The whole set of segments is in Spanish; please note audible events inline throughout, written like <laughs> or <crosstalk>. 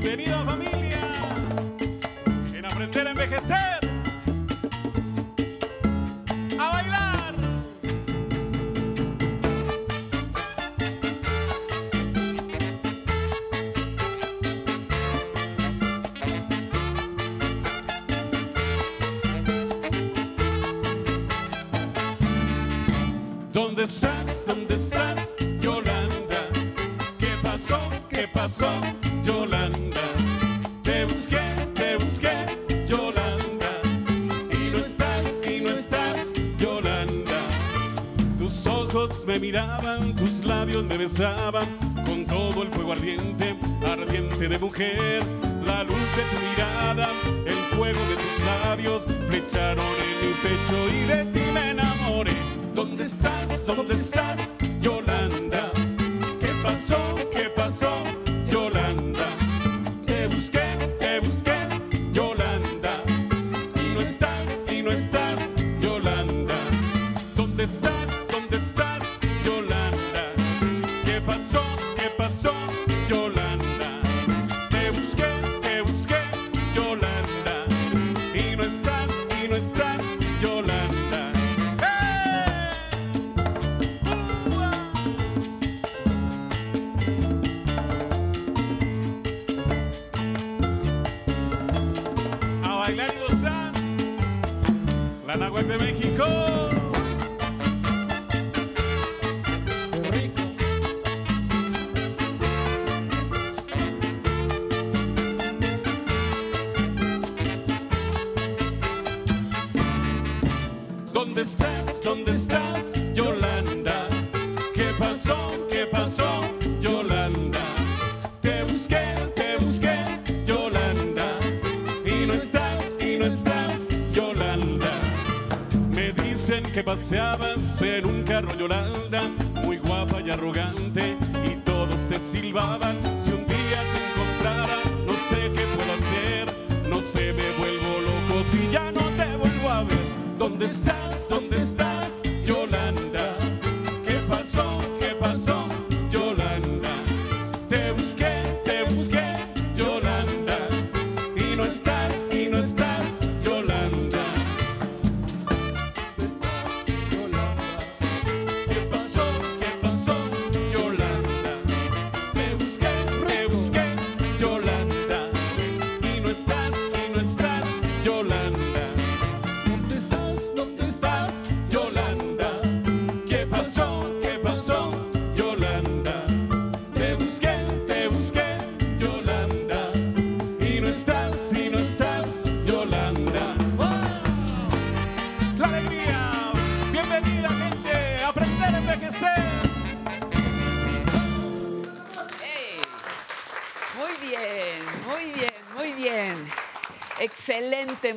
Bienvenido familia. En aprender a envejecer.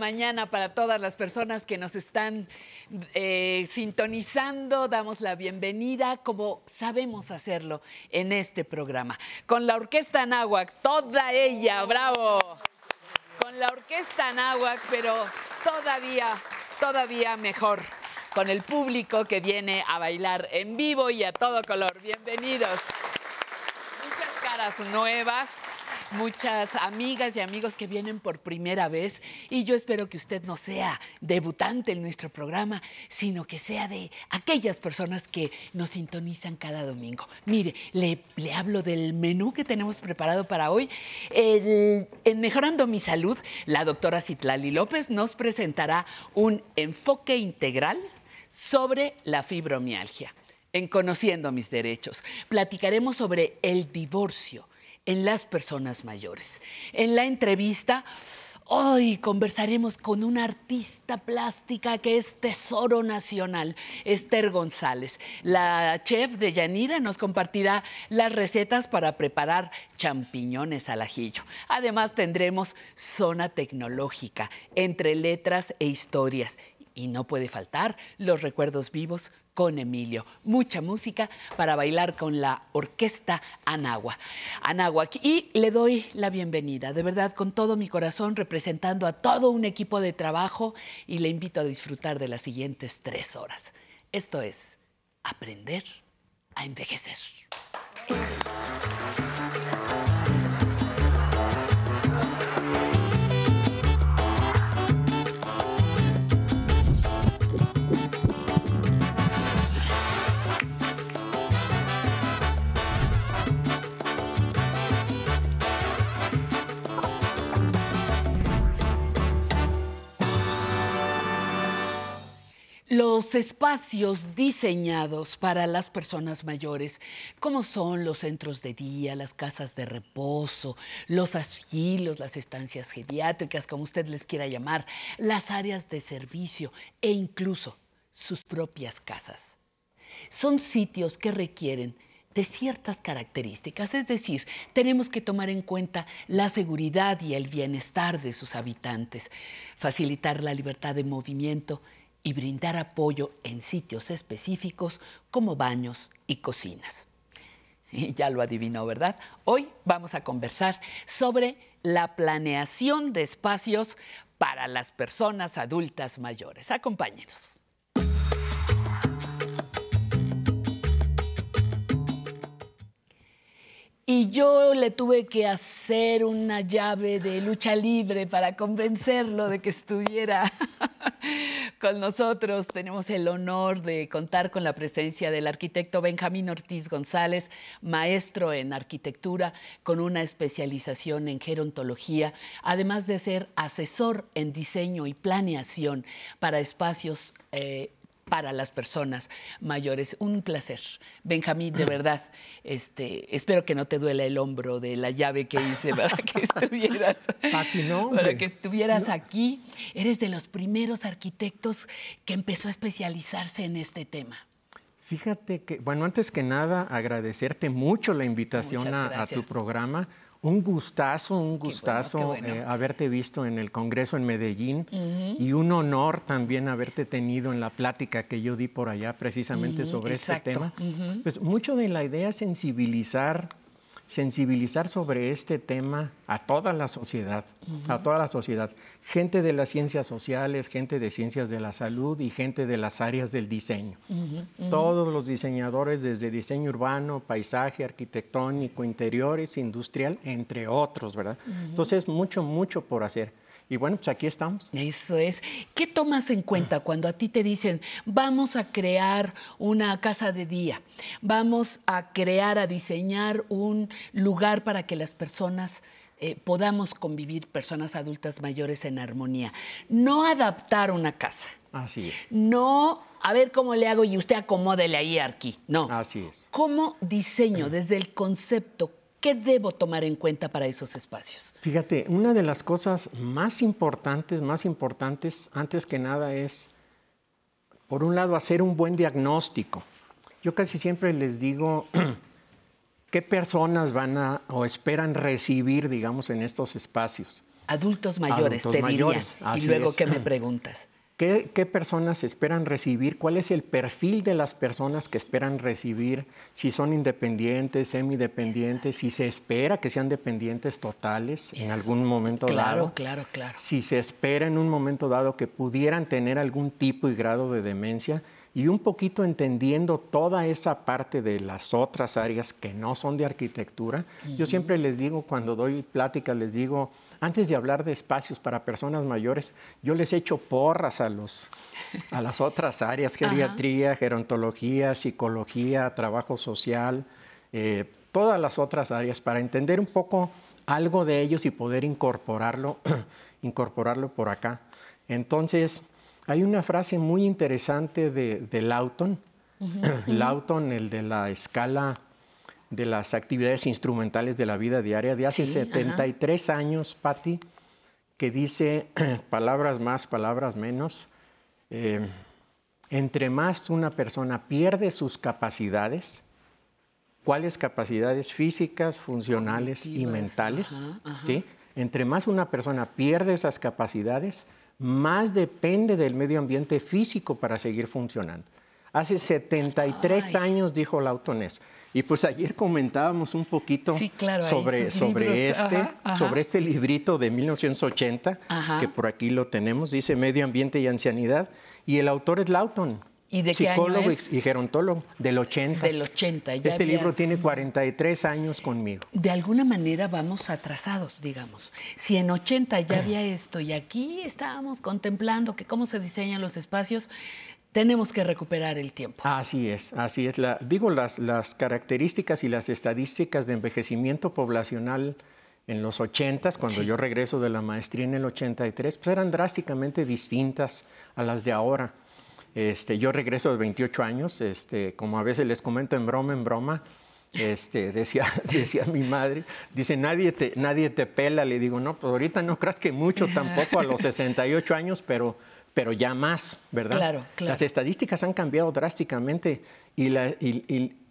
Mañana para todas las personas que nos están eh, sintonizando. Damos la bienvenida como sabemos hacerlo en este programa. Con la Orquesta Náhuac, toda ella, bravo. Con la Orquesta Náhuac, pero todavía, todavía mejor. Con el público que viene a bailar en vivo y a todo color. Bienvenidos muchas caras nuevas, muchas amigas y amigos que vienen por primera vez y yo espero que usted no sea debutante en nuestro programa, sino que sea de aquellas personas que nos sintonizan cada domingo. Mire, le, le hablo del menú que tenemos preparado para hoy. En Mejorando mi Salud, la doctora Citlali López nos presentará un enfoque integral sobre la fibromialgia. En Conociendo mis derechos, platicaremos sobre el divorcio en las personas mayores. En la entrevista, hoy conversaremos con una artista plástica que es tesoro nacional, Esther González. La chef de Yanira nos compartirá las recetas para preparar champiñones al ajillo. Además, tendremos zona tecnológica entre letras e historias. Y no puede faltar los recuerdos vivos con Emilio. Mucha música para bailar con la orquesta Anagua. Anáhuac. Y le doy la bienvenida, de verdad, con todo mi corazón, representando a todo un equipo de trabajo y le invito a disfrutar de las siguientes tres horas. Esto es Aprender a Envejecer. Los espacios diseñados para las personas mayores, como son los centros de día, las casas de reposo, los asilos, las estancias geriátricas, como usted les quiera llamar, las áreas de servicio e incluso sus propias casas. Son sitios que requieren de ciertas características, es decir, tenemos que tomar en cuenta la seguridad y el bienestar de sus habitantes, facilitar la libertad de movimiento, y brindar apoyo en sitios específicos como baños y cocinas. <laughs> Y ya lo adivinó, ¿verdad? Hoy vamos a conversar sobre la planeación de espacios para las personas adultas mayores. Acompáñenos. Y yo le tuve que hacer una llave de lucha libre para convencerlo de que estuviera <laughs> con nosotros. Tenemos el honor de contar con la presencia del arquitecto Benjamín Ortiz González, maestro en arquitectura con una especialización en gerontología, además de ser asesor en diseño y planeación para espacios eh, para las personas mayores. Un placer. Benjamín, de <laughs> verdad, este, espero que no te duela el hombro de la llave que hice para que <laughs> estuvieras, para que estuvieras aquí. Eres de los primeros arquitectos que empezó a especializarse en este tema. Fíjate que, bueno, antes que nada, agradecerte mucho la invitación a, tu programa. Un gustazo, un gustazo eh, haberte visto en el Congreso en Medellín y un honor también haberte tenido en la plática que yo di por allá precisamente sobre este tema. Pues mucho de la idea es sensibilizar sensibilizar sobre este tema a toda la sociedad, a toda la sociedad. Gente de las ciencias sociales, gente de ciencias de la salud y gente de las áreas del diseño. Todos los diseñadores desde diseño urbano, paisaje, arquitectónico, interiores, industrial, entre otros, ¿verdad? Entonces, mucho, mucho por hacer. Y bueno, pues aquí estamos. Eso es. ¿Qué tomas en cuenta cuando a ti te dicen, vamos a crear una casa de día, vamos a crear, a diseñar un lugar para que las personas eh, podamos convivir, personas adultas mayores en armonía? No adaptar una casa. Así es. No a ver cómo le hago y usted acomódele ahí aquí. No. Así es. ¿Cómo diseño <clears throat> desde el concepto? ¿Qué debo tomar en cuenta para esos espacios? Fíjate, una de las cosas más importantes, más importantes, antes que nada, es, por un lado, hacer un buen diagnóstico. Yo casi siempre les digo <clears throat> qué personas van a o esperan recibir, digamos, en estos espacios. Adultos mayores, te mayores, Y luego, ¿qué me <clears throat> preguntas? ¿Qué, personas esperan recibir? ¿Cuál es el perfil de las personas que esperan recibir? Si son independientes, semidependientes, si se espera que sean dependientes totales en algún momento dado. Claro, claro, claro. Si se espera en un momento dado que pudieran tener algún tipo y grado de demencia y un poquito entendiendo toda esa parte de las otras áreas que no son de arquitectura. Yo siempre les digo, cuando doy pláticas, les digo, antes de hablar de espacios para personas mayores, yo les echo porras a, los, a las otras áreas, <laughs> geriatría, gerontología, psicología, trabajo social, eh, todas las otras áreas, para entender un poco algo de ellos y poder incorporarlo, <clears throat> incorporarlo por acá. Entonces, hay una frase muy interesante de, Lawton, <clears throat> Lawton, el de la escala de las actividades instrumentales de la vida diaria, de hace 73 años, Patti, que dice, <clears throat> palabras más, palabras menos, eh, entre más una persona pierde sus capacidades, ¿cuáles capacidades físicas, funcionales y mentales? ¿sí? Entre más una persona pierde esas capacidades, más depende del medio ambiente físico para seguir funcionando. Hace 73 años dijo Lauton eso. Y pues ayer comentábamos un poquito sobre, sobre, este, sobre este librito de 1980, que por aquí lo tenemos, dice Medio Ambiente y Ancianidad, y el autor es Lauton. ¿Y de psicólogo qué y gerontólogo del 80. Del 80. Ya este libro tiene 43 años conmigo. De alguna manera vamos atrasados, digamos. Si en 80 ya había <clears throat> esto y aquí estábamos contemplando que cómo se diseñan los espacios, tenemos que recuperar el tiempo. Así es, así es. La, digo, las, las características y las estadísticas de envejecimiento poblacional en los 80, cuando yo regreso de la maestría en el 83, pues eran drásticamente distintas a las de ahora. Este, yo regreso de 28 años, este, como a veces les comento en broma, en broma, este, <laughs> decía, decía mi madre, dice, nadie te, nadie te pela. Le digo, no, pues ahorita no creas que mucho tampoco a los 68 años, pero pero ya más, ¿verdad? Claro, claro. Las estadísticas han cambiado drásticamente y,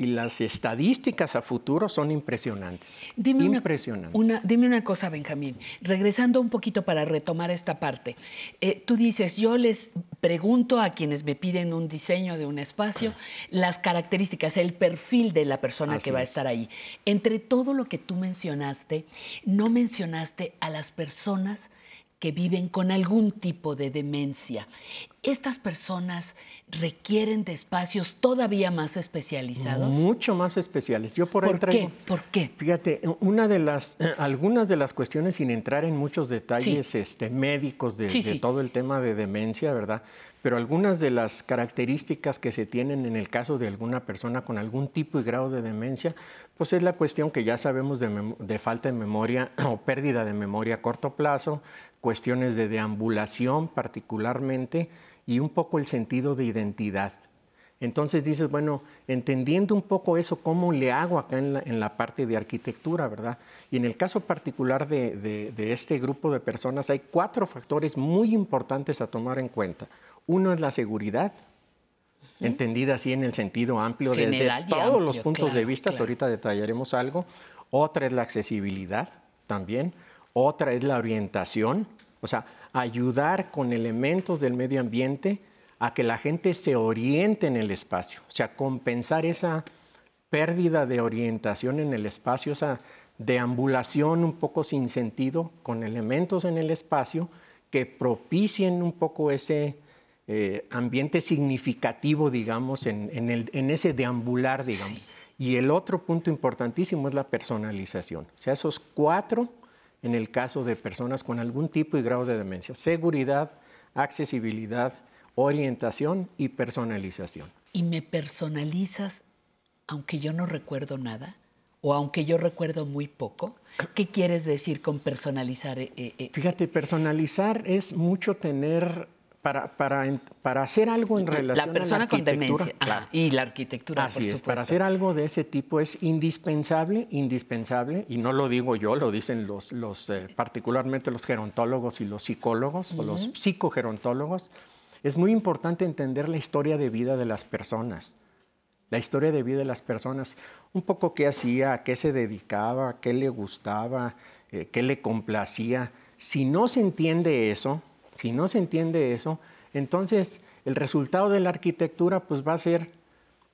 las estadísticas a futuro son impresionantes. Dime impresionantes. Una, dime una cosa, Benjamín. Regresando un poquito para retomar esta parte. Eh, tú dices, yo les pregunto a quienes me piden un diseño de un espacio <clears throat> las características, el perfil de la persona que va a estar ahí. Entre todo lo que tú mencionaste, no mencionaste a las personas que viven con algún tipo de demencia. ¿Estas personas requieren de espacios todavía más especializados? Mucho más especiales. Yo por, ahí Qué? ¿Por qué? Fíjate, una de las, <clears throat> algunas de las cuestiones, sin entrar en muchos detalles este, médicos de, de todo el tema de demencia, ¿verdad? Pero algunas de las características que se tienen en el caso de alguna persona con algún tipo y grado de demencia, pues es la cuestión que ya sabemos de, falta de memoria <clears throat> o pérdida de memoria a corto plazo, cuestiones de deambulación particularmente y un poco el sentido de identidad. Entonces dices, bueno, entendiendo un poco eso, ¿cómo le hago acá en la, parte de arquitectura, verdad? Y en el caso particular de, este grupo de personas hay cuatro factores muy importantes a tomar en cuenta. Uno es la seguridad, entendida así en el sentido amplio desde todos los puntos de vista, ahorita detallaremos algo. Otra es la accesibilidad también. Otra es la orientación, o sea, ayudar con elementos del medio ambiente a que la gente se oriente en el espacio, o sea, compensar esa pérdida de orientación en el espacio, esa deambulación un poco sin sentido con elementos en el espacio que propicien un poco ese eh, ambiente significativo, digamos, en, en, ese deambular, digamos. Y el otro punto importantísimo es la personalización. O sea, esos cuatro en el caso de personas con algún tipo y grado de demencia. Seguridad, accesibilidad, orientación y personalización. ¿Y me personalizas aunque yo no recuerdo nada? ¿O aunque yo recuerdo muy poco? ¿Qué quieres decir con personalizar? Eh, eh, eh? Fíjate, personalizar es mucho tener para, para, para, hacer algo en relación la persona a la con demencia y la arquitectura. Así es, para hacer algo de ese tipo es indispensable, indispensable, y no lo digo yo, lo dicen los, los eh, particularmente los gerontólogos y los psicólogos o los psicogerontólogos, es muy importante entender la historia de vida de las personas. La historia de vida de las personas, un poco qué hacía, a qué se dedicaba, qué le gustaba, eh, qué le complacía. Si no se entiende eso, si no se entiende eso, entonces el resultado de la arquitectura pues va a ser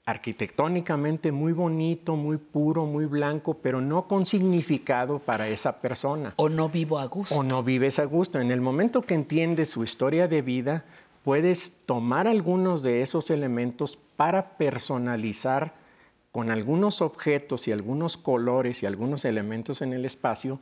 arquitectónicamente muy bonito, muy puro, muy blanco, pero no con significado para esa persona. O no vivo a gusto. O no vives a gusto. En el momento que entiendes su historia de vida, puedes tomar algunos de esos elementos para personalizar con algunos objetos y algunos colores y algunos elementos en el espacio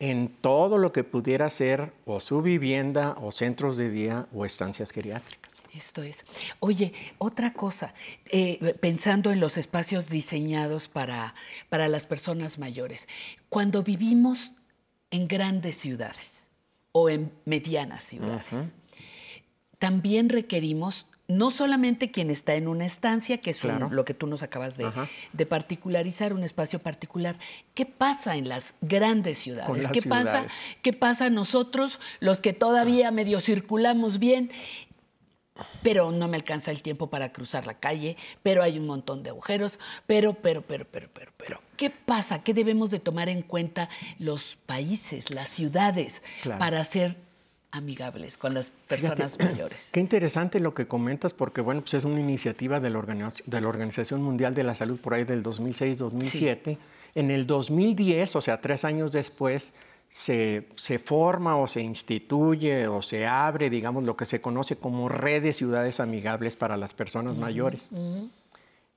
en todo lo que pudiera ser o su vivienda o centros de día o estancias geriátricas. Esto es. Oye, otra cosa, eh, pensando en los espacios diseñados para, para las personas mayores, cuando vivimos en grandes ciudades o en medianas ciudades, también requerimos no solamente quien está en una estancia, que es lo que tú nos acabas de, particularizar, un espacio particular. ¿Qué pasa en las grandes ciudades? ¿Qué, Pasa, ¿Qué pasa nosotros, los que todavía medio circulamos bien? Pero no me alcanza el tiempo para cruzar la calle, pero hay un montón de agujeros, pero, pero, pero, pero, pero, pero. ¿Qué pasa? ¿Qué debemos de tomar en cuenta los países, las ciudades, para hacer amigables con las personas <clears throat> mayores. Qué interesante lo que comentas, porque bueno, pues es una iniciativa de la, de la Organización Mundial de la Salud por ahí del 2006-2007. En el 2010, o sea, tres años después, se, se, forma o se instituye o se abre, digamos, lo que se conoce como red de ciudades amigables para las personas mayores.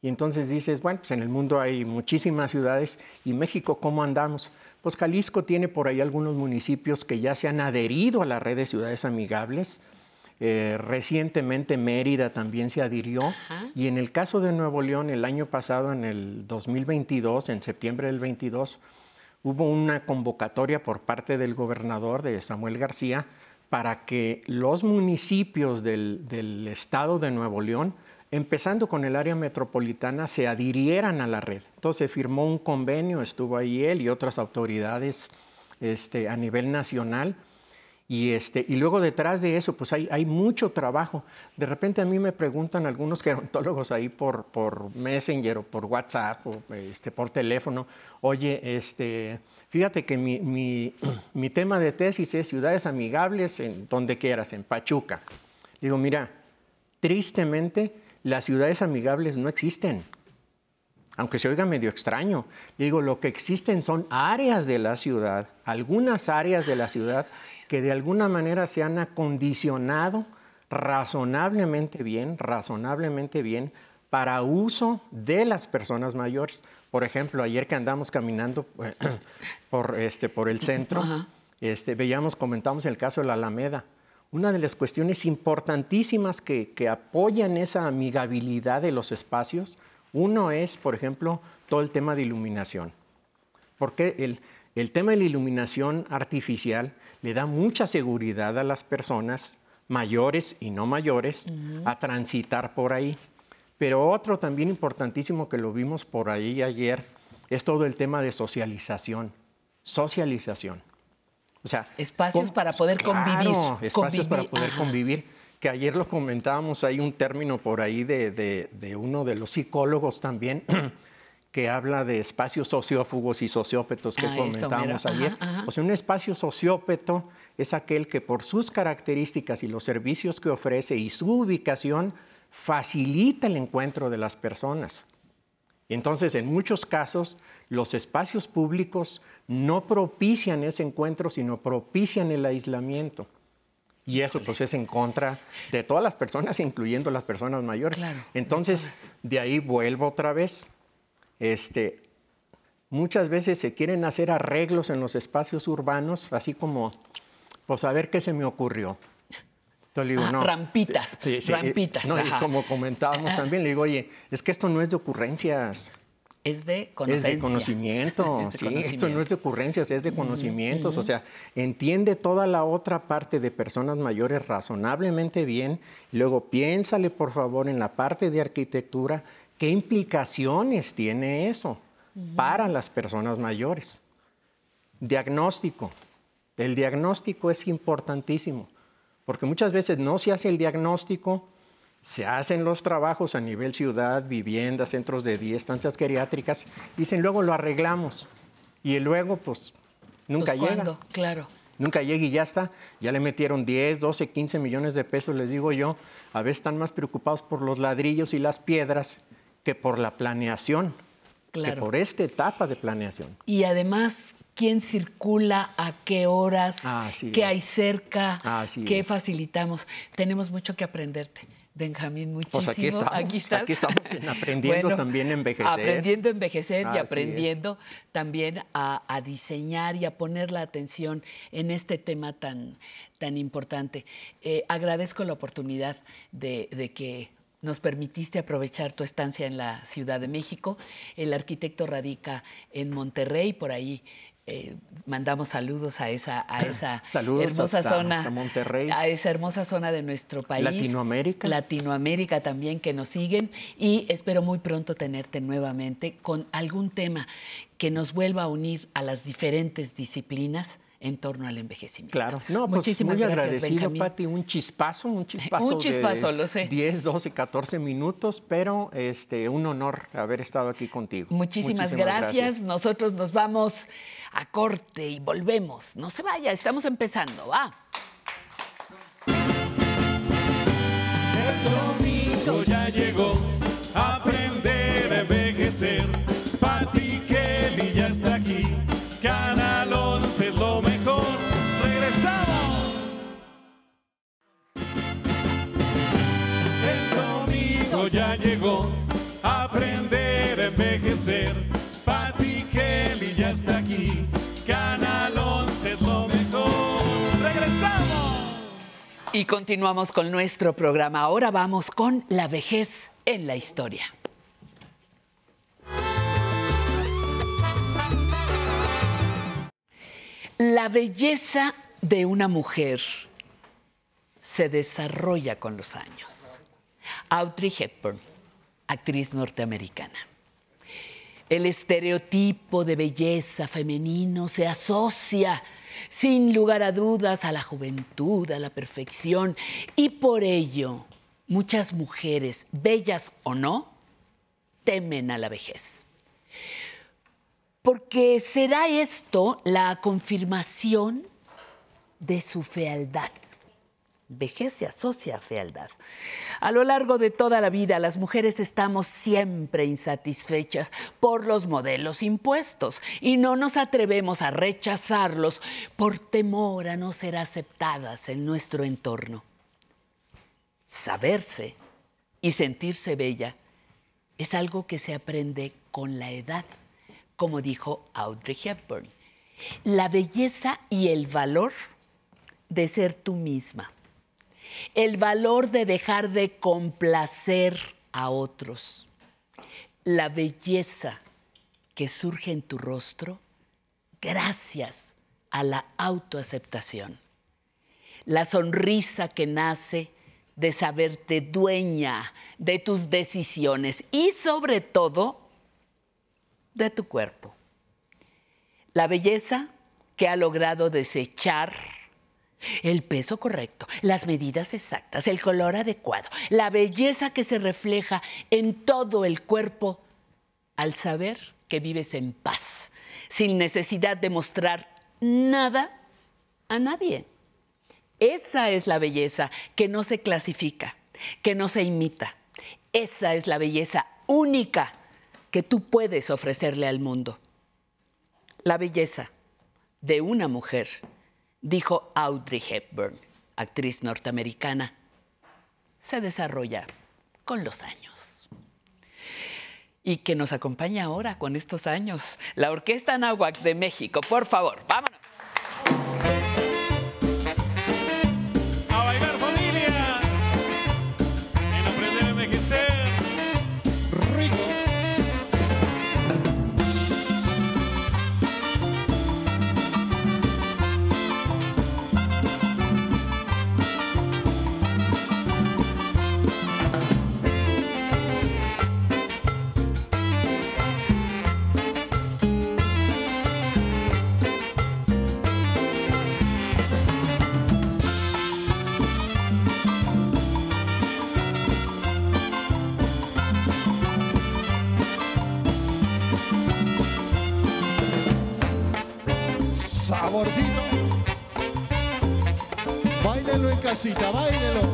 Y entonces dices, bueno, pues en el mundo hay muchísimas ciudades y México, ¿cómo andamos? Pues Jalisco tiene por ahí algunos municipios que ya se han adherido a la red de ciudades amigables. Eh, recientemente Mérida también se adhirió y en el caso de Nuevo León el año pasado, en el 2022, en septiembre del 22, hubo una convocatoria por parte del gobernador de Samuel García para que los municipios del, del estado de Nuevo León, empezando con el área metropolitana, se adhirieran a la red. Entonces firmó un convenio, estuvo ahí él y otras autoridades este, a nivel nacional. Y, este, y luego detrás de eso, pues hay, hay mucho trabajo. De repente a mí me preguntan algunos <laughs> gerontólogos ahí por, por Messenger o por WhatsApp o este, por teléfono, oye, este, fíjate que mi, mi, <clears throat> mi tema de tesis es ciudades amigables en donde quieras, en Pachuca. Digo, mira, tristemente las ciudades amigables no existen aunque se oiga medio extraño. Digo, lo que existen son áreas de la ciudad, algunas áreas de la ciudad que de alguna manera se han acondicionado razonablemente bien, razonablemente bien para uso de las personas mayores. Por ejemplo, ayer que andamos caminando por, <coughs> este, por el centro, este, veíamos, comentamos el caso de la Alameda. Una de las cuestiones importantísimas que, que apoyan esa amigabilidad de los espacios uno es, por ejemplo, todo el tema de iluminación. Porque el, el tema de la iluminación artificial le da mucha seguridad a las personas mayores y no mayores a transitar por ahí. Pero otro también importantísimo que lo vimos por ahí ayer es todo el tema de socialización. Socialización. O sea, espacios para poder convivir. Espacios para poder convivir que ayer lo comentábamos, hay un término por ahí de, uno de los psicólogos también, <clears throat> que habla de espacios sociófugos y sociópetos que ah, comentábamos ayer. O sea, un espacio sociópeto es aquel que por sus características y los servicios que ofrece y su ubicación facilita el encuentro de las personas. Entonces, en muchos casos, los espacios públicos no propician ese encuentro, sino propician el aislamiento. Y eso pues es en contra de todas las personas, incluyendo las personas mayores. Entonces, de ahí vuelvo otra vez. Este, muchas veces se quieren hacer arreglos en los espacios urbanos, así como, pues a ver qué se me ocurrió. Entonces le digo, ah, no. Rampitas, sí, rampitas. No, y como comentábamos también, le digo, oye, es que esto no es de ocurrencias. Es de conocimiento. Es de conocimiento, <laughs> sí, esto no es de ocurrencias, es de conocimientos. O sea, entiende toda la otra parte de personas mayores razonablemente bien. Luego piénsale, por favor, en la parte de arquitectura, qué implicaciones tiene eso para las personas mayores. Diagnóstico. El diagnóstico es importantísimo, porque muchas veces no se hace el diagnóstico se hacen los trabajos a nivel ciudad, vivienda, centros de día, estancias geriátricas, dicen luego lo arreglamos. Y luego, pues, nunca pues, llega. Claro. Nunca llega y ya está. Ya le metieron 10, 12, 15 millones de pesos, les digo yo. A veces están más preocupados por los ladrillos y las piedras que por la planeación, que por esta etapa de planeación. Y además, quién circula, a qué horas, qué hay cerca, qué facilitamos. Tenemos mucho que aprenderte. Benjamín, muchísimo. Pues aquí estamos, aquí, estamos aprendiendo también a envejecer. Aprendiendo a envejecer y aprendiendo también a, diseñar y a poner la atención en este tema tan, tan importante. Eh, agradezco la oportunidad de, de que nos permitiste aprovechar tu estancia en la Ciudad de México. El arquitecto radica en Monterrey, por ahí eh, mandamos saludos a esa, a <laughs> esa hermosa zona, Monterrey. a esa hermosa zona de nuestro país. Latinoamérica. Latinoamérica también que nos siguen y espero muy pronto tenerte nuevamente con algún tema que nos vuelva a unir a las diferentes disciplinas en torno al envejecimiento. Claro, no, pues Muchísimas muy agradecido, Pati, un chispazo, un chispazo, un chispazo, lo sé. 10, 12, 14 minutos, pero este, un honor haber estado aquí contigo. Muchísimas, gracias. Nosotros nos vamos a corte y volvemos. No se vaya, estamos empezando, va. El domingo ya llegó a Y continuamos con nuestro programa. Ahora vamos con la vejez en la historia. La belleza de una mujer se desarrolla con los años. Audrey Hepburn, actriz norteamericana. El estereotipo de belleza femenino se asocia sin lugar a dudas a la juventud, a la perfección y por ello muchas mujeres, bellas o no, temen a la vejez. Porque será esto la confirmación de su fealdad. Vejez se asocia a fealdad. A lo largo de toda la vida, las mujeres estamos siempre insatisfechas por los modelos impuestos y no nos atrevemos a rechazarlos por temor a no ser aceptadas en nuestro entorno. Saberse y sentirse bella es algo que se aprende con la edad, como dijo Audrey Hepburn. La belleza y el valor de ser tú misma el valor de dejar de complacer a otros, la belleza que surge en tu rostro gracias a la autoaceptación, la sonrisa que nace de saberte dueña de tus decisiones y sobre todo de tu cuerpo. La belleza que ha logrado desechar el peso correcto, las medidas exactas, el color adecuado, la belleza que se refleja en todo el cuerpo al saber que vives en paz, sin necesidad de mostrar nada a nadie. Esa es la belleza que no se clasifica, que no se imita. Esa es la belleza única que tú puedes ofrecerle al mundo. La belleza de una mujer dijo Audrey Hepburn, actriz norteamericana, se desarrolla con los años. Y que nos acompaña ahora con estos años, la Orquesta Nahuac de México. Por favor, vámonos. Casita, báilelo.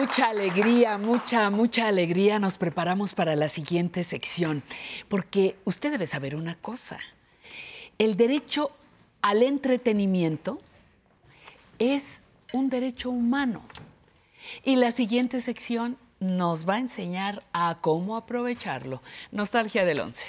Mucha alegría, mucha, mucha alegría nos preparamos para la siguiente sección, porque usted debe saber una cosa. El derecho al entretenimiento es un derecho humano. Y la siguiente sección nos va a enseñar a cómo aprovecharlo. Nostalgia del 11.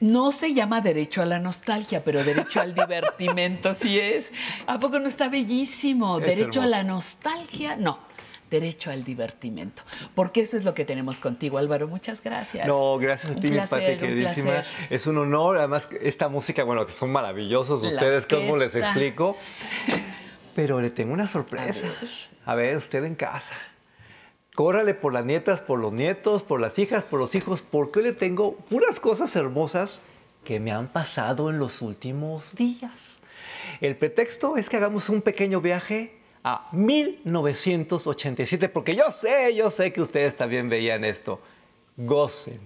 No se llama derecho a la nostalgia, pero derecho al divertimento <laughs> sí es. ¿A poco no está bellísimo? Es derecho a la nostalgia, no. Derecho al divertimento. Porque eso es lo que tenemos contigo, Álvaro. Muchas gracias. No, gracias a Un ti, mi Pati, un queridísima. placer. Es un honor. Además, esta música, bueno, que son maravillosos La ustedes, ¿cómo les explico? <laughs> Pero le tengo una sorpresa. A ver. A ver, usted en casa. Córrale por las nietas, por los nietos, por las hijas, por los hijos, porque hoy le tengo puras cosas hermosas que me han pasado en los últimos días. El pretexto es que hagamos un pequeño viaje a 1987, porque yo sé, yo sé que ustedes también veían esto. Gocen.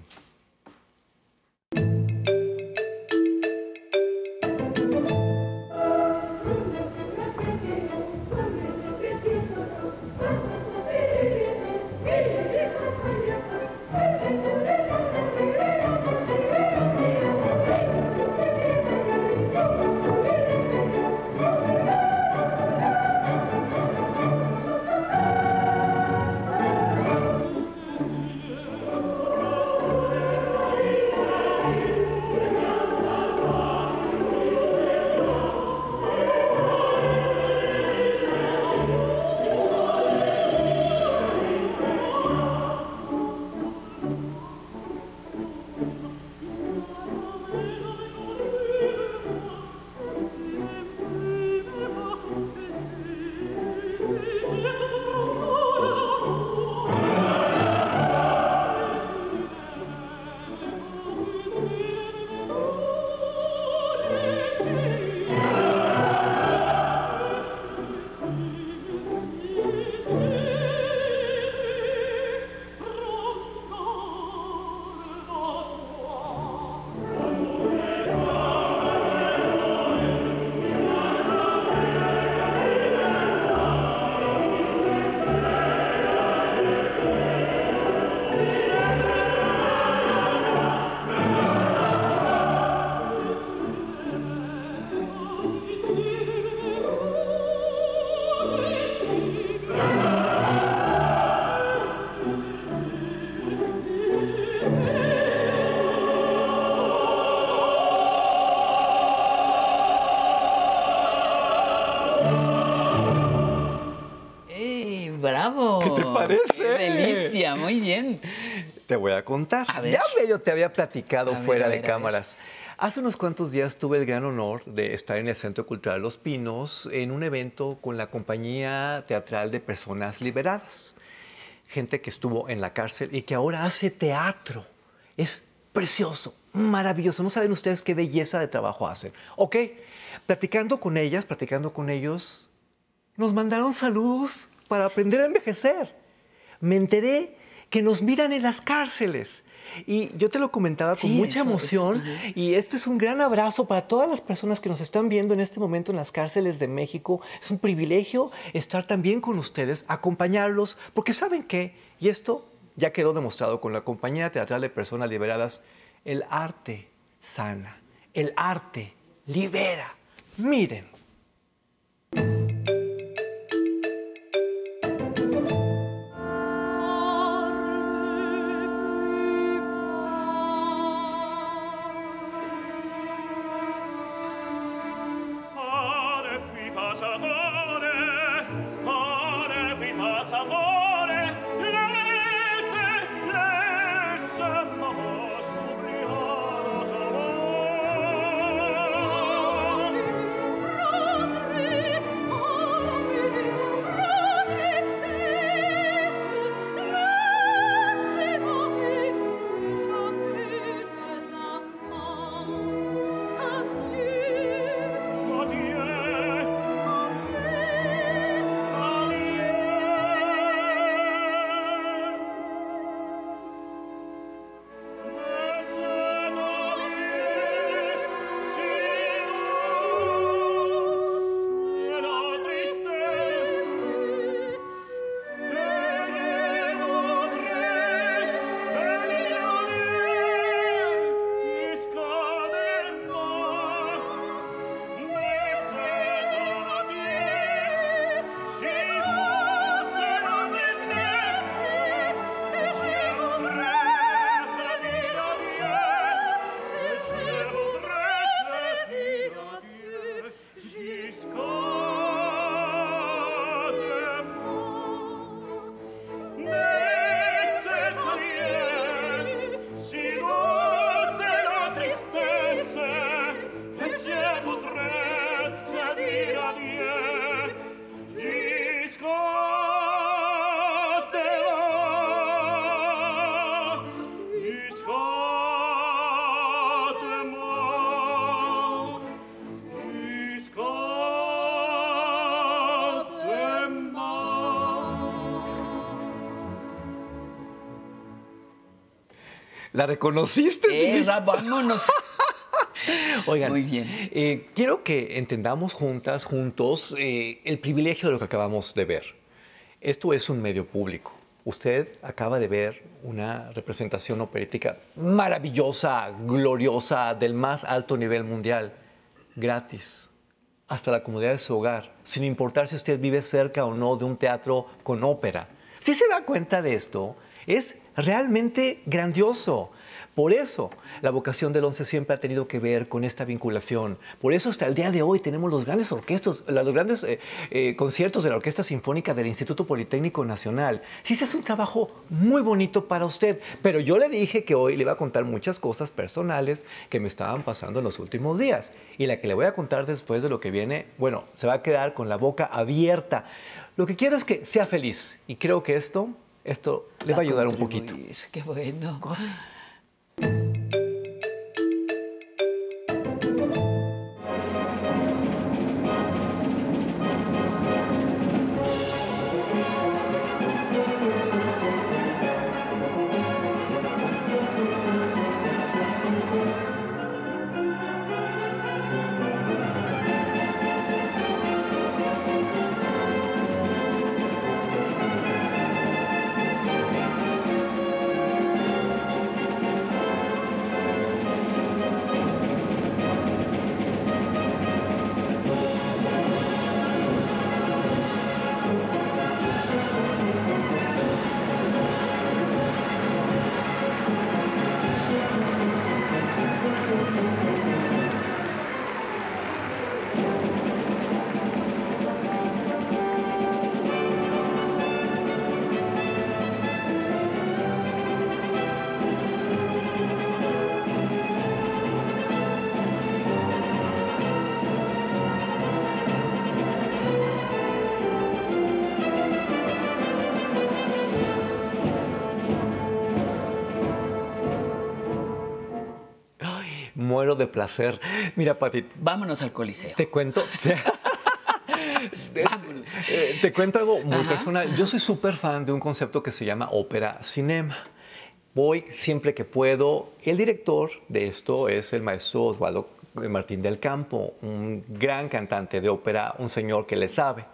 A contar. A. Ya medio te había platicado A fuera de ver. cámaras. Hace unos cuantos días tuve el gran honor de estar en el Centro Cultural Los Pinos en un evento con la compañía teatral de personas liberadas. Gente que estuvo en la cárcel y que ahora hace teatro. Es precioso, maravilloso. No saben ustedes qué belleza de trabajo hacen. Ok, platicando con ellas, platicando con ellos, nos mandaron saludos para aprender a envejecer. Me enteré que nos miran en las cárceles. Y yo te lo comentaba con Sí, mucha es, emoción. y esto es un gran abrazo para todas las personas que nos están viendo en este momento en las cárceles de México. Es un privilegio estar también con ustedes, acompañarlos, porque saben qué, y esto ya quedó demostrado con la Compañía Teatral de Personas Liberadas, el arte sana, el arte libera. Miren, ¿La reconociste? Eh, vámonos. <laughs> Oigan, Muy bien. eh, quiero que entendamos juntas, juntos, eh, el privilegio de lo que acabamos de ver. Esto es un medio público. Usted acaba de ver una representación operítica maravillosa, gloriosa, del más alto nivel mundial, gratis, hasta la comodidad de su hogar, sin importar si usted vive cerca o no de un teatro con ópera. Si se da cuenta de esto, es realmente grandioso. Por eso la vocación del ONCE siempre ha tenido que ver con esta vinculación. Por eso hasta el día de hoy tenemos los grandes orquestos, los grandes eh, eh, conciertos de la Orquesta Sinfónica del Instituto Politécnico Nacional. Sí, se hace un trabajo muy bonito para usted, pero yo le dije que hoy le iba a contar muchas cosas personales que me estaban pasando en los últimos días. Y la que le voy a contar después de lo que viene, bueno, se va a quedar con la boca abierta. Lo que quiero es que sea feliz y creo que esto, esto le va a ayudar un poquito. Qué bueno. Placer. Mira, Pati, Vámonos al Coliseo. te cuento. <laughs> Vámonos. Eh, te cuento algo muy Ajá. personal. Yo soy súper fan de un concepto que se llama ópera cinema. Voy siempre que puedo. El director de esto es el maestro Osvaldo Martín del Campo, un gran cantante de ópera, un señor que le sabe.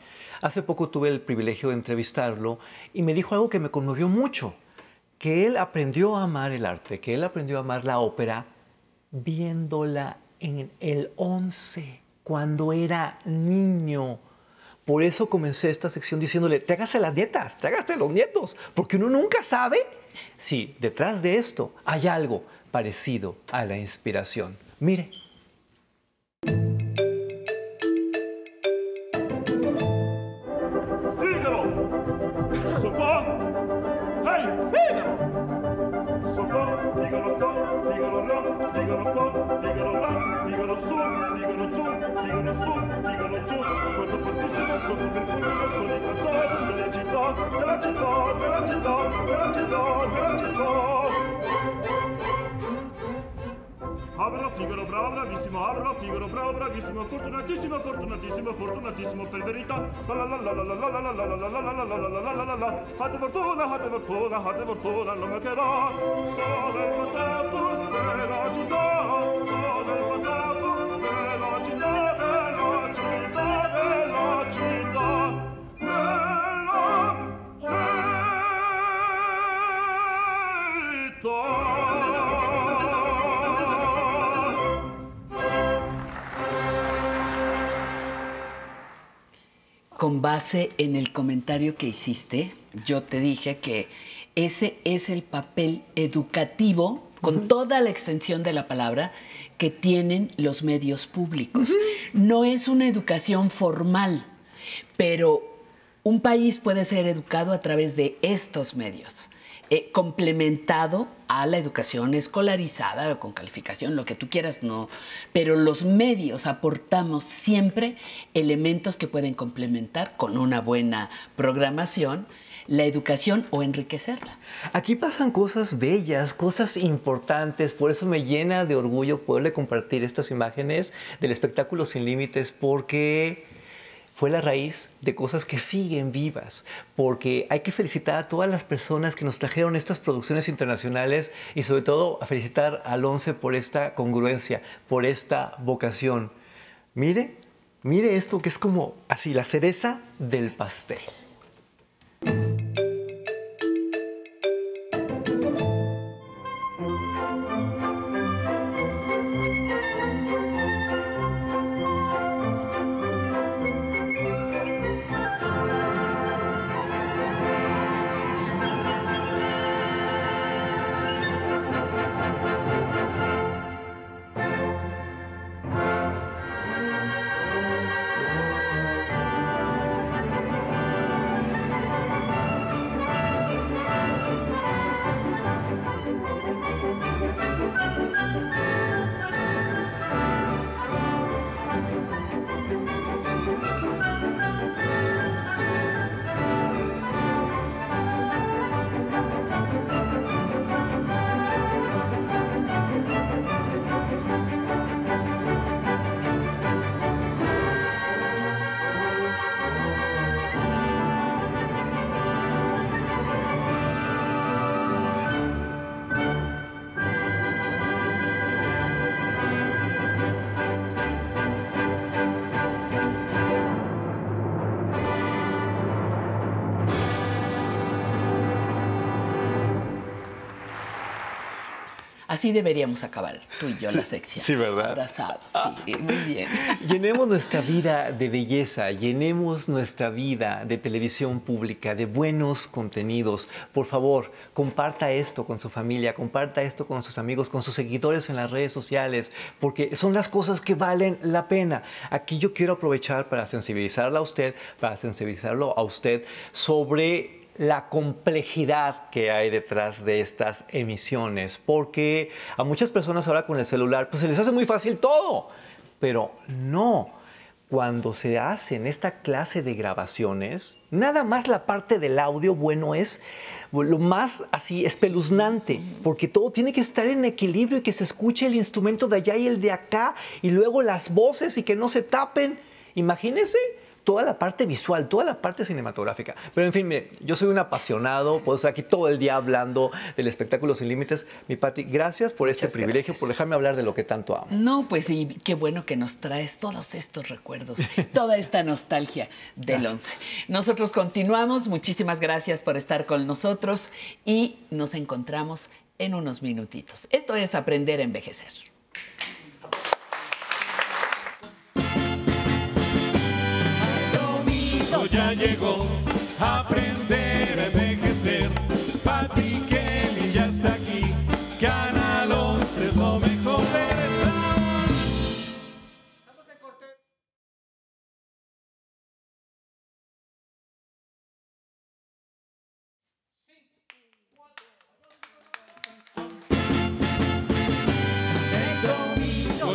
Hace poco tuve el privilegio de entrevistarlo y me dijo algo que me conmovió mucho, que él aprendió a amar el arte, que él aprendió a amar la ópera viéndola en el 11, cuando era niño. Por eso comencé esta sección diciéndole, trágase las nietas, trágase los nietos, porque uno nunca sabe si detrás de esto hay algo parecido a la inspiración. Mire. bravo, figaro bravo, bravissimo, abra, figaro bravo, bravissimo, fortunatissimo, fortunatissimo, fortunatissimo per verità. La la la la la la la la la la la la la la la la la la la Hatte fortuna, hatte fortuna, hatte fortuna, non mancherò. Sono il potato della Giudà, sono il potato Con base en el comentario que hiciste, yo te dije que ese es el papel educativo, con toda la extensión de la palabra, que tienen los medios públicos. No es una educación formal, pero un país puede ser educado a través de estos medios, eh, complementado a la educación escolarizada, con calificación, lo que tú quieras, no. Pero los medios aportamos siempre elementos que pueden complementar con una buena programación la educación o enriquecerla. Aquí pasan cosas bellas, cosas importantes, por eso me llena de orgullo poderle compartir estas imágenes del espectáculo sin límites, porque fue la raíz de cosas que siguen vivas, porque hay que felicitar a todas las personas que nos trajeron estas producciones internacionales y sobre todo a felicitar al ONCE por esta congruencia, por esta vocación. Mire, mire esto que es como así, la cereza del pastel. Así deberíamos acabar tú y yo la sección. Sí, ¿verdad? Abrazados, sí, muy bien. <laughs> Llenemos nuestra vida de belleza, llenemos nuestra vida de televisión pública, de buenos contenidos. Por favor, comparta esto con su familia, comparta esto con sus amigos, con sus seguidores en las redes sociales, porque son las cosas que valen la pena. Aquí yo quiero aprovechar para sensibilizarla a usted, para sensibilizarlo a usted sobre la complejidad que hay detrás de estas emisiones, porque a muchas personas ahora con el celular pues se les hace muy fácil todo, pero no. Cuando se hacen esta clase de grabaciones, nada más la parte del audio, bueno, es lo más así espeluznante, porque todo tiene que estar en equilibrio y que se escuche el instrumento de allá y el de acá, y luego las voces y que no se tapen. Imagínense toda la parte visual, toda la parte cinematográfica. Pero en fin, mire, yo soy un apasionado, puedo estar aquí todo el día hablando del espectáculo sin límites. Mi Pati, gracias por este privilegio, gracias. por dejarme hablar de lo que tanto amo. No, pues sí, qué bueno que nos traes todos estos recuerdos, <laughs> toda esta nostalgia del 11. Nosotros continuamos, muchísimas gracias por estar con nosotros y nos encontramos en unos minutitos. Esto es Aprender a Envejecer. Ya llegó. A aprender a envejecer. Pati Kelly ya está aquí, Canal 11 es lo mejor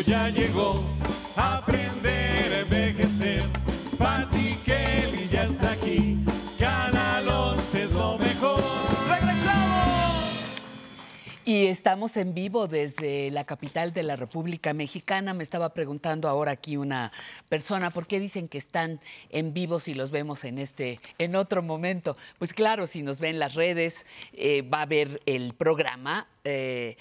ya llegó. Aprender a envejecer. Pati está aquí, Canal 11 es lo mejor. ¡Regresamos! Y estamos en vivo desde la capital de la República Mexicana. Me estaba preguntando ahora aquí una persona, ¿por qué dicen que están en vivo si los vemos en este, en otro momento? Pues claro, si nos ven las redes, eh, va a ver el programa. eh,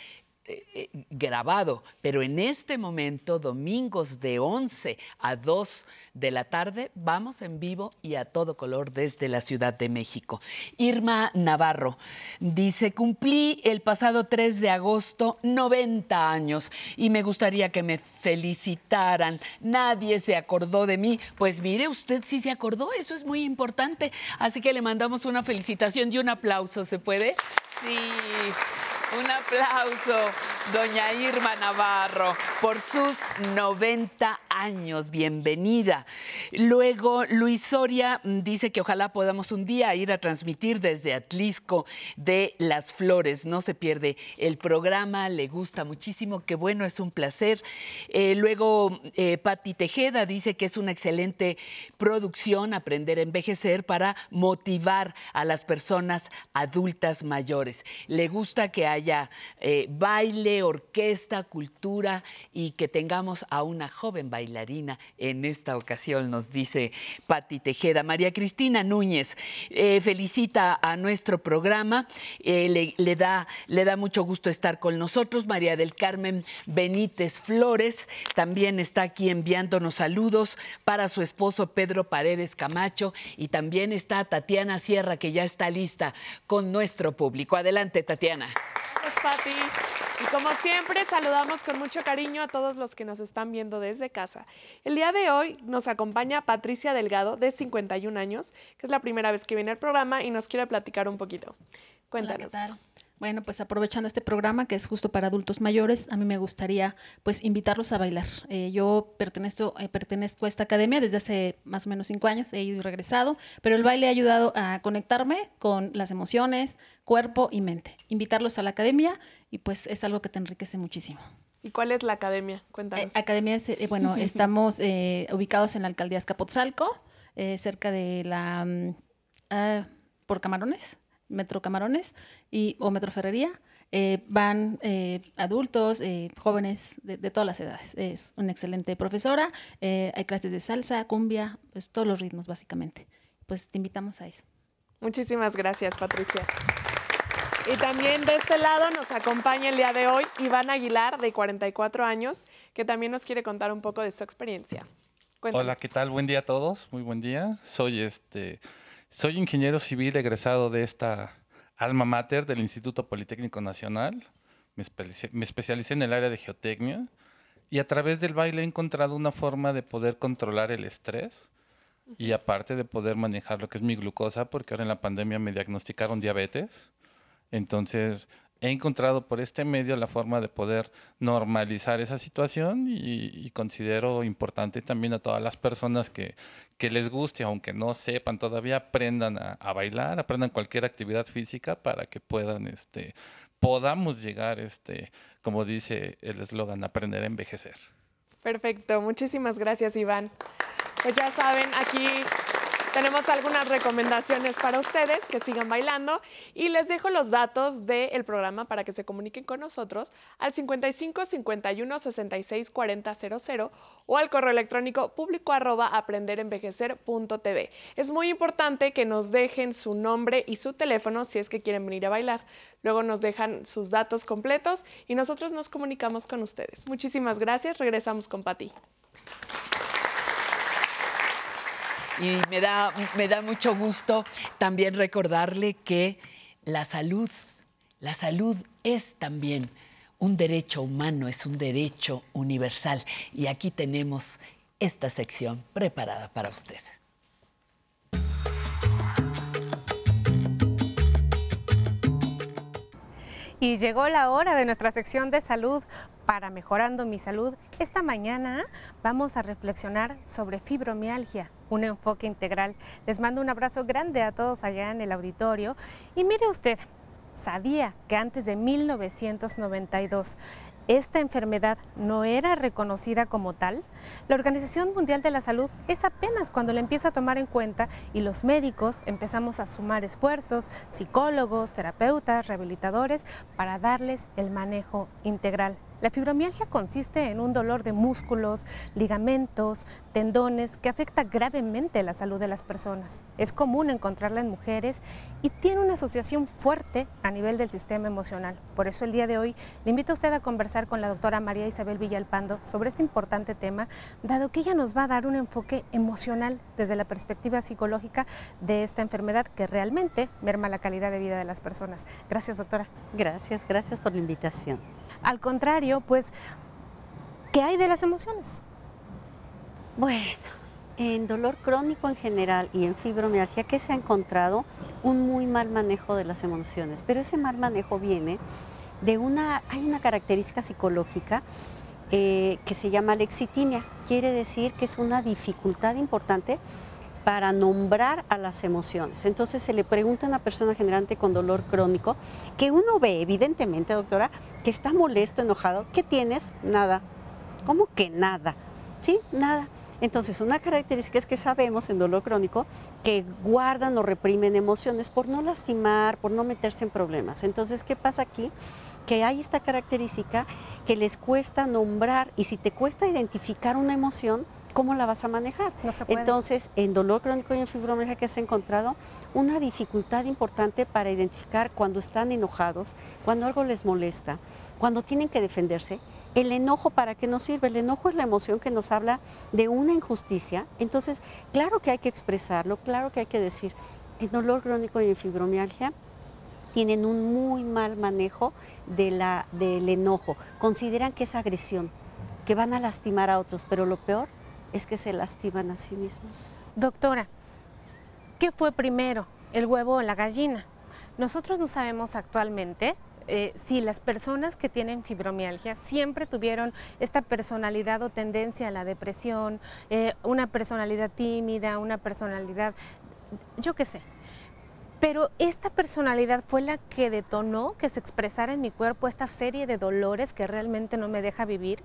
eh, eh, grabado, pero en este momento, domingos de 11 a 2 de la tarde, vamos en vivo y a todo color desde la Ciudad de México. Irma Navarro dice, cumplí el pasado 3 de agosto 90 años y me gustaría que me felicitaran. Nadie se acordó de mí. Pues mire, usted sí se acordó, eso es muy importante. Así que le mandamos una felicitación y un aplauso, ¿se puede? Sí. Un aplauso, doña Irma Navarro, por sus 90 años. Bienvenida. Luego, Luis Soria dice que ojalá podamos un día ir a transmitir desde Atlisco de Las Flores. No se pierde el programa, le gusta muchísimo. Qué bueno, es un placer. Eh, luego, eh, Patti Tejeda dice que es una excelente producción aprender a envejecer para motivar a las personas adultas mayores. Le gusta que haya eh, baile, orquesta, cultura y que tengamos a una joven bailarina en esta ocasión, nos dice Patti Tejeda. María Cristina Núñez eh, felicita a nuestro programa, eh, le, le da, le da mucho gusto estar con nosotros. María del Carmen Benítez Flores también está aquí enviándonos saludos para su esposo Pedro Paredes Camacho y también está Tatiana Sierra que ya está lista con nuestro público. Adelante, Tatiana. Gracias, Pati. Y como siempre, saludamos con mucho cariño a todos los que nos están viendo desde casa. El día de hoy nos acompaña Patricia Delgado, de 51 años, que es la primera vez que viene al programa y nos quiere platicar un poquito. Hola, Cuéntanos. ¿qué tal? Bueno, pues aprovechando este programa que es justo para adultos mayores, a mí me gustaría pues invitarlos a bailar. Eh, yo pertenezco, eh, pertenezco a esta academia desde hace más o menos cinco años, he ido y regresado, pero el baile ha ayudado a conectarme con las emociones, cuerpo y mente. Invitarlos a la academia y pues es algo que te enriquece muchísimo. ¿Y cuál es la academia? Eh, Cuéntanos. academia, es, eh, bueno, <laughs> estamos eh, ubicados en la alcaldía Escapotzalco, eh, cerca de la, mm, ah, por Camarones, Metro Camarones y, o Metro Ferrería. Eh, van eh, adultos, eh, jóvenes de, de todas las edades. Es una excelente profesora. eh, hay clases de salsa, cumbia, pues todos los ritmos básicamente. Pues te invitamos a eso. Muchísimas gracias, Patricia. Y también de este lado nos acompaña el día de hoy Iván Aguilar, de 44 años, que también nos quiere contar un poco de su experiencia. Cuéntanos. Hola, ¿qué tal? Buen día a todos. Muy buen día. Soy este soy ingeniero civil egresado de esta alma mater del Instituto Politécnico Nacional. Me, me especialicé en el área de geotecnia y a través del baile he encontrado una forma de poder controlar el estrés y aparte de poder manejar lo que es mi glucosa, porque ahora en la pandemia me diagnosticaron diabetes. Entonces, he encontrado por este medio la forma de poder normalizar esa situación y, considero importante también a todas las personas que, les guste, aunque no sepan todavía, aprendan a, a bailar, aprendan cualquier actividad física para que puedan, este, podamos llegar, este, como dice el eslogan, aprender a envejecer. Perfecto, muchísimas gracias Iván. Pues ya saben, aquí tenemos algunas recomendaciones para ustedes que sigan bailando y les dejo los datos del programa para que se comuniquen con nosotros al 55 51 66 40 00 o al correo electrónico público arroba aprenderenvejecer.tv. Es muy importante que nos dejen su nombre y su teléfono si es que quieren venir a bailar. Luego nos dejan sus datos completos y nosotros nos comunicamos con ustedes. Muchísimas gracias. Regresamos con Pati. Y me da, me da mucho gusto también recordarle que la salud, la salud es también un derecho humano, es un derecho universal. Y aquí tenemos esta sección preparada para usted. Y llegó la hora de nuestra sección de salud para Mejorando mi Salud. Esta mañana vamos a reflexionar sobre fibromialgia, un enfoque integral. Les mando un abrazo grande a todos allá en el auditorio. Y mire usted, ¿sabía que antes de 1992 esta enfermedad no era reconocida como tal, la Organización Mundial de la Salud es apenas cuando la empieza a tomar en cuenta y los médicos empezamos a sumar esfuerzos, psicólogos, terapeutas, rehabilitadores, para darles el manejo integral. La fibromialgia consiste en un dolor de músculos, ligamentos, tendones que afecta gravemente la salud de las personas. Es común encontrarla en mujeres y tiene una asociación fuerte a nivel del sistema emocional. Por eso el día de hoy le invito a usted a conversar con la doctora María Isabel Villalpando sobre este importante tema, dado que ella nos va a dar un enfoque emocional desde la perspectiva psicológica de esta enfermedad que realmente merma la calidad de vida de las personas. Gracias, doctora. Gracias, gracias por la invitación. Al contrario, pues, ¿qué hay de las emociones? Bueno, en dolor crónico en general y en fibromialgia, ¿qué se ha encontrado? Un muy mal manejo de las emociones. Pero ese mal manejo viene de una, hay una característica psicológica eh, que se llama lexitimia. Quiere decir que es una dificultad importante para nombrar a las emociones. Entonces se le pregunta a una persona generante con dolor crónico, que uno ve evidentemente, doctora, que está molesto, enojado. ¿Qué tienes? Nada. ¿Cómo que nada? Sí, nada. Entonces, una característica es que sabemos en dolor crónico que guardan o reprimen emociones por no lastimar, por no meterse en problemas. Entonces, ¿qué pasa aquí? Que hay esta característica que les cuesta nombrar y si te cuesta identificar una emoción, ¿cómo la vas a manejar? No se puede. Entonces, en dolor crónico y en fibromialgia que se ha encontrado una dificultad importante para identificar cuando están enojados, cuando algo les molesta, cuando tienen que defenderse. El enojo, ¿para qué nos sirve? El enojo es la emoción que nos habla de una injusticia. Entonces, claro que hay que expresarlo, claro que hay que decir, en dolor crónico y en fibromialgia tienen un muy mal manejo de la, del enojo. Consideran que es agresión, que van a lastimar a otros, pero lo peor es que se lastiman a sí mismos. Doctora, ¿qué fue primero, el huevo o la gallina? Nosotros no sabemos actualmente eh, si las personas que tienen fibromialgia siempre tuvieron esta personalidad o tendencia a la depresión, eh, una personalidad tímida, una personalidad, yo qué sé. Pero esta personalidad fue la que detonó que se expresara en mi cuerpo esta serie de dolores que realmente no me deja vivir.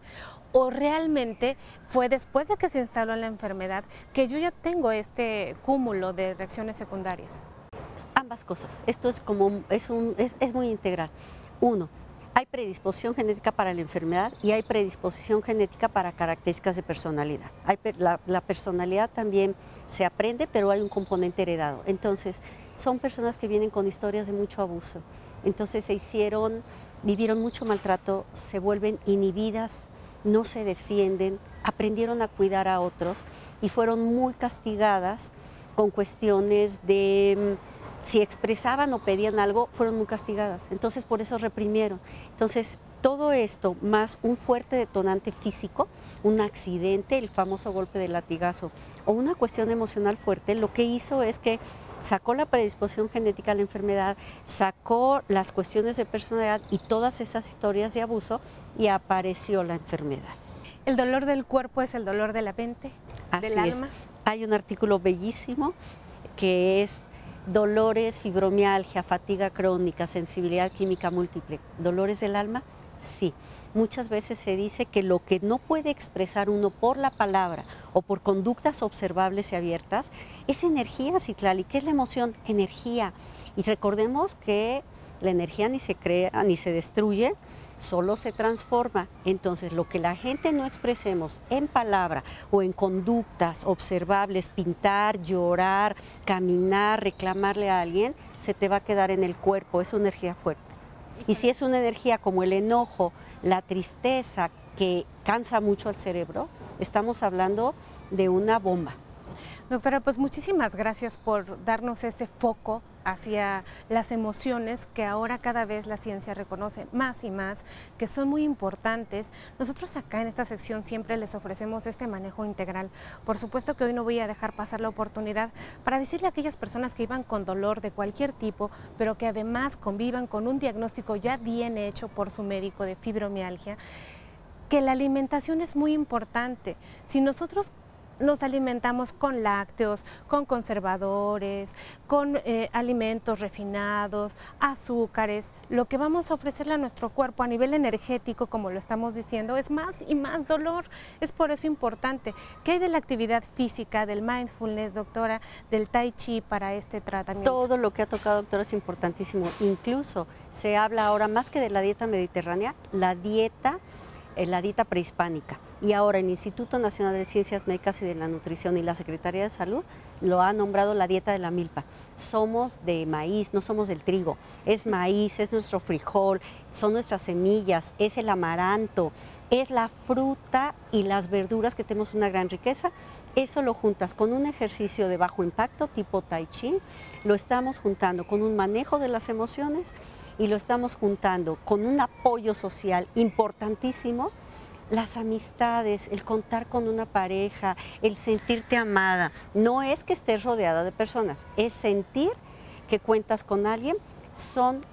O realmente fue después de que se instaló la enfermedad que yo ya tengo este cúmulo de reacciones secundarias. Ambas cosas. Esto es como es, un, es, es muy integral. Uno, hay predisposición genética para la enfermedad y hay predisposición genética para características de personalidad. La personalidad también se aprende, pero hay un componente heredado. Entonces, son personas que vienen con historias de mucho abuso. Entonces se hicieron, vivieron mucho maltrato, se vuelven inhibidas, no se defienden, aprendieron a cuidar a otros y fueron muy castigadas con cuestiones de mm, si expresaban o pedían algo, fueron muy castigadas. Entonces por eso reprimieron. Entonces todo esto más un fuerte detonante físico, un accidente, el famoso golpe de latigazo o una cuestión emocional fuerte, lo que hizo es que sacó la predisposición genética a la enfermedad, sacó las cuestiones de personalidad y todas esas historias de abuso y apareció la enfermedad. ¿El dolor del cuerpo es el dolor de la mente, del es. alma? Hay un artículo bellísimo que es dolores, fibromialgia, fatiga crónica, sensibilidad química múltiple, dolores del alma. Sí, muchas veces se dice que lo que no puede expresar uno por la palabra o por conductas observables y abiertas es energía ciclal. ¿Y qué es la emoción? Energía. Y recordemos que la energía ni se crea ni se destruye, solo se transforma. Entonces, lo que la gente no expresemos en palabra o en conductas observables, pintar, llorar, caminar, reclamarle a alguien, se te va a quedar en el cuerpo, es una energía fuerte. Y si es una energía como el enojo, la tristeza, que cansa mucho al cerebro, estamos hablando de una bomba. Doctora, pues muchísimas gracias por darnos ese foco hacia las emociones que ahora cada vez la ciencia reconoce más y más, que son muy importantes. Nosotros acá en esta sección siempre les ofrecemos este manejo integral. Por supuesto que hoy no voy a dejar pasar la oportunidad para decirle a aquellas personas que iban con dolor de cualquier tipo, pero que además convivan con un diagnóstico ya bien hecho por su médico de fibromialgia, que la alimentación es muy importante. Si nosotros nos alimentamos con lácteos, con conservadores, con eh, alimentos refinados, azúcares, lo que vamos a ofrecerle a nuestro cuerpo a nivel energético, como lo estamos diciendo, es más y más dolor. Es por eso importante. ¿Qué hay de la actividad física, del mindfulness, doctora, del tai chi para este tratamiento? Todo lo que ha tocado, doctora, es importantísimo. Incluso se habla ahora más que de la dieta mediterránea, la dieta, eh, la dieta prehispánica. Y ahora el Instituto Nacional de Ciencias Médicas y de la Nutrición y la Secretaría de Salud lo ha nombrado la dieta de la milpa. Somos de maíz, no somos del trigo. Es maíz, es nuestro frijol, son nuestras semillas, es el amaranto, es la fruta y las verduras que tenemos una gran riqueza. Eso lo juntas con un ejercicio de bajo impacto tipo tai chi, lo estamos juntando con un manejo de las emociones y lo estamos juntando con un apoyo social importantísimo las amistades, el contar con una pareja, el sentirte amada. No es que estés rodeada de personas, es sentir que cuentas con alguien, son,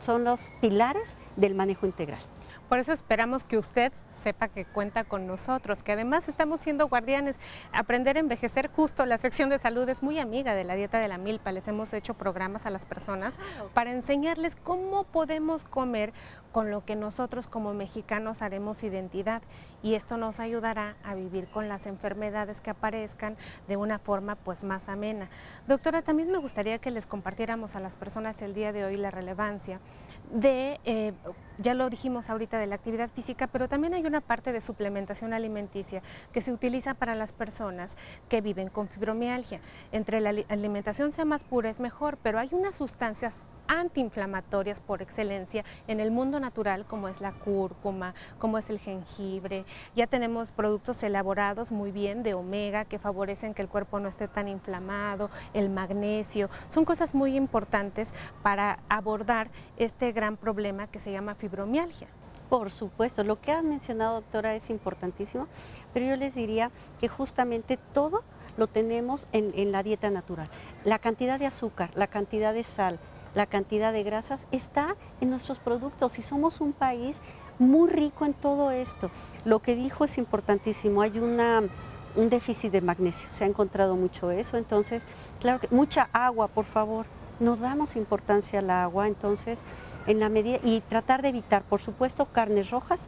son los pilares del manejo integral. Por eso esperamos que usted sepa que cuenta con nosotros, que además estamos siendo guardianes. Aprender a envejecer justo, la sección de salud es muy amiga de la dieta de la milpa. Les hemos hecho programas a las personas para enseñarles cómo podemos comer con lo que nosotros como mexicanos haremos identidad y esto nos ayudará a vivir con las enfermedades que aparezcan de una forma pues más amena. Doctora, también me gustaría que les compartiéramos a las personas el día de hoy la relevancia de, eh, ya lo dijimos ahorita, de la actividad física, pero también hay una parte de suplementación alimenticia que se utiliza para las personas que viven con fibromialgia. Entre la alimentación sea más pura es mejor, pero hay unas sustancias antiinflamatorias por excelencia en el mundo natural, como es la cúrcuma, como es el jengibre. Ya tenemos productos elaborados muy bien de omega que favorecen que el cuerpo no esté tan inflamado, el magnesio. Son cosas muy importantes para abordar este gran problema que se llama fibromialgia. Por supuesto, lo que ha mencionado, doctora, es importantísimo, pero yo les diría que justamente todo lo tenemos en, en la dieta natural. La cantidad de azúcar, la cantidad de sal, la cantidad de grasas está en nuestros productos y somos un país muy rico en todo esto. Lo que dijo es importantísimo, hay una, un déficit de magnesio, se ha encontrado mucho eso, entonces, claro que mucha agua, por favor, no damos importancia al agua, entonces, en la medida, y tratar de evitar, por supuesto, carnes rojas,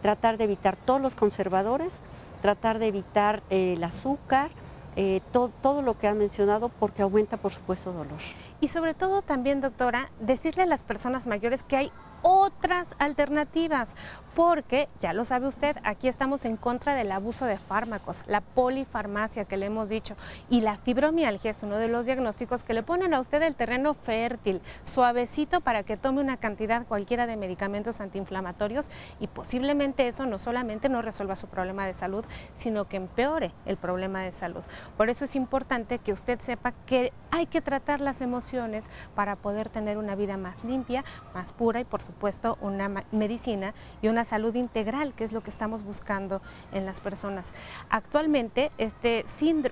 tratar de evitar todos los conservadores, tratar de evitar eh, el azúcar, eh, todo lo que han mencionado porque aumenta, por supuesto, dolor. Y sobre todo también, doctora, decirle a las personas mayores que hay otras alternativas, porque ya lo sabe usted, aquí estamos en contra del abuso de fármacos, la polifarmacia que le hemos dicho, y la fibromialgia es uno de los diagnósticos que le ponen a usted el terreno fértil, suavecito para que tome una cantidad cualquiera de medicamentos antiinflamatorios y posiblemente eso no solamente no resuelva su problema de salud, sino que empeore el problema de salud. Por eso es importante que usted sepa que hay que tratar las emociones para poder tener una vida más limpia, más pura y por supuesto supuesto, una medicina y una salud integral, que es lo que estamos buscando en las personas. Actualmente, este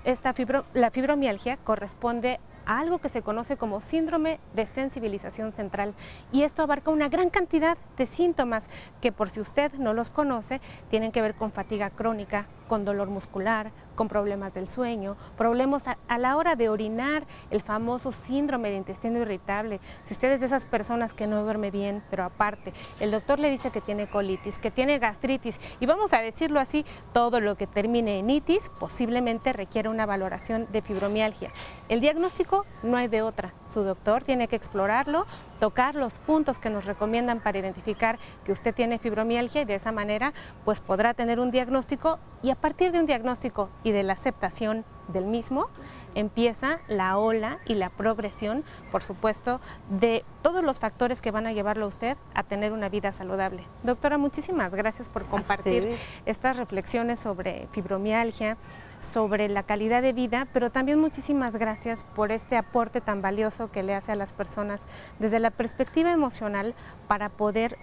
esta fibro, la fibromialgia corresponde a algo que se conoce como síndrome de sensibilización central y esto abarca una gran cantidad de síntomas que por si usted no los conoce tienen que ver con fatiga crónica, con dolor muscular, con problemas del sueño, problemas a, la hora de orinar, el famoso síndrome de intestino irritable. Si usted es de esas personas que no duerme bien, pero aparte, el doctor le dice que tiene colitis, que tiene gastritis, y vamos a decirlo así, todo lo que termine en itis posiblemente requiere una valoración de fibromialgia. El diagnóstico no hay de otra. Su doctor tiene que explorarlo, tocar los puntos que nos recomiendan para identificar que usted tiene fibromialgia y de esa manera pues podrá tener un diagnóstico y a partir de un diagnóstico y de la aceptación del mismo empieza la ola y la progresión, por supuesto, de todos los factores que van a llevarlo a usted a tener una vida saludable. Doctora, muchísimas gracias por compartir estas reflexiones sobre fibromialgia, sobre la calidad de vida, pero también muchísimas gracias por este aporte tan valioso que le hace a las personas desde la perspectiva emocional para poder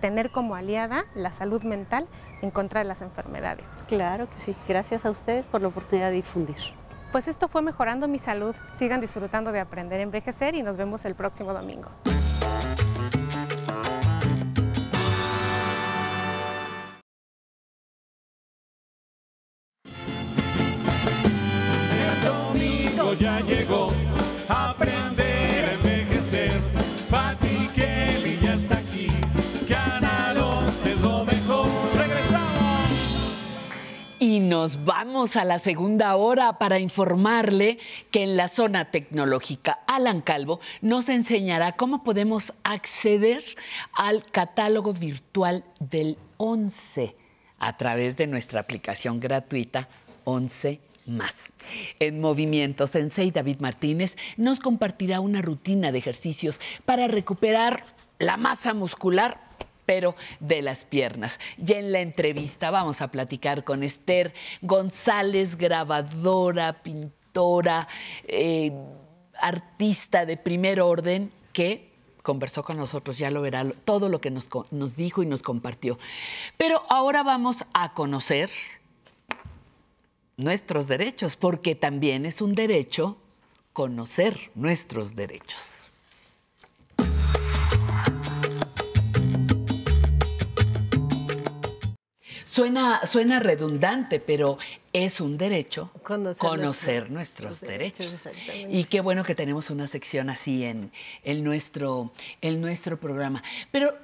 tener como aliada la salud mental en contra de las enfermedades. Claro que sí, gracias a ustedes por la oportunidad de difundir. Pues esto fue Mejorando mi Salud. Sigan disfrutando de aprender a envejecer y nos vemos el próximo domingo. Ya llegó. Aprender a envejecer. Pati Kelly ya está aquí. Canal 11 es lo mejor. Regresamos. Y nos vamos a la segunda hora para informarle que en la zona tecnológica Alan Calvo nos enseñará cómo podemos acceder al catálogo virtual del 11 a través de nuestra aplicación gratuita 11 más. En Movimiento Sensei, David Martínez nos compartirá una rutina de ejercicios para recuperar la masa muscular pero de las piernas. Y en la entrevista vamos a platicar con Esther González, grabadora, pintora, eh, artista de primer orden, que conversó con nosotros, ya lo verá, todo lo que nos dijo y nos compartió. Pero ahora vamos a conocer nuestros derechos, porque también es un derecho conocer nuestros derechos. Suena, suena redundante, pero es un derecho Conocer conocer, nuestro- nuestros derechos, derechos. Y qué bueno que tenemos una sección así en, en nuestro, en nuestro programa. Pero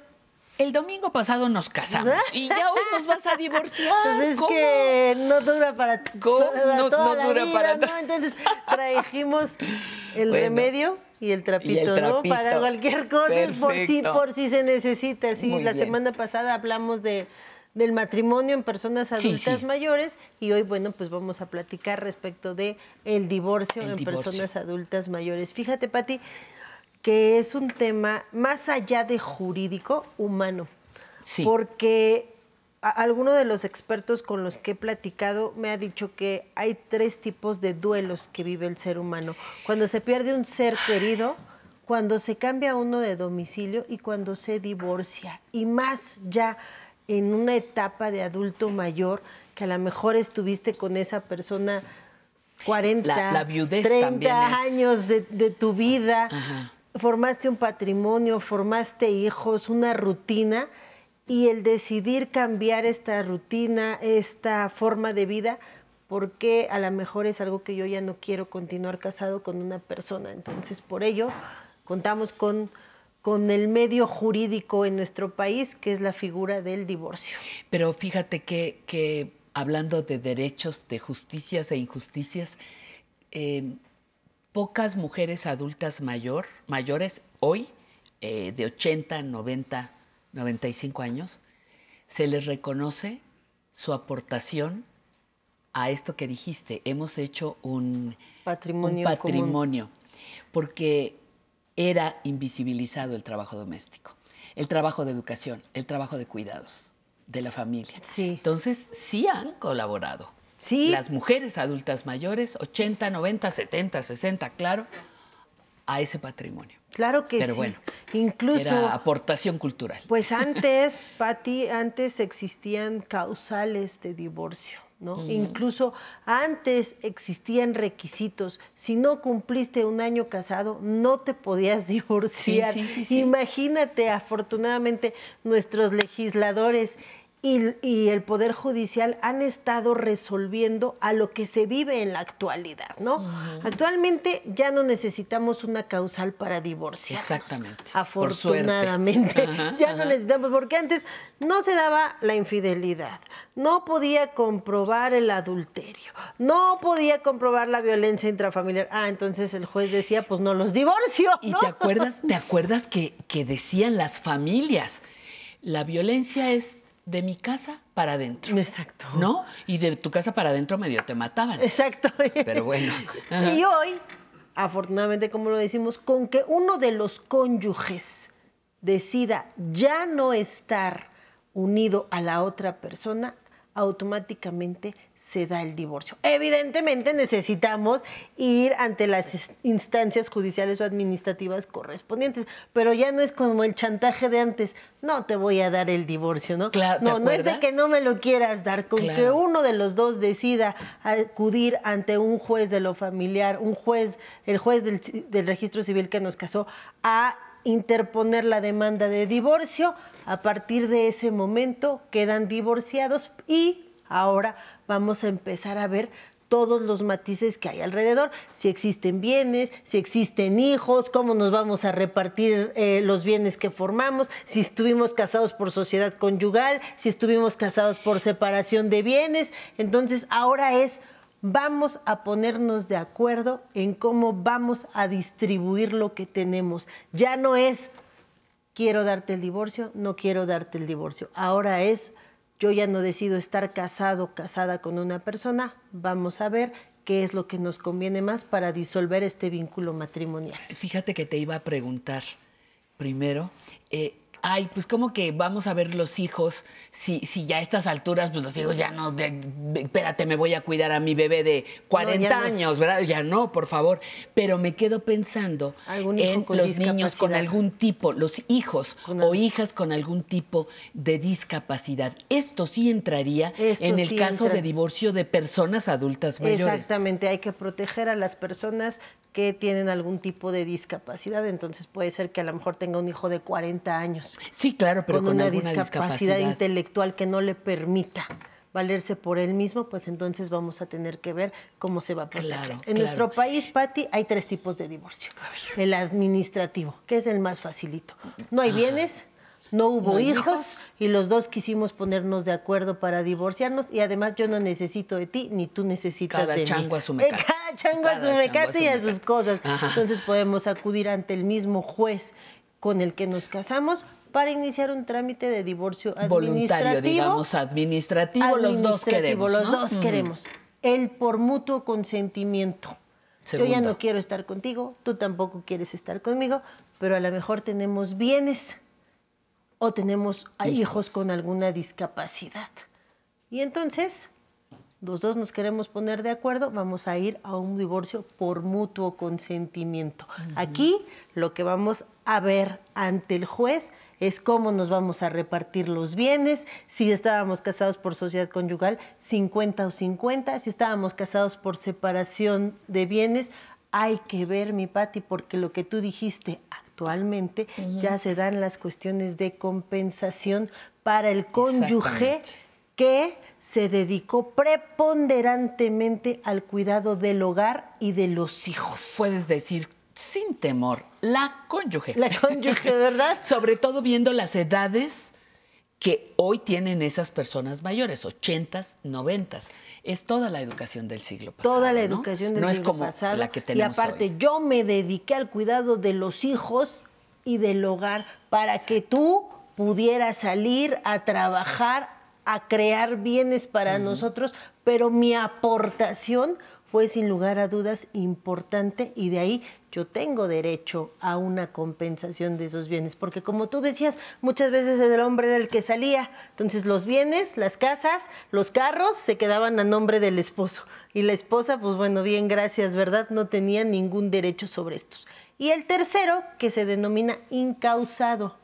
el domingo pasado nos casamos y ya hoy nos vas a divorciar. Pues es ¿Cómo? que no dura para, ¿Cómo? No- toda no la dura vida, para ¿no? to- Entonces trajimos el Bueno. remedio y el trapito, ¿no? trapito. Para cualquier cosa, por si, por si se necesita. Sí, Muy la bien. semana pasada hablamos de del matrimonio en personas Sí, adultas sí. mayores y hoy, bueno, pues vamos a platicar respecto de el divorcio El en divorcio. personas adultas mayores. Fíjate, Pati, que es un tema más allá de jurídico, humano. Sí. Porque alguno de los expertos con los que he platicado me ha dicho que hay tres tipos de duelos que vive el ser humano. Cuando se pierde un ser querido, cuando se cambia uno de domicilio y cuando se divorcia. Y más ya en una etapa de adulto mayor, que a lo mejor estuviste con esa persona 40, La- la viudez 30 también es- años de, de tu vida, Ajá. Formaste un patrimonio, formaste hijos, una rutina, y el decidir cambiar esta rutina, esta forma de vida, porque a lo mejor es algo que yo ya no quiero continuar casado con una persona. Entonces, por ello, contamos con, con el medio jurídico en nuestro país, que es la figura del divorcio. Pero fíjate que, que hablando de derechos, de justicias e injusticias, eh, pocas mujeres adultas mayor, mayores hoy, eh, de 80, 90, 95 años, se les reconoce su aportación a esto que dijiste. Hemos hecho un Patrimonio un común. patrimonio, porque era invisibilizado el trabajo doméstico, el trabajo de educación, el trabajo de cuidados de la familia. Sí. Entonces, sí han colaborado. Sí. Las mujeres adultas mayores, 80, 90, 70, 60, claro, a ese patrimonio. Claro que Pero sí. bueno, Incluso Era aportación cultural. Pues <laughs> antes, Patti, antes existían causales de divorcio, ¿no? Incluso antes existían requisitos. Si no cumpliste un año casado, no te podías <laughs> divorciar. Sí, sí, sí. Imagínate, afortunadamente, nuestros legisladores y, y el Poder Judicial han estado resolviendo a lo que se vive en la actualidad, ¿no? Actualmente ya no necesitamos una causal para divorciar. Exactamente. Afortunadamente. Ajá, <laughs> ya no necesitamos, porque antes no se daba la infidelidad, no podía comprobar el adulterio, no podía comprobar la violencia intrafamiliar. Ah, entonces el juez decía, pues no los divorcio. ¿Y te acuerdas, te <laughs> acuerdas que, que decían las familias? La violencia es de mi casa para adentro. Exacto. ¿No? Y de tu casa para adentro medio te mataban. Exacto. Pero bueno. <laughs> Ajá. Y hoy, afortunadamente, como lo decimos, con que uno de los cónyuges decida ya no estar unido a la otra persona, automáticamente se da el divorcio. Evidentemente necesitamos ir ante las instancias judiciales o administrativas correspondientes, pero ya no es como el chantaje de antes, no te voy a dar el divorcio, ¿no? Claro, ¿te no, no es de que no me lo quieras dar, con que uno de los dos decida acudir ante un juez de lo familiar, un juez, el juez del registro civil que nos casó, a interponer la demanda de divorcio, a partir de ese momento quedan divorciados y ahora vamos a empezar a ver todos los matices que hay alrededor, si existen bienes, si existen hijos, cómo nos vamos a repartir eh, los bienes que formamos, si estuvimos casados por sociedad conyugal, si estuvimos casados por separación de bienes. Entonces ahora es, vamos a ponernos de acuerdo en cómo vamos a distribuir lo que tenemos. Ya no es, quiero darte el divorcio, no quiero darte el divorcio. Ahora es, yo ya no decido estar casado, casada con una persona, vamos a ver qué es lo que nos conviene más para disolver este vínculo matrimonial. Fíjate que te iba a preguntar primero, eh, ay, pues como que vamos a ver los hijos, si, si ya a estas alturas, pues los hijos ya no, de- espérate, me voy a cuidar a mi bebé de 40 ya no. años, ¿verdad? Ya no, por favor. Pero me quedo pensando en los niños con algún tipo, los hijos o hijas con algún tipo de discapacidad. Esto sí entraría Esto en el sí caso entra. de divorcio de personas adultas mayores. Exactamente, hay que proteger a las personas que tienen algún tipo de discapacidad, entonces puede ser que a lo mejor tenga un hijo de 40 años. Sí, claro, pero con, una alguna discapacidad, discapacidad. intelectual que no le permita valerse por él mismo, pues entonces vamos a tener que ver cómo se va a proteger. Claro, en claro. nuestro país, Patti, hay tres tipos de divorcio. El administrativo, que es el más facilito. No hay bienes, no hubo No hijos, hijos. y los dos quisimos ponernos de acuerdo para divorciarnos y además yo no necesito de ti ni tú necesitas Cada de chango mí. a su mecate. Eh, <laughs> Cada chango a su mecate y a sus cosas. Ajá. Entonces podemos acudir ante el mismo juez con el que nos casamos para iniciar un trámite de divorcio Voluntario, administrativo. digamos, administrativo, los dos Administrativo, queremos. Los ¿no? dos queremos. El por mutuo consentimiento. Yo ya no quiero estar contigo, tú tampoco quieres estar conmigo, pero a lo mejor tenemos bienes o tenemos a hijos con alguna discapacidad. Y entonces, los dos nos queremos poner de acuerdo, vamos a ir a un divorcio por mutuo consentimiento. Aquí lo que vamos a ver ante el juez es cómo nos vamos a repartir los bienes, si estábamos casados por sociedad conyugal, 50 o 50, si estábamos casados por separación de bienes, hay que ver, mi Pati, porque lo que tú dijiste actualmente ya se dan las cuestiones de compensación para el cónyuge que se dedicó preponderantemente al cuidado del hogar y de los hijos. Puedes decir sin temor, la cónyuge. La cónyuge, ¿verdad? <laughs> Sobre todo viendo las edades que hoy tienen esas personas mayores, 80s, 90s. Es toda la educación del siglo pasado. Toda la ¿no? educación del No es siglo como pasado. la que y tenemos aparte, hoy. yo me dediqué al cuidado de los hijos y del hogar para que tú pudieras salir a trabajar, a crear bienes para nosotros, pero mi aportación fue sin lugar a dudas importante y de ahí yo tengo derecho a una compensación de esos bienes, porque como tú decías, muchas veces el hombre era el que salía, entonces los bienes, las casas, los carros se quedaban a nombre del esposo y la esposa, pues bueno, bien, gracias, ¿verdad? No tenía ningún derecho sobre estos. Y el tercero, que se denomina incausado.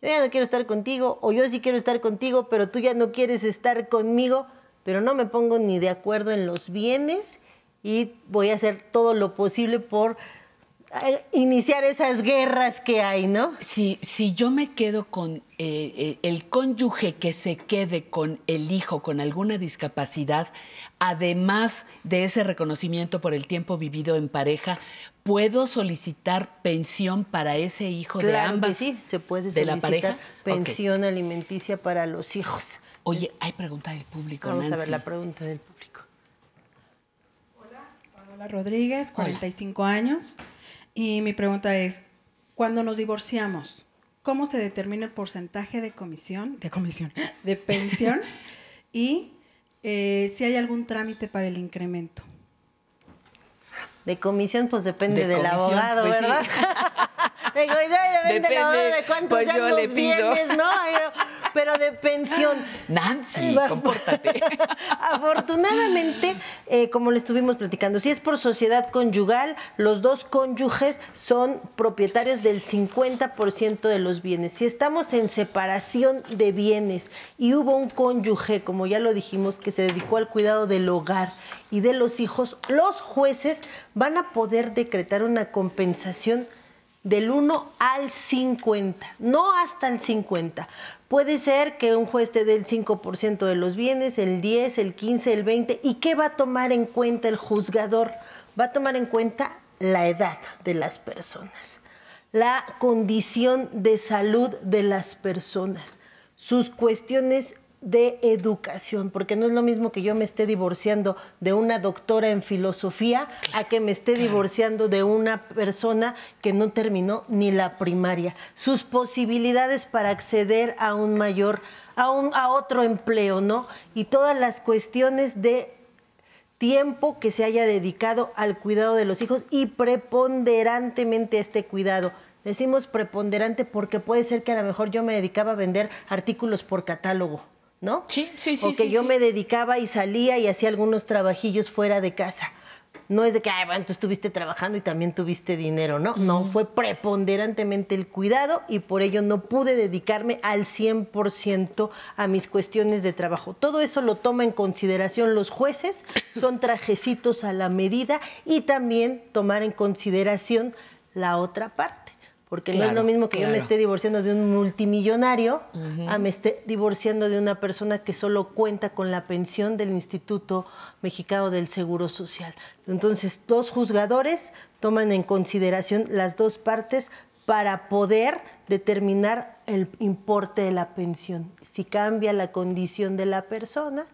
Yo ya no quiero estar contigo, o yo sí quiero estar contigo, pero tú ya no quieres estar conmigo, pero no me pongo ni de acuerdo en los bienes y voy a hacer todo lo posible por eh, iniciar esas guerras que hay, ¿no? Si, si yo me quedo con eh, eh, el cónyuge que se quede con el hijo con alguna discapacidad, además de ese reconocimiento por el tiempo vivido en pareja, ¿puedo solicitar pensión para ese hijo de Claro que ambas? sí, se puede de la solicitar pareja? Pensión alimenticia para los hijos. Oye, hay pregunta del público, Vamos a ver la pregunta del público. Paola Rodríguez, 45 años. Y mi pregunta es, cuando nos divorciamos, ¿cómo se determina el porcentaje de comisión, de comisión, de pensión? <laughs> y eh, si hay algún trámite para el incremento. De comisión, pues depende De del comisión, abogado, pues sí. ¿verdad? <laughs> de comisión depende, del abogado de cuántos pues sean yo los bienes, ¿no? Pero de pensión. Nancy, compórtate. <laughs> Afortunadamente, eh, como le estuvimos platicando, si es por sociedad conyugal, los dos cónyuges son propietarios del 50% de los bienes. Si estamos en separación de bienes y hubo un cónyuge, como ya lo dijimos, que se dedicó al cuidado del hogar y de los hijos, los jueces van a poder decretar una compensación del 1 al 50, no hasta el 50. Puede ser que un juez te dé el 5% de los bienes, el 10, el 15, el 20. ¿Y qué va a tomar en cuenta el juzgador? Va a tomar en cuenta la edad de las personas, la condición de salud de las personas, sus cuestiones de educación, porque no es lo mismo que yo me esté divorciando de una doctora en filosofía a que me esté divorciando de una persona que no terminó ni la primaria. Sus posibilidades para acceder a un mayor, a, un, a otro empleo, ¿no? Y todas las cuestiones de tiempo que se haya dedicado al cuidado de los hijos y preponderantemente a este cuidado. Decimos preponderante porque puede ser que a lo mejor yo me dedicaba a vender artículos por catálogo. ¿No? Sí, sí, sí. O que sí, yo sí. me dedicaba y salía y hacía algunos trabajillos fuera de casa. No es de que, ay, bueno, tú estuviste trabajando y también tuviste dinero, ¿no? No, fue preponderantemente el cuidado y por ello no pude dedicarme al 100% a mis cuestiones de trabajo. Todo eso lo toma en consideración los jueces, son trajecitos a la medida y también tomar en consideración la otra parte. Porque no es lo mismo que yo me esté divorciando de un multimillonario a me esté divorciando de una persona que solo cuenta con la pensión del Instituto Mexicano del Seguro Social. Entonces, dos juzgadores toman en consideración las dos partes para poder determinar el importe de la pensión. Si cambia la condición de la persona,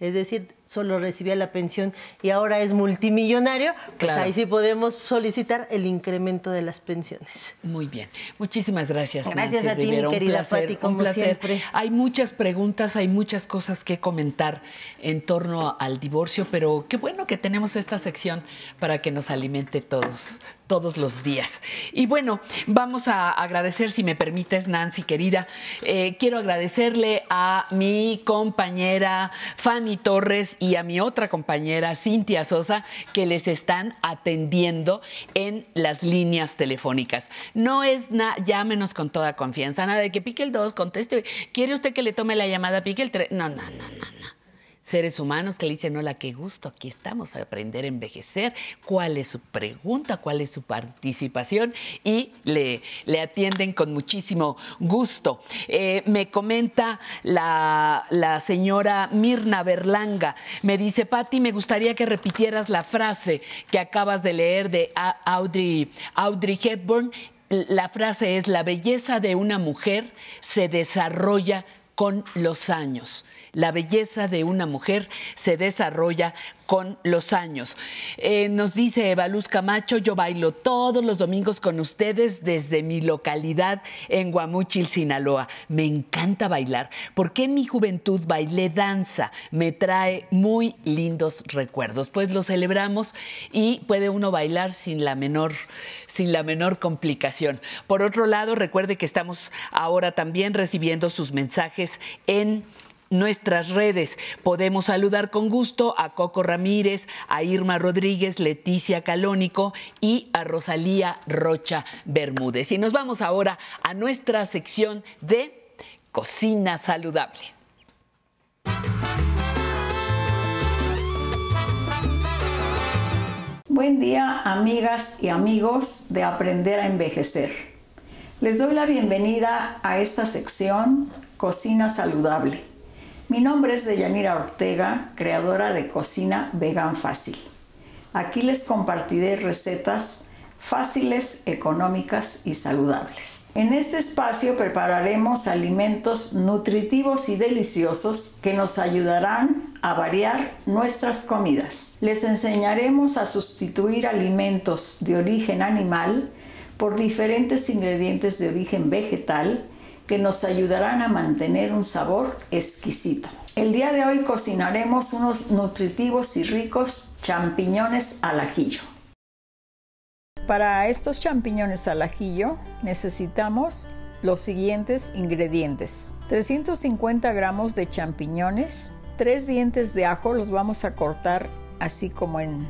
es decir, solo recibía la pensión y ahora es multimillonario, pues Claro. ahí sí podemos solicitar el incremento de las pensiones. Muy bien. Muchísimas gracias. Gracias Nancy a ti, mi Rivera. Un querida placer, Pati, un como placer. siempre. Hay muchas preguntas, hay muchas cosas que comentar en torno al divorcio, pero qué bueno que tenemos esta sección para que nos alimente todos, todos los días. Y bueno, vamos a agradecer, si me permites, Nancy, querida. eh, quiero agradecerle a mi compañera Fanny Torres y a mi otra compañera Cintia Sosa que les están atendiendo en las líneas telefónicas. No es nada, llámenos con toda confianza, nada de que pique el 2, conteste. ¿Quiere usted que le tome la llamada? Pique el 3. No, no, no, no, no. Seres humanos que le dicen, hola, qué gusto, aquí estamos a aprender a envejecer. ¿Cuál es su pregunta? ¿Cuál es su participación? Y le, le atienden con muchísimo gusto. Eh, me comenta la, la señora Mirna Berlanga, me dice, Patti, me gustaría que repitieras la frase que acabas de leer de Audrey, Audrey Hepburn. La frase es, la belleza de una mujer se desarrolla con los años. La belleza de una mujer se desarrolla con los años. Eh, nos dice Eva Luz Camacho, yo bailo todos los domingos con ustedes desde mi localidad en Guamúchil, Sinaloa. Me encanta bailar porque en mi juventud bailé danza. Me trae muy lindos recuerdos. Pues lo celebramos y puede uno bailar sin la menor sin la menor complicación. Por otro lado, recuerde que estamos ahora también recibiendo sus mensajes en nuestras redes. Podemos saludar con gusto a Coco Ramírez, a Irma Rodríguez, Leticia Calónico y a Rosalía Rocha Bermúdez. Y nos vamos ahora a nuestra sección de Cocina Saludable. Buen día, amigas y amigos de Aprender a Envejecer. Les doy la bienvenida a esta sección Cocina Saludable. Mi nombre es Deyanira Ortega, creadora de Cocina Vegan Fácil. Aquí les compartiré recetas fáciles, económicas y saludables. En este espacio prepararemos alimentos nutritivos y deliciosos que nos ayudarán a variar nuestras comidas. Les enseñaremos a sustituir alimentos de origen animal por diferentes ingredientes de origen vegetal que nos ayudarán a mantener un sabor exquisito. El día de hoy cocinaremos unos nutritivos y ricos champiñones al ajillo. Para estos champiñones al ajillo necesitamos los siguientes ingredientes. 350 gramos de champiñones, 3 dientes de ajo, los vamos a cortar así como en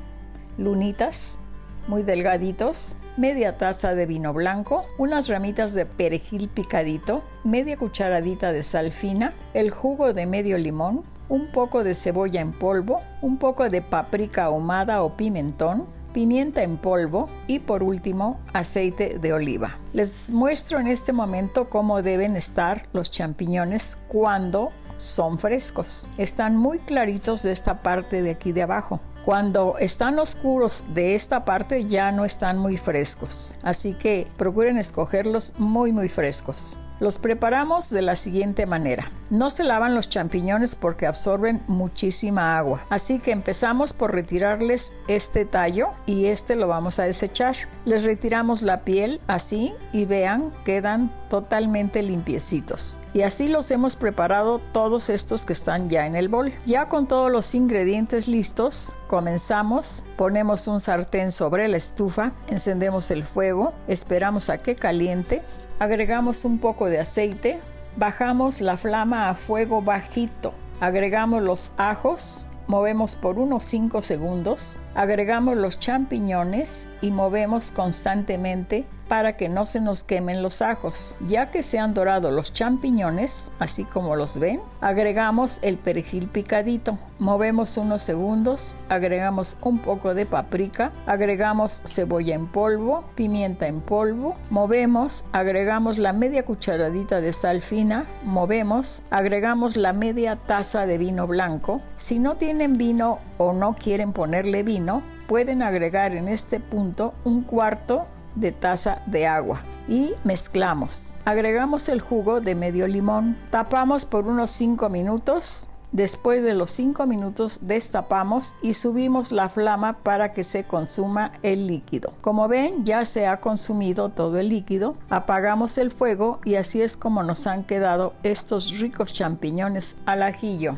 lunitas, muy delgaditos, media taza de vino blanco, unas ramitas de perejil picadito, media cucharadita de sal fina, el jugo de medio limón, un poco de cebolla en polvo, un poco de paprika ahumada o pimentón, pimienta en polvo y por último aceite de oliva. Les muestro en este momento cómo deben estar los champiñones cuando son frescos. Están muy claritos de esta parte de aquí de abajo. Cuando están oscuros de esta parte ya no están muy frescos, así que procuren escogerlos muy muy frescos. Los preparamos de la siguiente manera. No se lavan los champiñones porque absorben muchísima agua, así que empezamos por retirarles este tallo y este lo vamos a desechar. Les retiramos la piel así y vean, quedan totalmente limpiecitos. Y así los hemos preparado todos estos que están ya en el bol. Ya con todos los ingredientes listos, comenzamos. Ponemos un sartén sobre la estufa, encendemos el fuego, esperamos a que caliente Agregamos un poco de aceite, bajamos la flama a fuego bajito, agregamos los ajos, movemos por unos 5 segundos, agregamos los champiñones y movemos constantemente para que no se nos quemen los ajos. Ya que se han dorado los champiñones, así como los ven, agregamos el perejil picadito. Movemos unos segundos, agregamos un poco de paprika, agregamos cebolla en polvo, pimienta en polvo, movemos, agregamos la media cucharadita de sal fina, movemos, agregamos la media taza de vino blanco. Si no tienen vino o no quieren ponerle vino, pueden agregar en este punto un cuarto de taza de agua y mezclamos. Agregamos el jugo de medio limón, tapamos por unos 5 minutos. Después de los 5 minutos destapamos y subimos la flama para que se consuma el líquido. Como ven ya se ha consumido todo el líquido. Apagamos el fuego y así es como nos han quedado estos ricos champiñones al ajillo.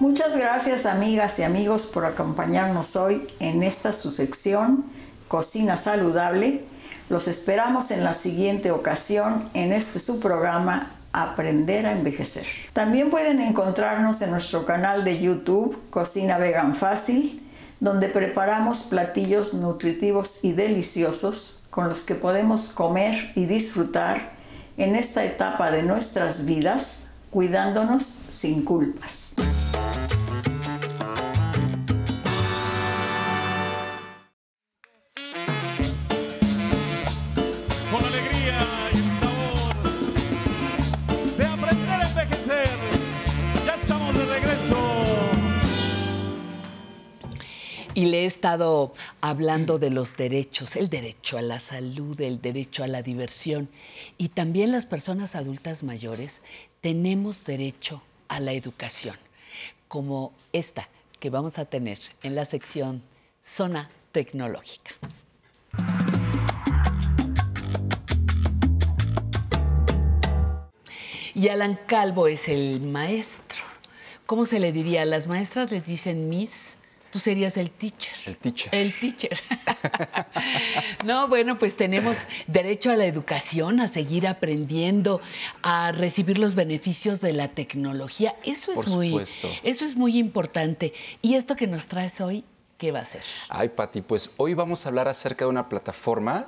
Muchas gracias amigas y amigos por acompañarnos hoy en esta su sección Cocina Saludable. Los esperamos en la siguiente ocasión en este su programa Aprender a Envejecer. También pueden encontrarnos en nuestro canal de YouTube Cocina Vegan Fácil, donde preparamos platillos nutritivos y deliciosos con los que podemos comer y disfrutar en esta etapa de nuestras vidas, cuidándonos sin culpas. Estado hablando de los derechos, el derecho a la salud, el derecho a la diversión. Y también las personas adultas mayores tenemos derecho a la educación, como esta que vamos a tener en la sección Zona Tecnológica. Y Alan Calvo es el maestro. ¿Cómo se le diría? Las maestras les dicen Miss. Tú serías el teacher. El teacher. El teacher. <laughs> no, bueno, pues tenemos derecho a la educación, a seguir aprendiendo, a recibir los beneficios de la tecnología. Eso es Por muy, supuesto. eso es muy importante. Y esto que nos traes hoy, ¿qué va a ser? Ay, Pati, pues hoy vamos a hablar acerca de una plataforma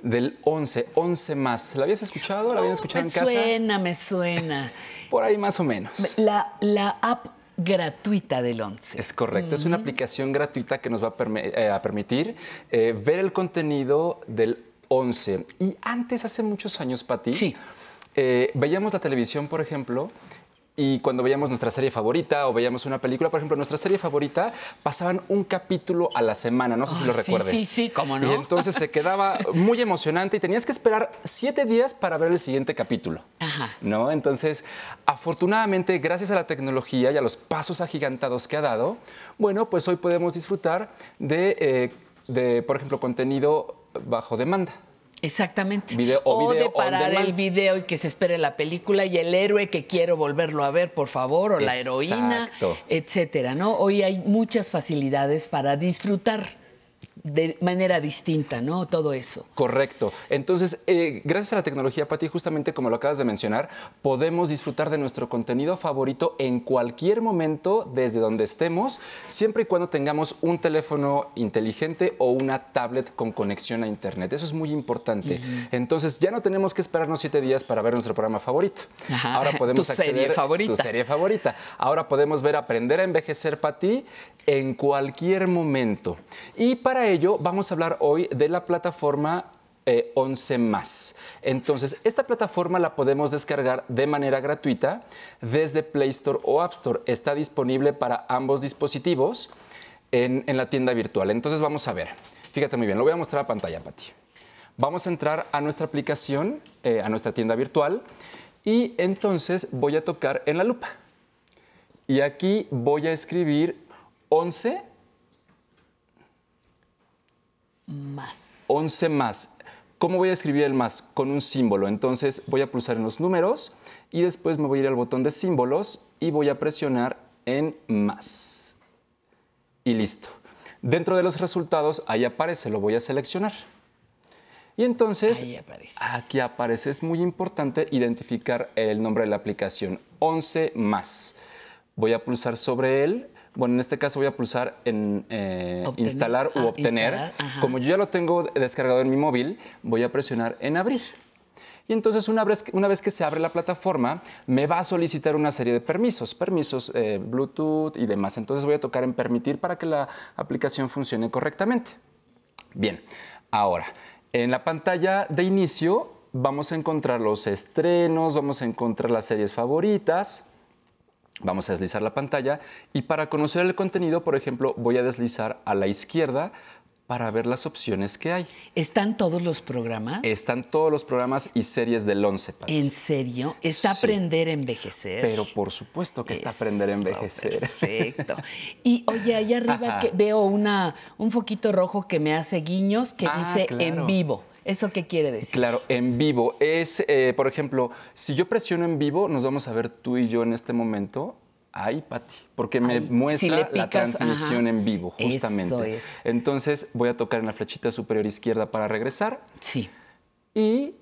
del 11, 11 más. ¿La habías escuchado? ¿La habían escuchado me en casa? suena, me suena. Por ahí más o menos. La, la app gratuita del 11. Es correcto, es una aplicación gratuita que nos va a, permi- eh, a permitir eh, ver el contenido del 11. Y antes, hace muchos años, Pati, eh, veíamos la televisión, por ejemplo, y cuando veíamos nuestra serie favorita o veíamos una película, por ejemplo, nuestra serie favorita, pasaban un capítulo a la semana, no sé si lo sí, recuerdes. sí, sí, cómo no. Y entonces se quedaba <laughs> muy emocionante y tenías que esperar siete días para ver el siguiente capítulo. Ajá. ¿no? Entonces, afortunadamente, gracias a la tecnología y a los pasos agigantados que ha dado, bueno, pues hoy podemos disfrutar de, eh, de, por ejemplo, contenido bajo demanda. Exactamente. Video- o o video de parar el video y que se espere la película y el héroe que quiero volverlo a ver, por favor, o la heroína, etcétera, ¿no? Hoy hay muchas facilidades para disfrutar de manera distinta, ¿no? Todo eso. Correcto. Entonces, eh, gracias a la tecnología, Pati, justamente como lo acabas de mencionar, podemos disfrutar de nuestro contenido favorito en cualquier momento, desde donde estemos, siempre y cuando tengamos un teléfono inteligente o una tablet con conexión a Internet. Eso es muy importante. Ujú. Entonces, ya no tenemos que esperarnos siete días para ver nuestro programa favorito. Ajá. Ahora <laughs> podemos Tu serie acceder favorita. Tu serie favorita. Ahora podemos ver Aprender a Envejecer, Pati, en cualquier momento. Y para ello vamos a hablar hoy de la plataforma eh, 11 más. Entonces, esta plataforma la podemos descargar de manera gratuita desde Play Store o App Store. Está disponible para ambos dispositivos en, en la tienda virtual. Entonces, vamos a ver. Fíjate muy bien, lo voy a mostrar a pantalla, Pati. Vamos a entrar a nuestra aplicación, eh, a nuestra tienda virtual, y entonces voy a tocar en la lupa. Y aquí voy a escribir 11 Más. 11 más. ¿Cómo voy a escribir el más? Con un símbolo. Entonces voy a pulsar en los números y después me voy a ir al botón de símbolos y voy a presionar en más. Y listo. Dentro de los resultados, ahí aparece, lo voy a seleccionar. Y entonces, aquí aparece, es muy importante identificar el nombre de la aplicación, 11 más. Voy a pulsar sobre él. Bueno, en este caso voy a pulsar en eh, Obtener. instalar u Ah, obtener. instalar, ajá. Como yo ya lo tengo descargado en mi móvil, voy a presionar en abrir. Y entonces una vez, una vez que se abre la plataforma, me va a solicitar una serie de permisos, permisos eh, Bluetooth y demás. Entonces voy a tocar en permitir para que la aplicación funcione correctamente. Bien, ahora, en la pantalla de inicio vamos a encontrar los estrenos, vamos a encontrar las series favoritas. Vamos a deslizar la pantalla y para conocer el contenido, por ejemplo, voy a deslizar a la izquierda para ver las opciones que hay. ¿Están todos los programas? Están todos los programas y series del 11, Pati. ¿En serio? ¿Está Sí. aprender a envejecer? Pero por supuesto que está aprender a envejecer. Perfecto. Y oye, allá arriba <laughs> que veo una, un foquito rojo que me hace guiños que Ah, dice claro. en vivo. ¿Eso qué quiere decir? Claro, en vivo. Es, eh, por ejemplo, si yo presiono en vivo, nos vamos a ver tú y yo en este momento. Ahí, Pati, porque me muestra Si la transmisión ajá. en vivo, Eso justamente. es. Entonces voy a tocar en la flechita superior izquierda para regresar. Sí. Y,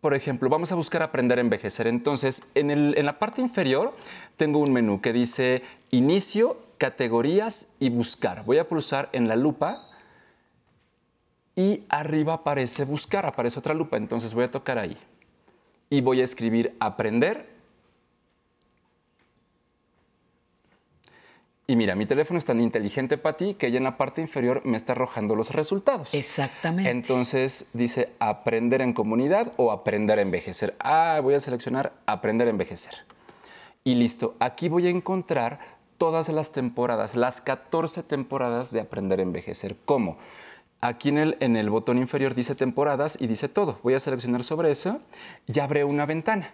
por ejemplo, vamos a buscar aprender a envejecer. Entonces, en, el- en la parte inferior tengo un menú que dice inicio, categorías y buscar. Voy a pulsar en la lupa y arriba aparece buscar, aparece otra lupa. Entonces voy a tocar ahí y voy a escribir aprender. Y mira, mi teléfono es tan inteligente, Pati, que ya en la parte inferior me está arrojando los resultados. Exactamente. Entonces dice aprender en comunidad o aprender a envejecer. Ah, voy a seleccionar aprender a envejecer. Y listo, aquí voy a encontrar todas las temporadas, las 14 temporadas de aprender a envejecer. ¿Cómo? Aquí en el, en el botón inferior dice temporadas y dice todo. Voy a seleccionar sobre eso y abre una ventana.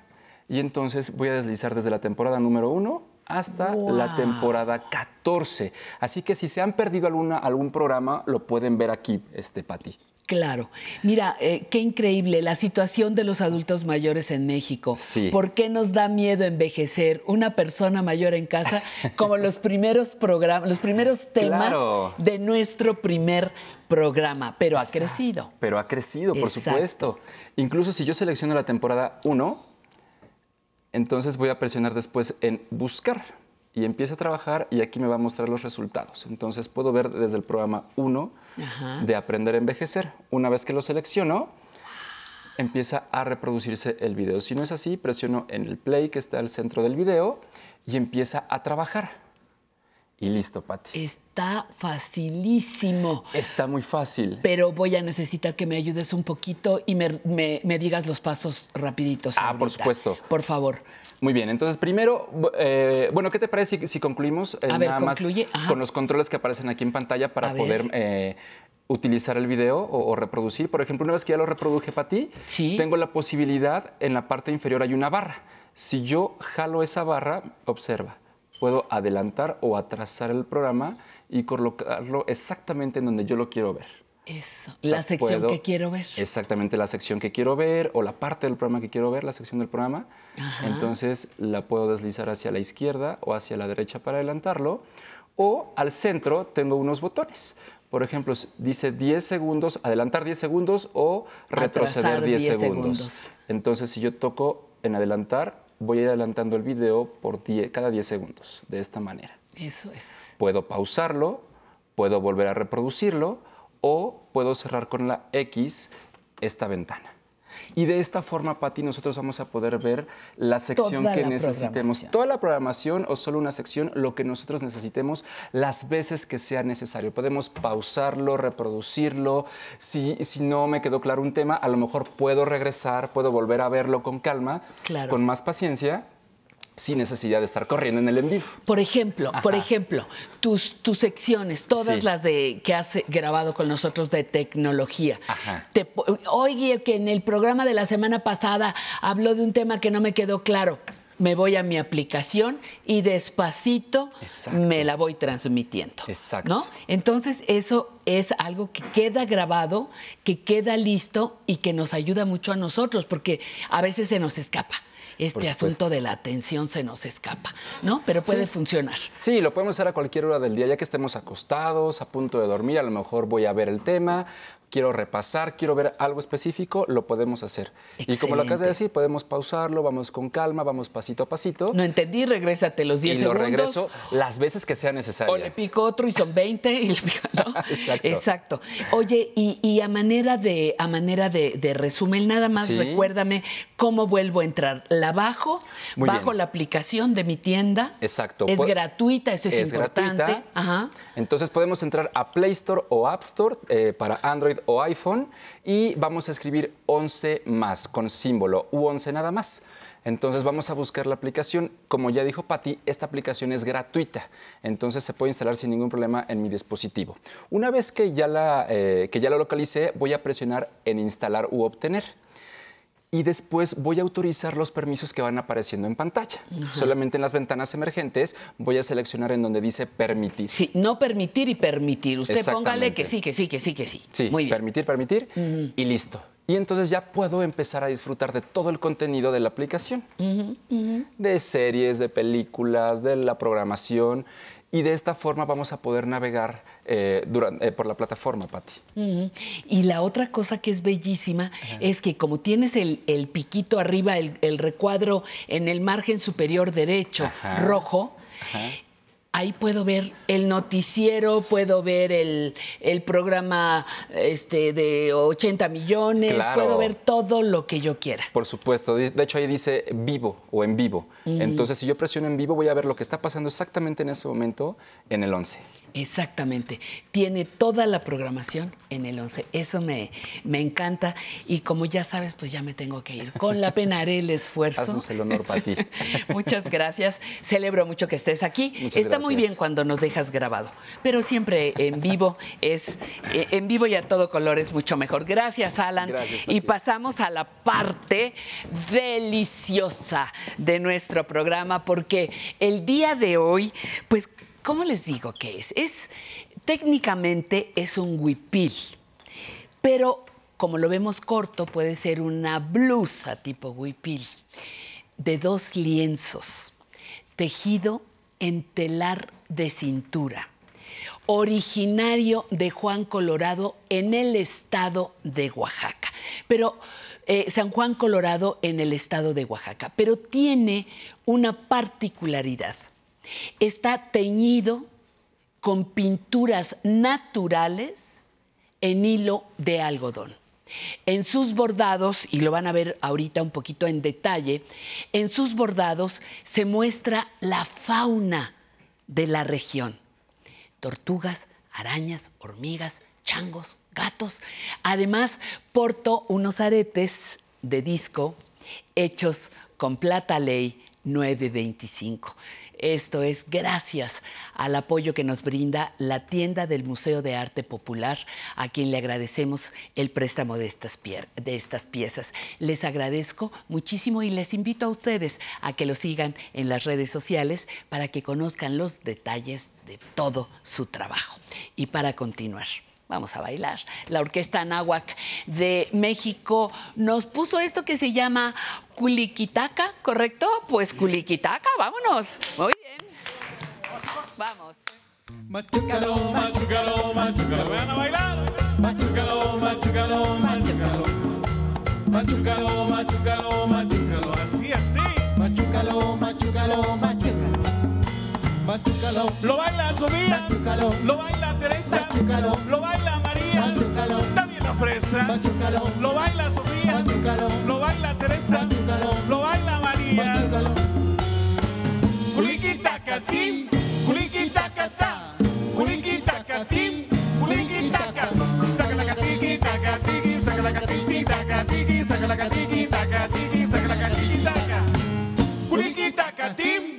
Y entonces voy a deslizar desde la temporada número 1 hasta la temporada 14. Así que si se han perdido alguna, algún programa, lo pueden ver aquí, este Pati. Claro. Mira, eh, qué increíble la situación de los adultos mayores en México. Sí. ¿Por qué nos da miedo envejecer una persona mayor en casa como los primeros programas, los primeros <laughs> temas Claro. de nuestro primer programa? Pero ha crecido. Pero ha crecido, por Exacto. supuesto. Incluso si yo selecciono la temporada 1, entonces voy a presionar después en buscar y empieza a trabajar y aquí me va a mostrar los resultados. Entonces puedo ver desde el programa 1 Ajá. de aprender a envejecer. Una vez que lo selecciono, empieza a reproducirse el video. Si no es así, presiono en el play que está al centro del video y empieza a trabajar. Y listo, Pati. Está facilísimo. Está muy fácil. Pero voy a necesitar que me ayudes un poquito y me, me- me digas los pasos rapiditos. Ah, por supuesto. Por favor. Muy bien, entonces primero, eh, bueno, ¿qué te parece si, si concluimos eh, ver, nada más ajá. con los controles que aparecen aquí en pantalla para A poder eh, utilizar el video o, o reproducir? Por ejemplo, una vez que ya lo reproduje para ti, tengo la posibilidad, en la parte inferior hay una barra. Si yo jalo esa barra, observa, puedo adelantar o atrasar el programa y colocarlo exactamente en donde yo lo quiero ver. Eso. O sea, la sección puedo- que quiero ver. Exactamente la sección que quiero ver o la parte del programa que quiero ver, la sección del programa. Ajá. Entonces la puedo deslizar hacia la izquierda o hacia la derecha para adelantarlo. O al centro tengo unos botones. Por ejemplo, dice 10 segundos, adelantar 10 segundos o retroceder Atrasar 10, 10 segundos. segundos. Entonces, si yo toco en adelantar, voy a ir adelantando el video por 10 cada 10 segundos, de esta manera. Eso es. Puedo pausarlo, puedo volver a reproducirlo o puedo cerrar con la X esta ventana. Y de esta forma, Pati, nosotros vamos a poder ver la sección Toda que la necesitemos. Toda la programación o solo una sección, lo que nosotros necesitemos las veces que sea necesario. Podemos pausarlo, reproducirlo. Si, si no me quedó claro un tema, a lo mejor puedo regresar, puedo volver a verlo con calma, Claro. con más paciencia, sin necesidad de estar corriendo en el en vivo. Por ejemplo, por ejemplo, tus, tus secciones, todas Sí. las de que has grabado con nosotros de tecnología. Ajá. Te oye, que en el programa de la semana pasada habló de un tema que no me quedó claro. Me voy a mi aplicación y despacito me la voy transmitiendo. Exacto. ¿no? Entonces, eso es algo que queda grabado, que queda listo y que nos ayuda mucho a nosotros, porque a veces se nos escapa. Este asunto de la atención se nos escapa, ¿no? Pero puede Sí. funcionar. Sí, lo podemos hacer a cualquier hora del día, ya que estemos acostados, a punto de dormir, a lo mejor voy a ver el tema, quiero repasar, quiero ver algo específico, lo podemos hacer. Y como lo acabas de decir, podemos pausarlo, vamos con calma, vamos pasito a pasito. No entendí, regrésate los 10 y lo segundos. regreso las veces que sea necesario. O le pico otro y son 20 y le pico, ¿no? <laughs> Exacto. Exacto. Oye, y, y a manera de a manera de, de resumen, nada más Sí. recuérdame cómo vuelvo a entrar. La bajo, Muy bajo bien. la aplicación de mi tienda. Exacto. Es gratuita, esto es, es importante. gratuita. Ajá. Entonces podemos entrar a Play Store o App Store eh, para Android o iPhone y vamos a escribir 11 más con símbolo u 11 nada más. Entonces vamos a buscar la aplicación. Como ya dijo Patti, esta aplicación es gratuita. Entonces se puede instalar sin ningún problema en mi dispositivo. Una vez que ya la, eh, que ya la localicé, voy a presionar en instalar u obtener. Y después voy a autorizar los permisos que van apareciendo en pantalla. Ajá. Solamente en las ventanas emergentes voy a seleccionar en donde dice permitir. Sí, no permitir y permitir. Usted póngale que sí, que sí, que sí, que sí. Sí, Muy bien. permitir, permitir y listo. Y entonces ya puedo empezar a disfrutar de todo el contenido de la aplicación, de series, de películas, de la programación. Y de esta forma vamos a poder navegar eh, eh, por la plataforma, Patti. Y la otra cosa que es bellísima es que como tienes el, el piquito arriba, el, el recuadro en el margen superior derecho rojo. Ahí puedo ver el noticiero, puedo ver el, el programa este, de 80 millones, Claro. puedo ver todo lo que yo quiera. Por supuesto. De hecho, ahí dice vivo o en vivo. Entonces, si yo presiono en vivo, voy a ver lo que está pasando exactamente en ese momento en el 11. Exactamente. Tiene toda la programación en el 11. Eso me, me encanta. Y como ya sabes, pues ya me tengo que ir. Con la pena haré el esfuerzo. Haznos el honor, Patti. <laughs> Muchas gracias. Celebro mucho que estés aquí. Muchas Está muy bien cuando nos dejas grabado, pero siempre en vivo es eh, en vivo y a todo color es mucho mejor. Gracias, Alan. Gracias, y pasamos a la parte deliciosa de nuestro programa porque el día de hoy, pues, ¿cómo les digo que es? Es técnicamente es un huipil, pero como lo vemos corto, puede ser una blusa tipo huipil de dos lienzos, tejido en telar de cintura, originario de Juan Colorado en el estado de Oaxaca. Pero eh, San Juan Colorado en el estado de Oaxaca, pero tiene una particularidad. Está teñido con pinturas naturales en hilo de algodón. En sus bordados, y lo van a ver ahorita un poquito en detalle, en sus bordados se muestra la fauna de la región. Tortugas, arañas, hormigas, changos, gatos. Además, porto unos aretes de disco hechos con plata ley 925. Esto es gracias al apoyo que nos brinda la tienda del Museo de Arte Popular, a quien le agradecemos el préstamo de estas, piezas. Les agradezco muchísimo y les invito a ustedes a que lo sigan en las redes sociales para que conozcan los detalles de todo su trabajo. Y para continuar. Vamos a bailar. La Orquesta Náhuac de México nos puso esto que se llama Culiquitaca, ¿correcto? Pues Culiquitaca, vámonos. Muy bien. Vamos. Machucalo, machucalo, machucalo. Vean a bailar. Machucalo, machucalo, machucalo. Machucalo, machucalo, machucalo. Así, así. Machucalo, machucalo, machucalo. Machucalo. Lo baila Sofía. Machucalo. Lo baila Teresa. Machucalo. Lo baila María. Machucalo. Bien la fresa. Machucalo. Lo baila Sofía. lo baila Teresa, lo baila María. Culiquitacatín, culiquitacatá, culiquitacatín, culiquitaca. Saca la catiqui, taca, tiqui, saca la catiqui, taca, tiqui, saca la catiqui, taca, tiqui, saca la catiqui, taca. Culiquitacatín, culiquitacatá,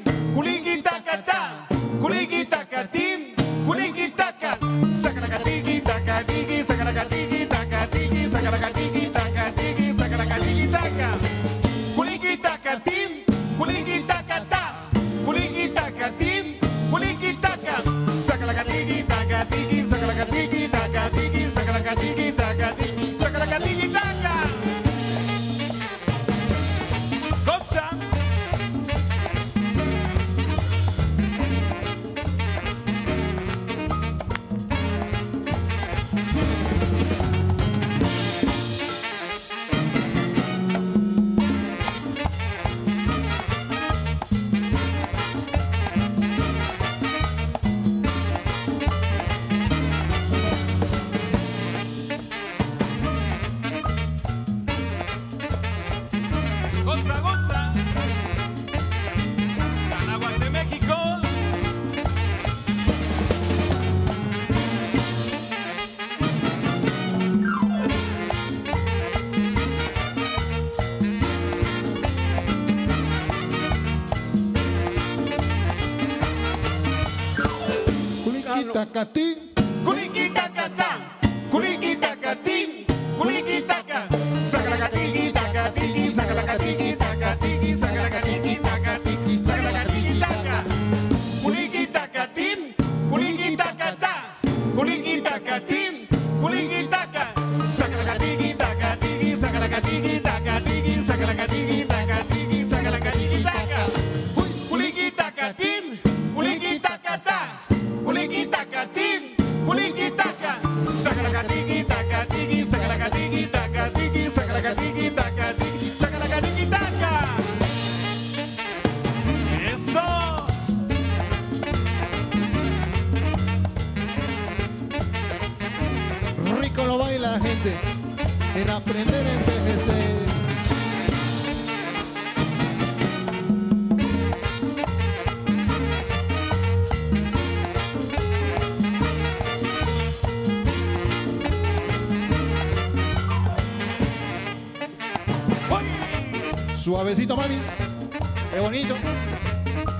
catiqui, taca, tiqui, saca la catiqui, taca, tiqui, saca la catiqui, taca, tiqui, saca la catiqui, taca. Culiquitacatín, culiquitacatá, culiquitacatín, culiquitaca. Saca la catiqui, taca, tiqui, saca la catiqui, taca, tiqui, saca la catiqui, taca, tiqui, saca la Culiquitacatín. Culiquitacatá, culiquitacatín, culiquitaca. Saca la catiqui, taca, tiqui, saca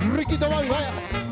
Rikki Dovang,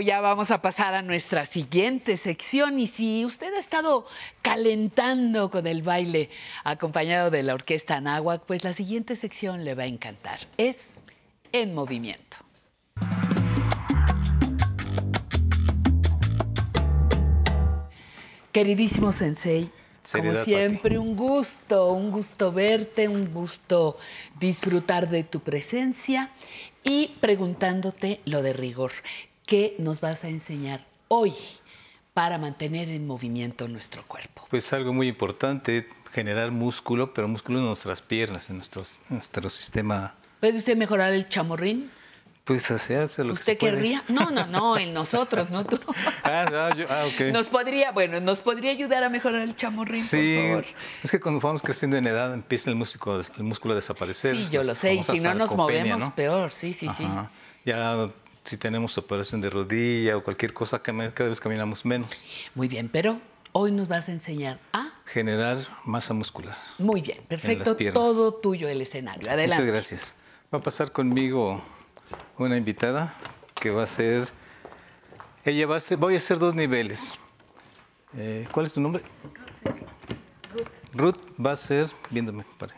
Ya vamos a pasar a nuestra siguiente sección. Y si usted ha estado calentando con el baile acompañado de la orquesta Anáhuac, pues la siguiente sección le va a encantar. Es En Movimiento. Queridísimo Sensei, como siempre, un gusto, un gusto verte, un gusto disfrutar de tu presencia y preguntándote lo de rigor. ¿Qué nos vas a enseñar hoy para mantener en movimiento nuestro cuerpo? Pues algo muy importante, generar músculo, pero músculo en nuestras piernas, en nuestro, en nuestro sistema. ¿Puede usted mejorar el chamorrín? Pues hacerse lo que ¿Usted se puede. querría? No, no, no, en nosotros, no tú. <laughs> Ah, ah, yo- ah, ok. Nos podría, bueno, nos podría ayudar a mejorar el chamorrín, Sí, por favor. es que cuando vamos creciendo en edad empieza el músculo, el músculo a desaparecer. Sí, yo lo sé, y si no nos movemos, ¿no? peor, sí, sí, sí. Ajá. Ya si tenemos operación de rodilla o cualquier cosa, cada vez caminamos menos. Muy bien, pero hoy nos vas a enseñar a generar masa muscular. Muy bien, perfecto. Todo tuyo el escenario. Adelante. Muchas gracias. Va a pasar conmigo una invitada que va a ser. Ella va a ser. Voy a hacer dos niveles. Eh, ¿Cuál es tu nombre? Ruth va a ser. Viéndome, pare.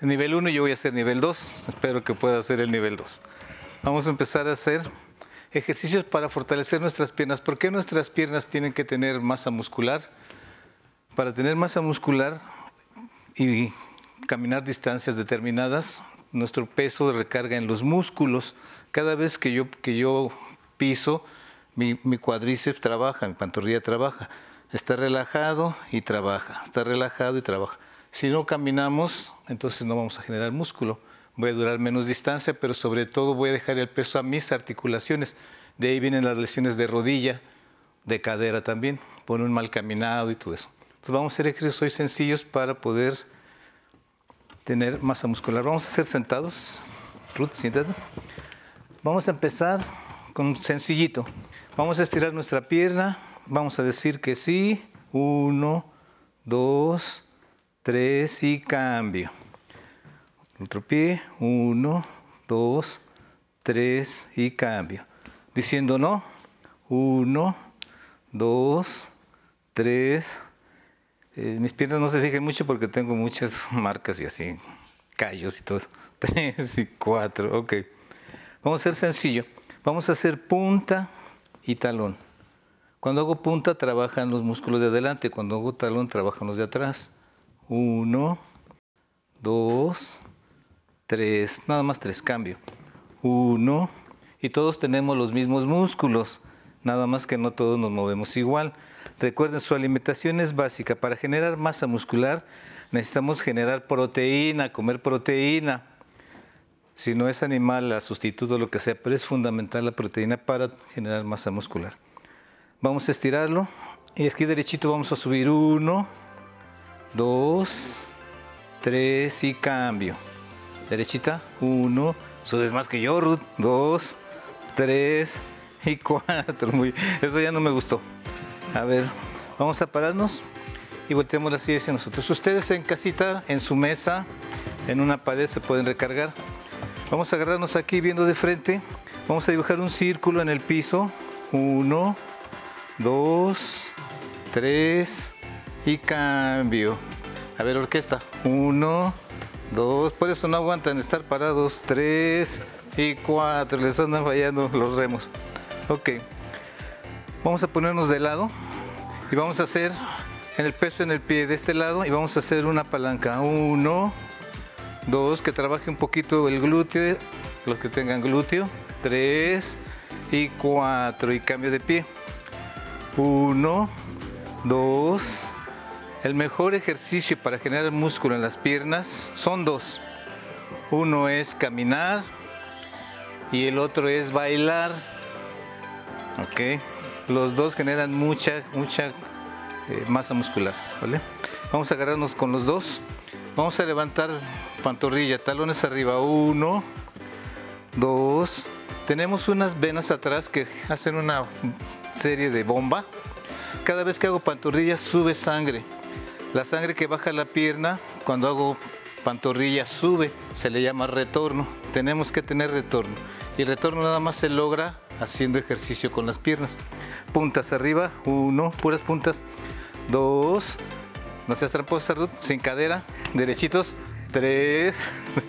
Nivel 1 yo voy a hacer nivel 2. Espero que pueda hacer el nivel 2. Vamos a empezar a hacer ejercicios para fortalecer nuestras piernas. ¿Por qué nuestras piernas tienen que tener masa muscular? Para tener masa muscular y caminar distancias determinadas, nuestro peso recarga en los músculos. Cada vez que yo, que yo piso, mi, mi cuádriceps trabaja, mi pantorrilla trabaja. Está relajado y trabaja, está relajado y trabaja. Si no caminamos, entonces no vamos a generar músculo. Voy a durar menos distancia, pero sobre todo voy a dejar el peso a mis articulaciones. De ahí vienen las lesiones de rodilla, de cadera también, por un mal caminado y todo eso. Entonces vamos a hacer ejercicios hoy sencillos para poder tener masa muscular. Vamos a hacer sentados. Ruth, siéntate. Vamos a empezar con sencillito. Vamos a estirar nuestra pierna. Vamos a decir que sí. Uno, dos, tres y cambio. Otro pie. Uno, dos, tres y cambio. Diciendo no. Uno, dos, tres. Eh, mis piernas no se fijen mucho porque tengo muchas <laughs> marcas y así, callos y todo. <laughs> Tres y cuatro, ok. Vamos a hacer sencillo. Vamos a hacer punta y talón. Cuando hago punta trabajan los músculos de adelante, cuando hago talón trabajan los de atrás. Uno, dos, tres, nada más tres, cambio. Uno, y todos tenemos los mismos músculos, nada más que no todos nos movemos igual. Recuerden, su alimentación es básica. Para generar masa muscular necesitamos generar proteína, comer proteína. Si no es animal, la sustituto, lo que sea, pero es fundamental la proteína para generar masa muscular. Vamos a estirarlo y aquí derechito vamos a subir uno, dos, tres y cambio. Derechita, uno, subes más que yo, Ruth, dos, tres y cuatro. Muy, eso ya no me gustó. A ver, vamos a pararnos y volteamos silla hacia nosotros. Ustedes en casita, en su mesa, en una pared se pueden recargar. Vamos a agarrarnos aquí viendo de frente. Vamos a dibujar un círculo en el piso. Uno, dos, tres y cambio. A ver, orquesta. Uno, dos. Por eso no aguantan estar parados. Tres y cuatro. Les andan fallando los remos. Ok. Vamos a ponernos de lado y vamos a hacer en el peso en el pie de este lado y vamos a hacer una palanca. Uno, dos, que trabaje un poquito el glúteo, los que tengan glúteo. Tres y cuatro y cambio de pie. Uno, dos. El mejor ejercicio para generar músculo en las piernas son dos. Uno es caminar y el otro es bailar. ¿Ok? Los dos generan mucha, mucha eh, masa muscular, ¿vale? Vamos a agarrarnos con los dos. Vamos a levantar pantorrilla, talones arriba. Uno, dos. Tenemos unas venas atrás que hacen una serie de bomba. Cada vez que hago pantorrilla sube sangre. La sangre que baja la pierna, cuando hago pantorrilla sube, se le llama retorno. Tenemos que tener retorno. Y el retorno nada más se logra haciendo ejercicio con las piernas. Puntas arriba, uno, puras puntas, dos, no seas tramposa, Ruth, sin cadera, derechitos, tres,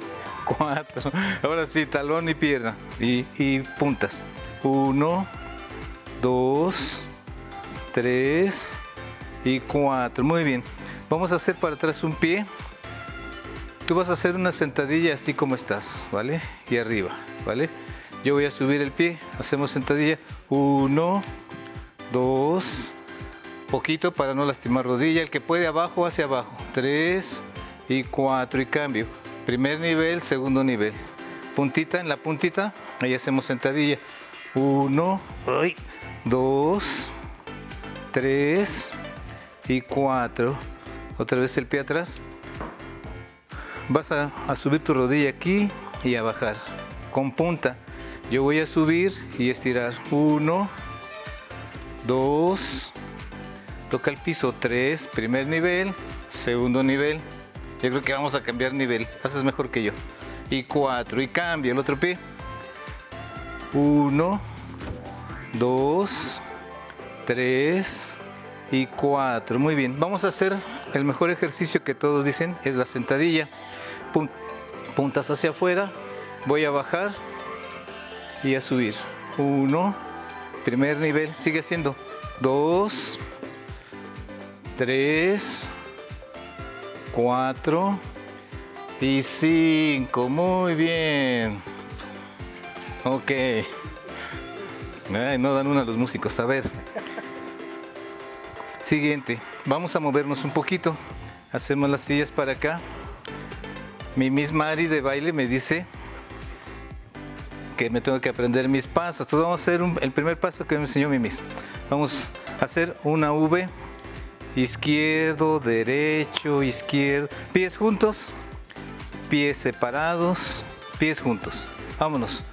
<laughs> cuatro. Ahora sí, talón y pierna y puntas. Uno, dos, tres y cuatro. Muy bien. Vamos a hacer para atrás un pie. Tú vas a hacer una sentadilla así como estás, ¿vale? Y arriba, ¿vale? Yo voy a subir el pie, hacemos sentadilla. Uno, dos, poquito para no lastimar rodilla. El que puede abajo, hacia abajo. Tres y cuatro y cambio. Primer nivel, segundo nivel. Puntita, en la puntita, ahí hacemos sentadilla. Uno, dos, tres y cuatro. Otra vez el pie atrás. Vas a, subir tu rodilla aquí y a bajar con punta. Yo voy a subir y estirar. Uno, dos, Toca el piso 3, primer nivel, segundo nivel. Yo creo que vamos a cambiar nivel. Haces mejor que yo. Y 4. Y cambia el otro pie. 1, 2, 3 y 4. Muy bien. Vamos a hacer el mejor ejercicio que todos dicen. Es la sentadilla. Pun- puntas hacia afuera. Voy a bajar y a subir. 1. Primer nivel. Sigue haciendo. 2. 3. 4 y 5. Muy bien. Ok. No dan una los músicos. A ver. Siguiente. Vamos a movernos un poquito. Hacemos las sillas para acá. Mi Miss Mari de baile me dice que me tengo que aprender mis pasos. Entonces vamos a hacer el primer paso que me enseñó mi Miss. Vamos a hacer una V. Izquierdo, derecho, izquierdo. Pies juntos. Pies separados. Pies juntos. Vámonos.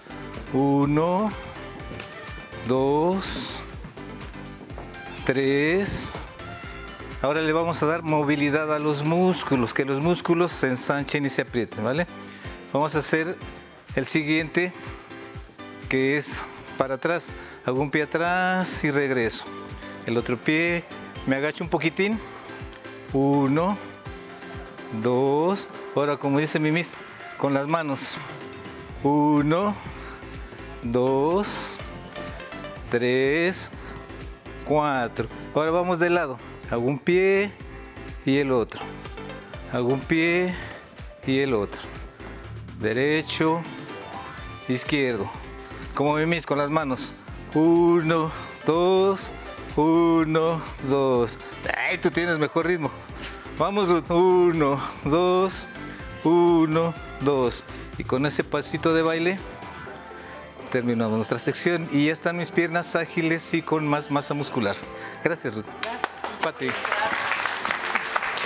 Uno, dos, tres. Ahora le vamos a dar movilidad a los músculos, que los músculos se ensanchen y se aprieten, ¿vale? Vamos a hacer el siguiente, que es para atrás. Hago un pie atrás y regreso. El otro pie, me agacho un poquitín. Uno, dos. Ahora, como dice mi miss, con las manos. Uno, dos, tres, cuatro. Ahora vamos de lado. Hago un pie y el otro. Hago un pie y el otro. Derecho, izquierdo. Como mimis con las manos. Uno, dos, uno, dos. Ay, tú tienes mejor ritmo. Vamos. Uno, dos, uno, dos. Y con ese pasito de baile terminamos nuestra sección y ya están mis piernas ágiles y con más masa muscular. Gracias, Ruth. Pati.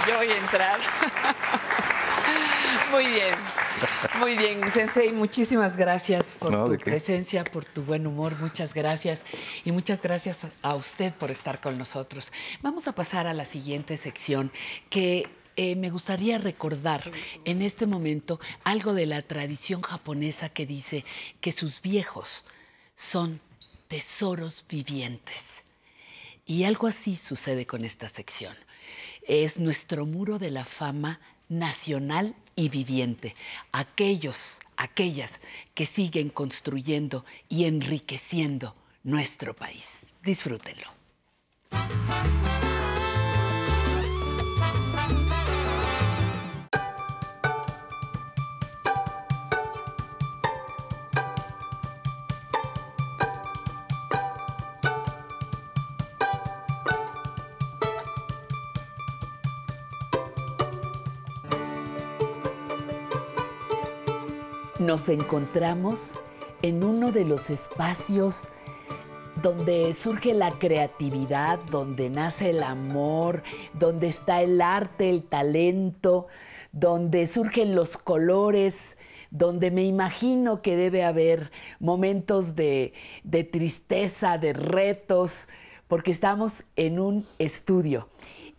Yo voy a entrar. <laughs> Muy bien. Muy bien, Sensei, muchísimas gracias por No, tu presencia, por tu buen humor, muchas gracias. Y muchas gracias a usted por estar con nosotros. Vamos a pasar a la siguiente sección que eh, me gustaría recordar en este momento algo de la tradición japonesa que dice que sus viejos son tesoros vivientes. Y algo así sucede con esta sección. Es nuestro muro de la fama nacional y viviente. Aquellos, aquellas que siguen construyendo y enriqueciendo nuestro país. Disfrútenlo. Nos encontramos en uno de los espacios donde surge la creatividad, donde nace el amor, donde está el arte, el talento, donde surgen los colores, donde me imagino que debe haber momentos de, de tristeza, de retos, porque estamos en un estudio.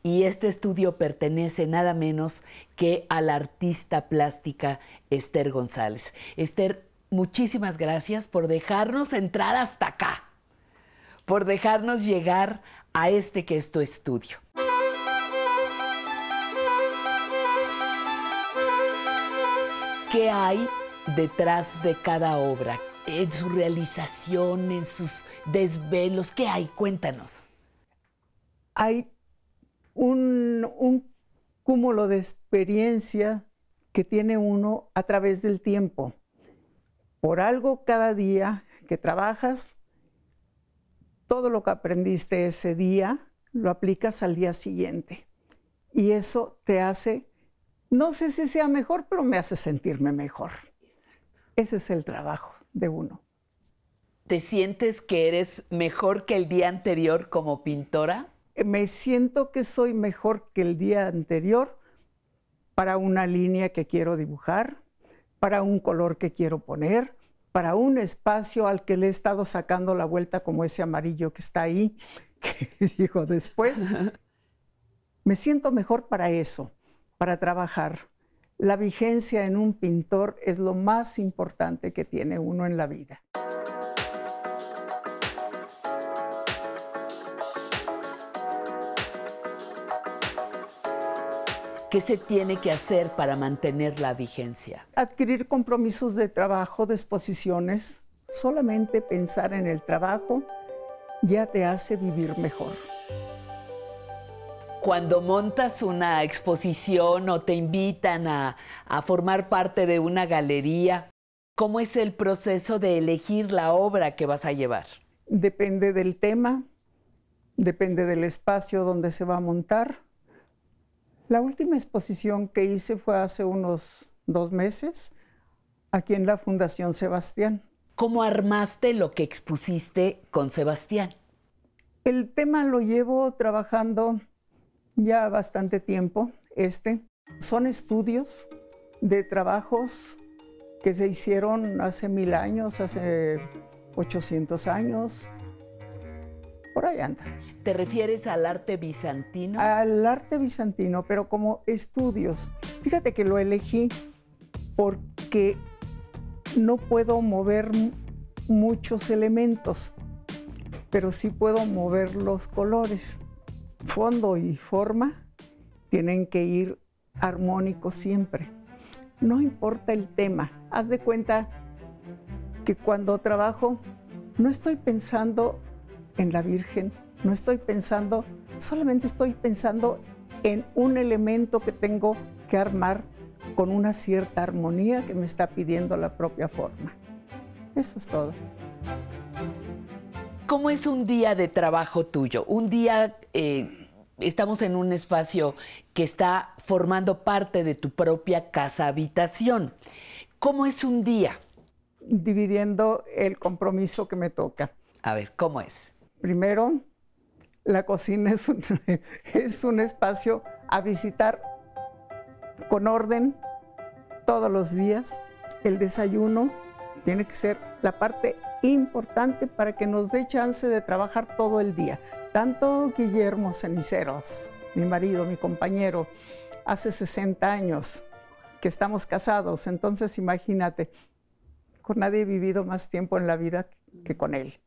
Y este estudio pertenece nada menos que a la artista plástica Esther González. Esther, muchísimas gracias por dejarnos entrar hasta acá, por dejarnos llegar a este que es tu estudio. ¿Qué hay detrás de cada obra? En su realización, en sus desvelos, ¿qué hay? Cuéntanos. hay un, cúmulo de experiencia que tiene uno a través del tiempo. Por algo cada día que trabajas, todo lo que aprendiste ese día lo aplicas al día siguiente. Y eso te hace, no sé si sea mejor, pero me hace sentirme mejor. Ese es el trabajo de uno. ¿Te sientes que eres mejor que el día anterior como pintora? Me siento que soy mejor que el día anterior para una línea que quiero dibujar, para un color que quiero poner, para un espacio al que le he estado sacando la vuelta como ese amarillo que está ahí, <laughs> que digo después, <laughs> me siento mejor para eso, para trabajar. La vigencia en un pintor es lo más importante que tiene uno en la vida. ¿Qué se tiene que hacer para mantener la vigencia? Adquirir compromisos de trabajo, de exposiciones. Solamente pensar en el trabajo ya te hace vivir mejor. Cuando montas una exposición o te invitan a, a formar parte de una galería, ¿cómo es el proceso de elegir la obra que vas a llevar? Depende del tema, depende del espacio donde se va a montar. La última exposición que hice fue hace unos dos meses, aquí en la Fundación Sebastián. ¿Cómo armaste lo que expusiste con Sebastián? El tema lo llevo trabajando ya bastante tiempo. Este son estudios de trabajos que se hicieron hace mil años, hace 800 años. Por ahí anda. ¿Te refieres al arte bizantino? Al arte bizantino, pero como estudios. Fíjate que lo elegí porque no puedo mover muchos elementos, pero sí puedo mover los colores. Fondo y forma tienen que ir armónicos siempre. No importa el tema. Haz de cuenta que cuando trabajo no estoy pensando en la Virgen, no estoy pensando, solamente estoy pensando en un elemento que tengo que armar con una cierta armonía que me está pidiendo la propia forma. Eso es todo. ¿Cómo es un día de trabajo tuyo? Un día, eh, estamos en un espacio que está formando parte de tu propia casa habitación. ¿Cómo es un día? Dividiendo el compromiso que me toca. A ver, ¿cómo es? Primero, la cocina es un, <laughs> es un espacio a visitar con orden todos los días. El desayuno tiene que ser la parte importante para que nos dé chance de trabajar todo el día. Tanto Guillermo Ceniceros, mi marido, mi compañero, hace 60 años que estamos casados, entonces imagínate, con nadie he vivido más tiempo en la vida que con él.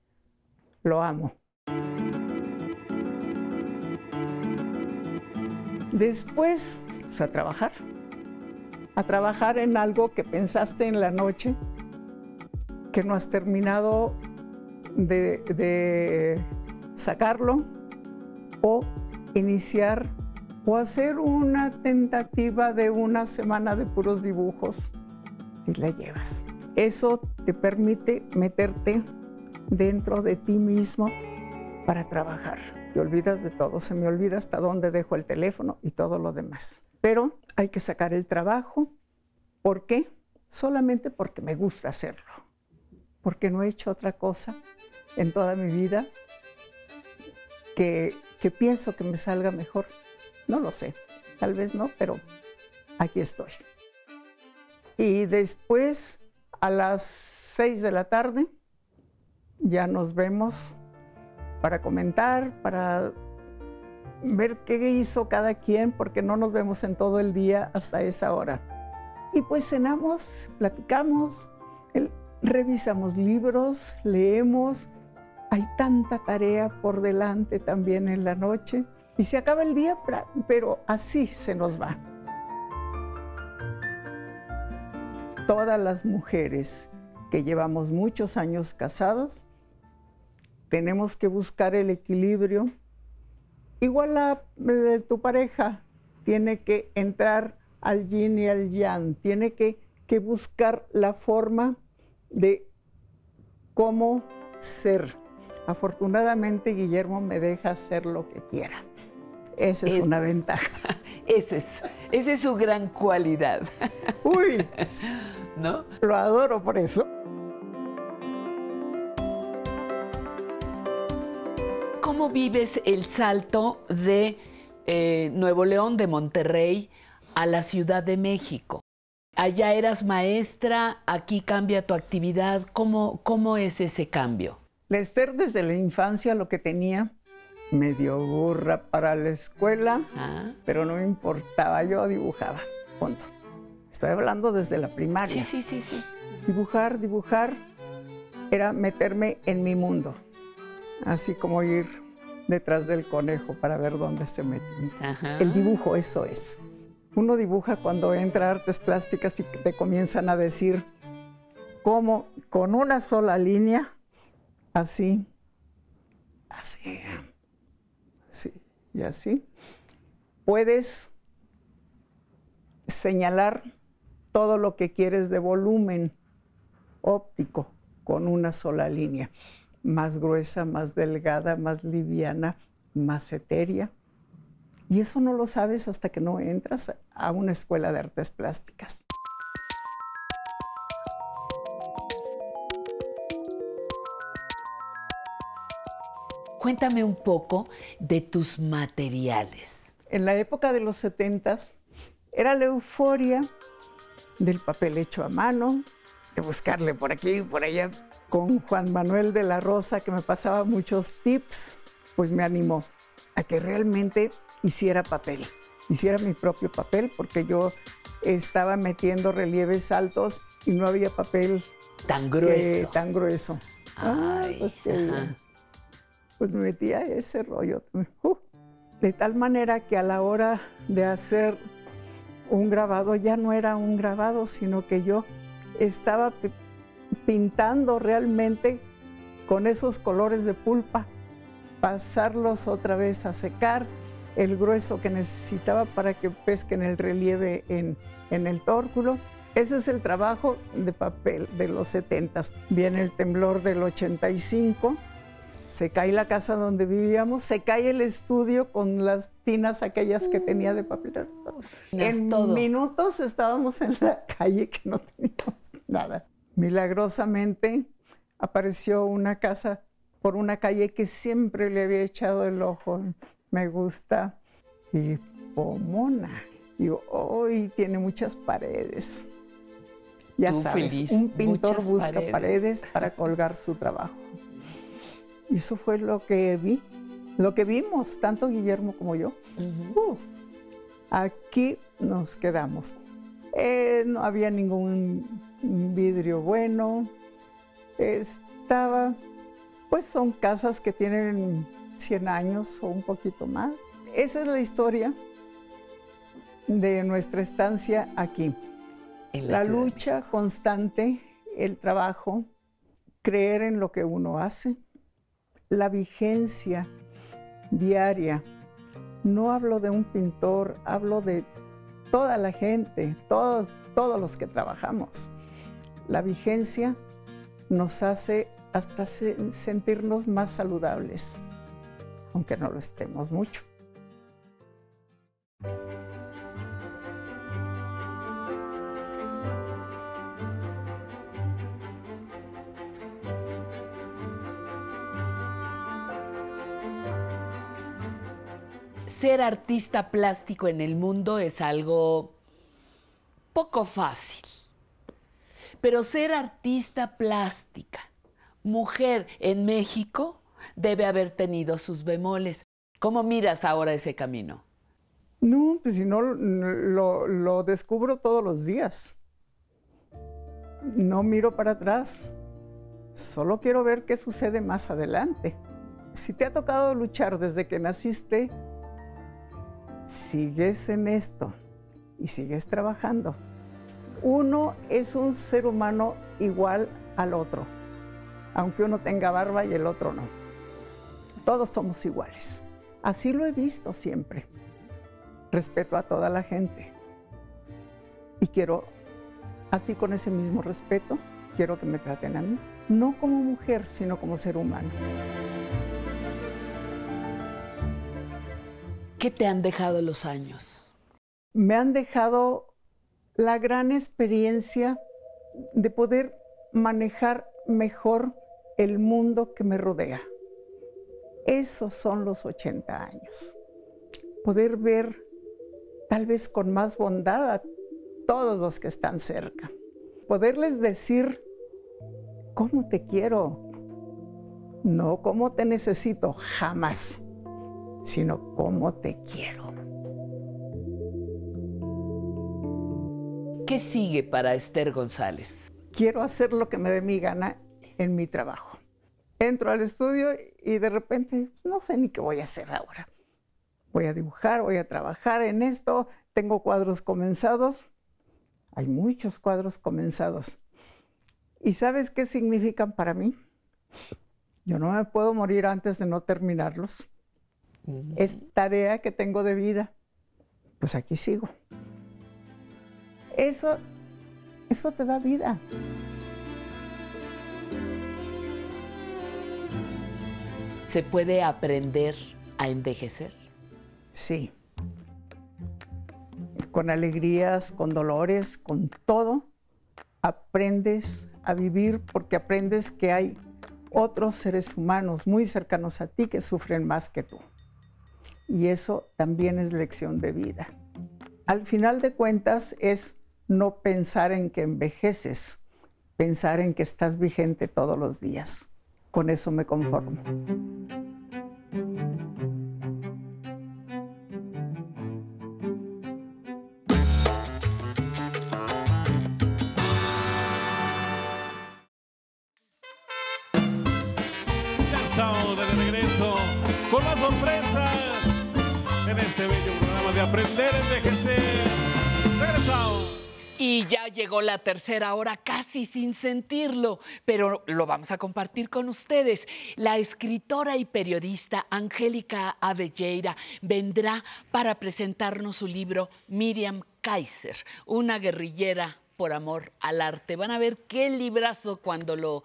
Lo amo. Después, a trabajar. A trabajar en algo que pensaste en la noche, que no has terminado de, de sacarlo, o iniciar o hacer una tentativa de una semana de puros dibujos y la llevas. Eso te permite meterte dentro de ti mismo para trabajar. Te olvidas de todo, se me olvida hasta dónde dejo el teléfono y todo lo demás. Pero hay que sacar el trabajo. ¿Por qué? Solamente porque me gusta hacerlo. Porque no he hecho otra cosa en toda mi vida que, que pienso que me salga mejor. No lo sé, tal vez no, pero aquí estoy. Y después, a las seis de la tarde, ya nos vemos para comentar, para ver qué hizo cada quien, porque no nos vemos en todo el día hasta esa hora. Y pues cenamos, platicamos, revisamos libros, leemos. Hay tanta tarea por delante también en la noche. Y se acaba el día, pero así se nos va. Todas las mujeres que llevamos muchos años casadas, tenemos que buscar el equilibrio. Igual a eh, tu pareja tiene que entrar al yin y al yang, tiene que, que buscar la forma de cómo ser. Afortunadamente Guillermo me deja hacer lo que quiera. Esa es, una ventaja. <laughs> Esa es, esa es su gran cualidad. Uy, <laughs> ¿no? Lo adoro por eso. ¿Cómo vives el salto de eh, Nuevo León, de Monterrey, a la Ciudad de México? Allá eras maestra, aquí cambia tu actividad. ¿Cómo, cómo es ese cambio? La Esther desde la infancia lo que tenía, medio burra para la escuela, pero no me importaba, yo dibujaba, punto. Estoy hablando desde la primaria. Sí, sí, sí, sí. Dibujar, dibujar, era meterme en mi mundo, así como ir detrás del conejo para ver dónde se mete. El dibujo, eso es. Uno dibuja cuando entra a artes plásticas y te comienzan a decir cómo con una sola línea, así, así, así y así, puedes señalar todo lo que quieres de volumen óptico con una sola línea, más gruesa, más delgada, más liviana, más etérea. Y eso no lo sabes hasta que no entras a una escuela de artes plásticas. Cuéntame un poco de tus materiales. En la época de los 70 era la euforia del papel hecho a mano, de buscarle por aquí y por allá. Con Juan Manuel de la Rosa, que me pasaba muchos tips, pues me animó a que realmente hiciera papel, hiciera mi propio papel, porque yo estaba metiendo relieves altos y no había papel tan grueso. tan grueso. Ay, pues, pues, me metía ese rollo. Uh, de tal manera que a la hora de hacer un grabado ya no era un grabado, sino que yo estaba pintando realmente con esos colores de pulpa, pasarlos otra vez a secar, el grueso que necesitaba para que pesquen el relieve en, en el tórculo. Ese es el trabajo de papel de los 70. Viene el temblor del 85, se cae la casa donde vivíamos, se cae el estudio con las tinas aquellas que tenía de papel. En minutos estábamos en la calle que no teníamos nada. Milagrosamente apareció una casa por una calle que siempre le había echado el ojo. Me gusta. Y Pomona. Y hoy tiene muchas paredes. Ya sabes, un pintor busca paredes. para colgar su trabajo. Y eso fue lo que vi, lo que vimos, tanto Guillermo como yo. Uh, aquí nos quedamos. Eh, no había ningún vidrio bueno. Estaba, pues son casas que tienen 100 años o un poquito más. Esa es la historia de nuestra estancia aquí. la lucha constante, el trabajo, creer en lo que uno hace, la vigencia diaria. No hablo de un pintor, hablo de toda la gente, todos, todos los que trabajamos. La vigencia nos hace hasta sentirnos más saludables, aunque no lo estemos mucho. Ser artista plástico en el mundo es algo poco fácil. Pero ser artista plástica, mujer en México, debe haber tenido sus bemoles. ¿Cómo miras ahora ese camino? No, pues si no, lo, descubro todos los días. No miro para atrás. Solo quiero ver qué sucede más adelante. Si te ha tocado luchar desde que naciste, sigues en esto y sigues trabajando, uno es un ser humano igual al otro, aunque uno tenga barba y el otro no. Todos somos iguales. Así lo he visto siempre. Respeto a toda la gente. Y quiero, así con ese mismo respeto, quiero que me traten a mí, no como mujer, sino como ser humano. ¿Qué te han dejado los años? Me han dejado la gran experiencia de poder manejar mejor el mundo que me rodea. Esos son los 80 años. Poder ver tal vez con más bondad todos los que están cerca. Poderles decir cómo te quiero, no cómo te necesito, jamás, sino cómo te quiero. ¿Qué sigue para Esther González? Quiero hacer lo que me dé mi gana en mi trabajo. Entro al estudio y de repente no sé ni qué voy a hacer ahora. Voy a dibujar, voy a trabajar en esto, tengo cuadros comenzados. Hay muchos cuadros comenzados. ¿Y sabes qué significan para mí? Yo no me puedo morir antes de no terminarlos. Es tarea que tengo de vida. Pues aquí sigo. Eso, eso te da vida. ¿Se puede aprender a envejecer? Sí. Con alegrías, con dolores, con todo, aprendes a vivir porque aprendes que hay otros seres humanos muy cercanos a ti que sufren más que tú. Y eso también es lección de vida. Al final de cuentas es no pensar en que envejeces, pensar en que estás vigente todos los días. Con eso me conformo. Y ya llegó la tercera hora casi sin sentirlo, pero lo vamos a compartir con ustedes. La escritora y periodista Angélica Avelleira vendrá para presentarnos su libro Miriam Kaiser, una guerrillera por amor al arte. Van a ver qué librazo cuando lo,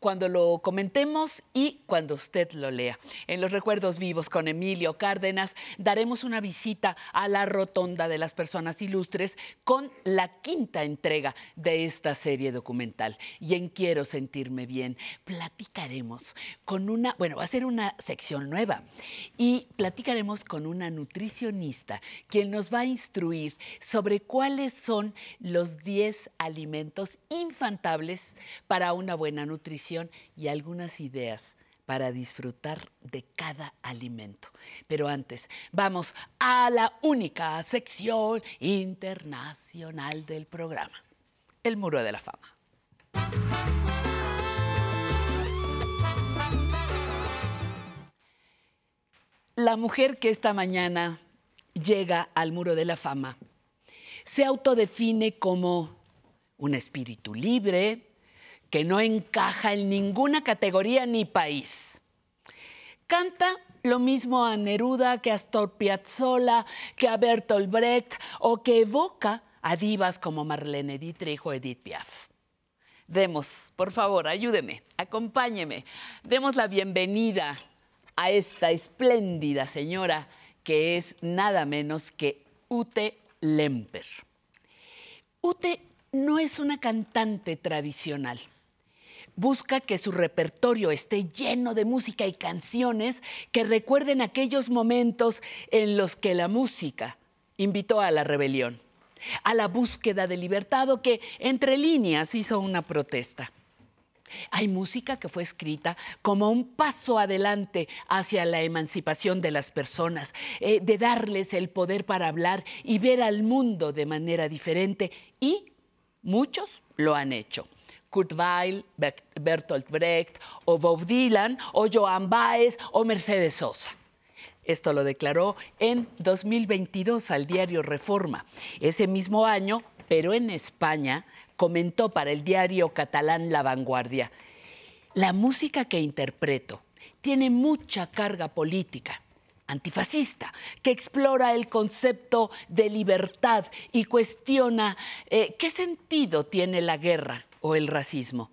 cuando lo comentemos y cuando usted lo lea. En los recuerdos vivos con Emilio Cárdenas daremos una visita a la Rotonda de las Personas Ilustres con la quinta entrega de esta serie documental. Y en Quiero Sentirme Bien platicaremos con una, bueno, va a ser una sección nueva y platicaremos con una nutricionista quien nos va a instruir sobre cuáles son los 10 alimentos infantables para una buena nutrición y algunas ideas para disfrutar de cada alimento. Pero antes, vamos a la única sección internacional del programa, el Muro de la Fama. La mujer que esta mañana llega al Muro de la Fama se autodefine como un espíritu libre que no encaja en ninguna categoría ni país. Canta lo mismo a Neruda que a Astor Piazzolla, que a Bertolt Brecht o que evoca a divas como Marlene Dietrich o Edith Piaf. Demos, por favor, ayúdeme, acompáñeme. Demos la bienvenida a esta espléndida señora que es nada menos que Ute Lemper. Ute no es una cantante tradicional. Busca que su repertorio esté lleno de música y canciones que recuerden aquellos momentos en los que la música invitó a la rebelión, a la búsqueda de libertad o que entre líneas hizo una protesta. Hay música que fue escrita como un paso adelante hacia la emancipación de las personas, eh, de darles el poder para hablar y ver al mundo de manera diferente y muchos lo han hecho. Kurt Weill, Bertolt Brecht, o Bob Dylan, o Joan Baez, o Mercedes Sosa. Esto lo declaró en 2022 al diario Reforma. Ese mismo año, pero en España, comentó para el diario catalán La Vanguardia, la música que interpreto tiene mucha carga política, antifascista, que explora el concepto de libertad y cuestiona eh, qué sentido tiene la guerra o el racismo.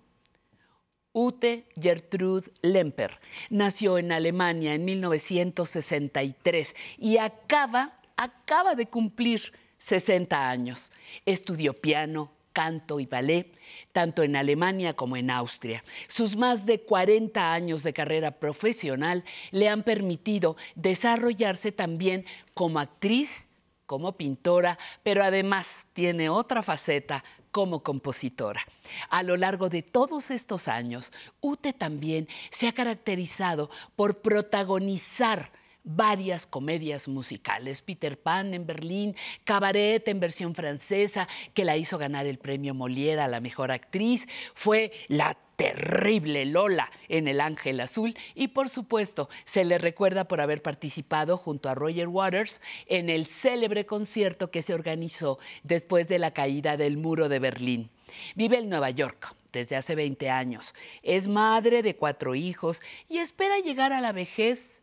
Ute Gertrude Lemper nació en Alemania en 1963 y acaba, acaba de cumplir 60 años. Estudió piano, canto y ballet, tanto en Alemania como en Austria. Sus más de 40 años de carrera profesional le han permitido desarrollarse también como actriz como pintora, pero además tiene otra faceta como compositora. A lo largo de todos estos años, Ute también se ha caracterizado por protagonizar varias comedias musicales, Peter Pan en Berlín, Cabaret en versión francesa, que la hizo ganar el premio Molière a la mejor actriz, fue la terrible Lola en El Ángel Azul. Y por supuesto se le recuerda por haber participado junto a Roger Waters en el célebre concierto que se organizó después de la caída del muro de Berlín. Vive en Nueva York desde hace 20 años, es madre de cuatro hijos y espera llegar a la vejez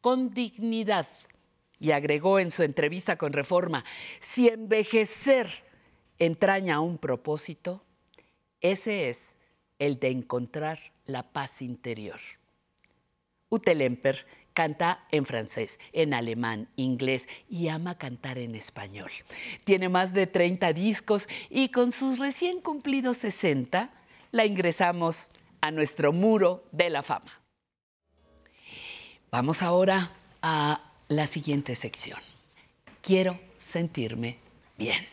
con dignidad. Y agregó en su entrevista con Reforma, si envejecer entraña un propósito, ese es el de encontrar la paz interior. Ute Lemper canta en francés, en alemán, inglés y ama cantar en español. Tiene más de 30 discos y con sus recién cumplidos 60 la ingresamos a nuestro muro de la fama. Vamos ahora a la siguiente sección. Quiero sentirme bien.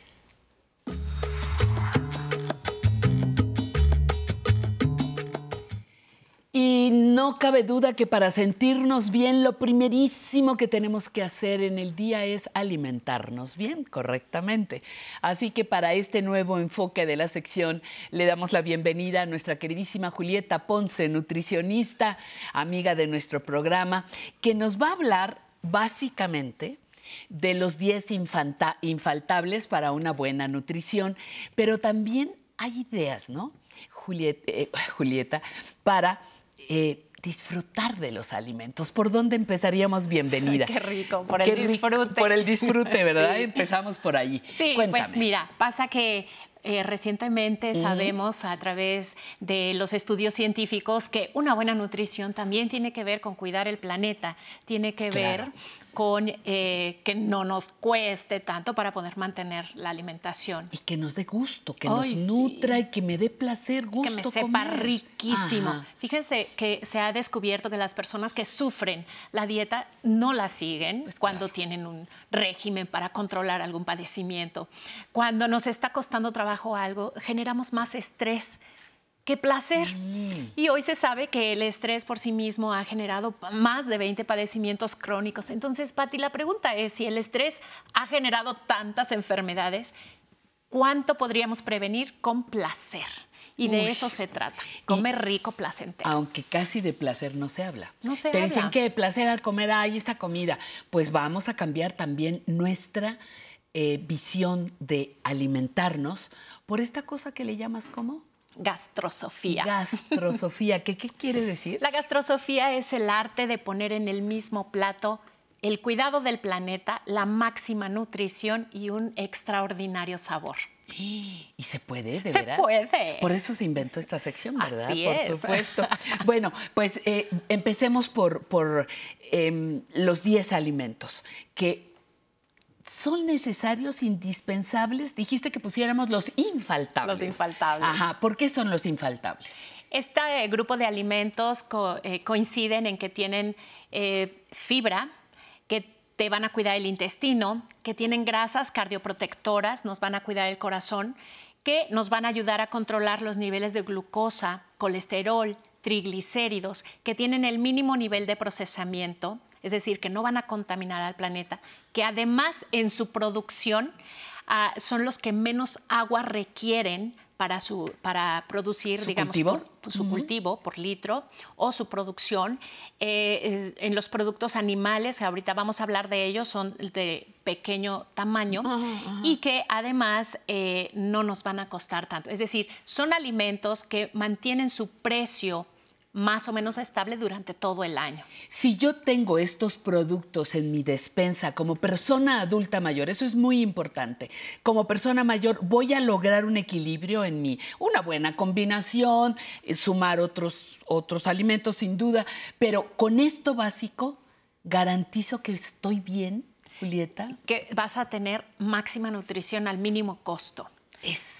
Y no cabe duda que para sentirnos bien, lo primerísimo que tenemos que hacer en el día es alimentarnos bien, correctamente. Así que para este nuevo enfoque de la sección, le damos la bienvenida a nuestra queridísima Julieta Ponce, nutricionista, amiga de nuestro programa, que nos va a hablar básicamente de los 10 infaltables para una buena nutrición, pero también hay ideas, ¿no? Julieta, eh, Julieta para eh, disfrutar de los alimentos. ¿Por dónde empezaríamos? Bienvenida. Qué rico, por el Qué disfrute. Por el disfrute, ¿verdad? Sí. Empezamos por allí. Sí, Cuéntame. pues mira, pasa que eh, recientemente sabemos a través de los estudios científicos que una buena nutrición también tiene que ver con cuidar el planeta, tiene que Claro. ver con eh, que no nos cueste tanto para poder mantener la alimentación. Y que nos dé gusto, que Ay, nos sí. nutra y que me dé placer, gusto que me sepa comer. riquísimo. Ajá. Fíjense que se ha descubierto que las personas que sufren la dieta no la siguen Pues cuando tienen un régimen para controlar algún padecimiento. Cuando nos está costando trabajo algo, generamos más estrés que placer. Mm. Y hoy se sabe que el estrés por sí mismo ha generado más de 20 padecimientos crónicos. Entonces, Patti, la pregunta es si el estrés ha generado tantas enfermedades, ¿cuánto podríamos prevenir con placer? Y de Uy. eso se trata, comer rico, placentero. Aunque casi de placer no se habla. No se Te dicen que placer al comer, ahí esta comida. Pues vamos a cambiar también nuestra eh, visión de alimentarnos por esta cosa que le llamas ¿cómo? Gastrosofía. Gastrosofía. ¿Qué, ¿Qué quiere decir? La gastrosofía es el arte de poner en el mismo plato el cuidado del planeta, la máxima nutrición y un extraordinario sabor. <gasps> ¿Y se puede, de Se veras? puede. Por eso se inventó esta sección, ¿verdad? Así por es. supuesto. <laughs> bueno, pues eh, empecemos por, por em, los 10 alimentos que son necesarios, indispensables. Dijiste que pusiéramos los infaltables. Los infaltables. Ajá. ¿Por qué son los infaltables? Este eh, grupo de alimentos co- eh, coinciden en que tienen eh, fibra, que te van a cuidar el intestino, que tienen grasas cardioprotectoras, nos van a cuidar el corazón, que nos van a ayudar a controlar los niveles de glucosa, colesterol, triglicéridos, que tienen el mínimo nivel de procesamiento, es decir, que no van a contaminar al planeta, que además en su producción ah, son los que menos agua requieren para, su, para producir, ¿Su digamos, cultivo? por- por su cultivo por litro o su producción. Eh, es- en los productos animales, que ahorita vamos a hablar de ellos, son de pequeño tamaño y que además eh, no nos van a costar tanto. Es decir, son alimentos que mantienen su precio más o menos estable durante todo el año. Si yo tengo estos productos en mi despensa como persona adulta mayor, eso es muy importante. Como persona mayor voy a lograr un equilibrio en mí, una buena combinación, eh, sumar otros, otros alimentos sin duda, pero con esto básico garantizo que estoy bien, Julieta. Que vas a tener máxima nutrición al mínimo costo.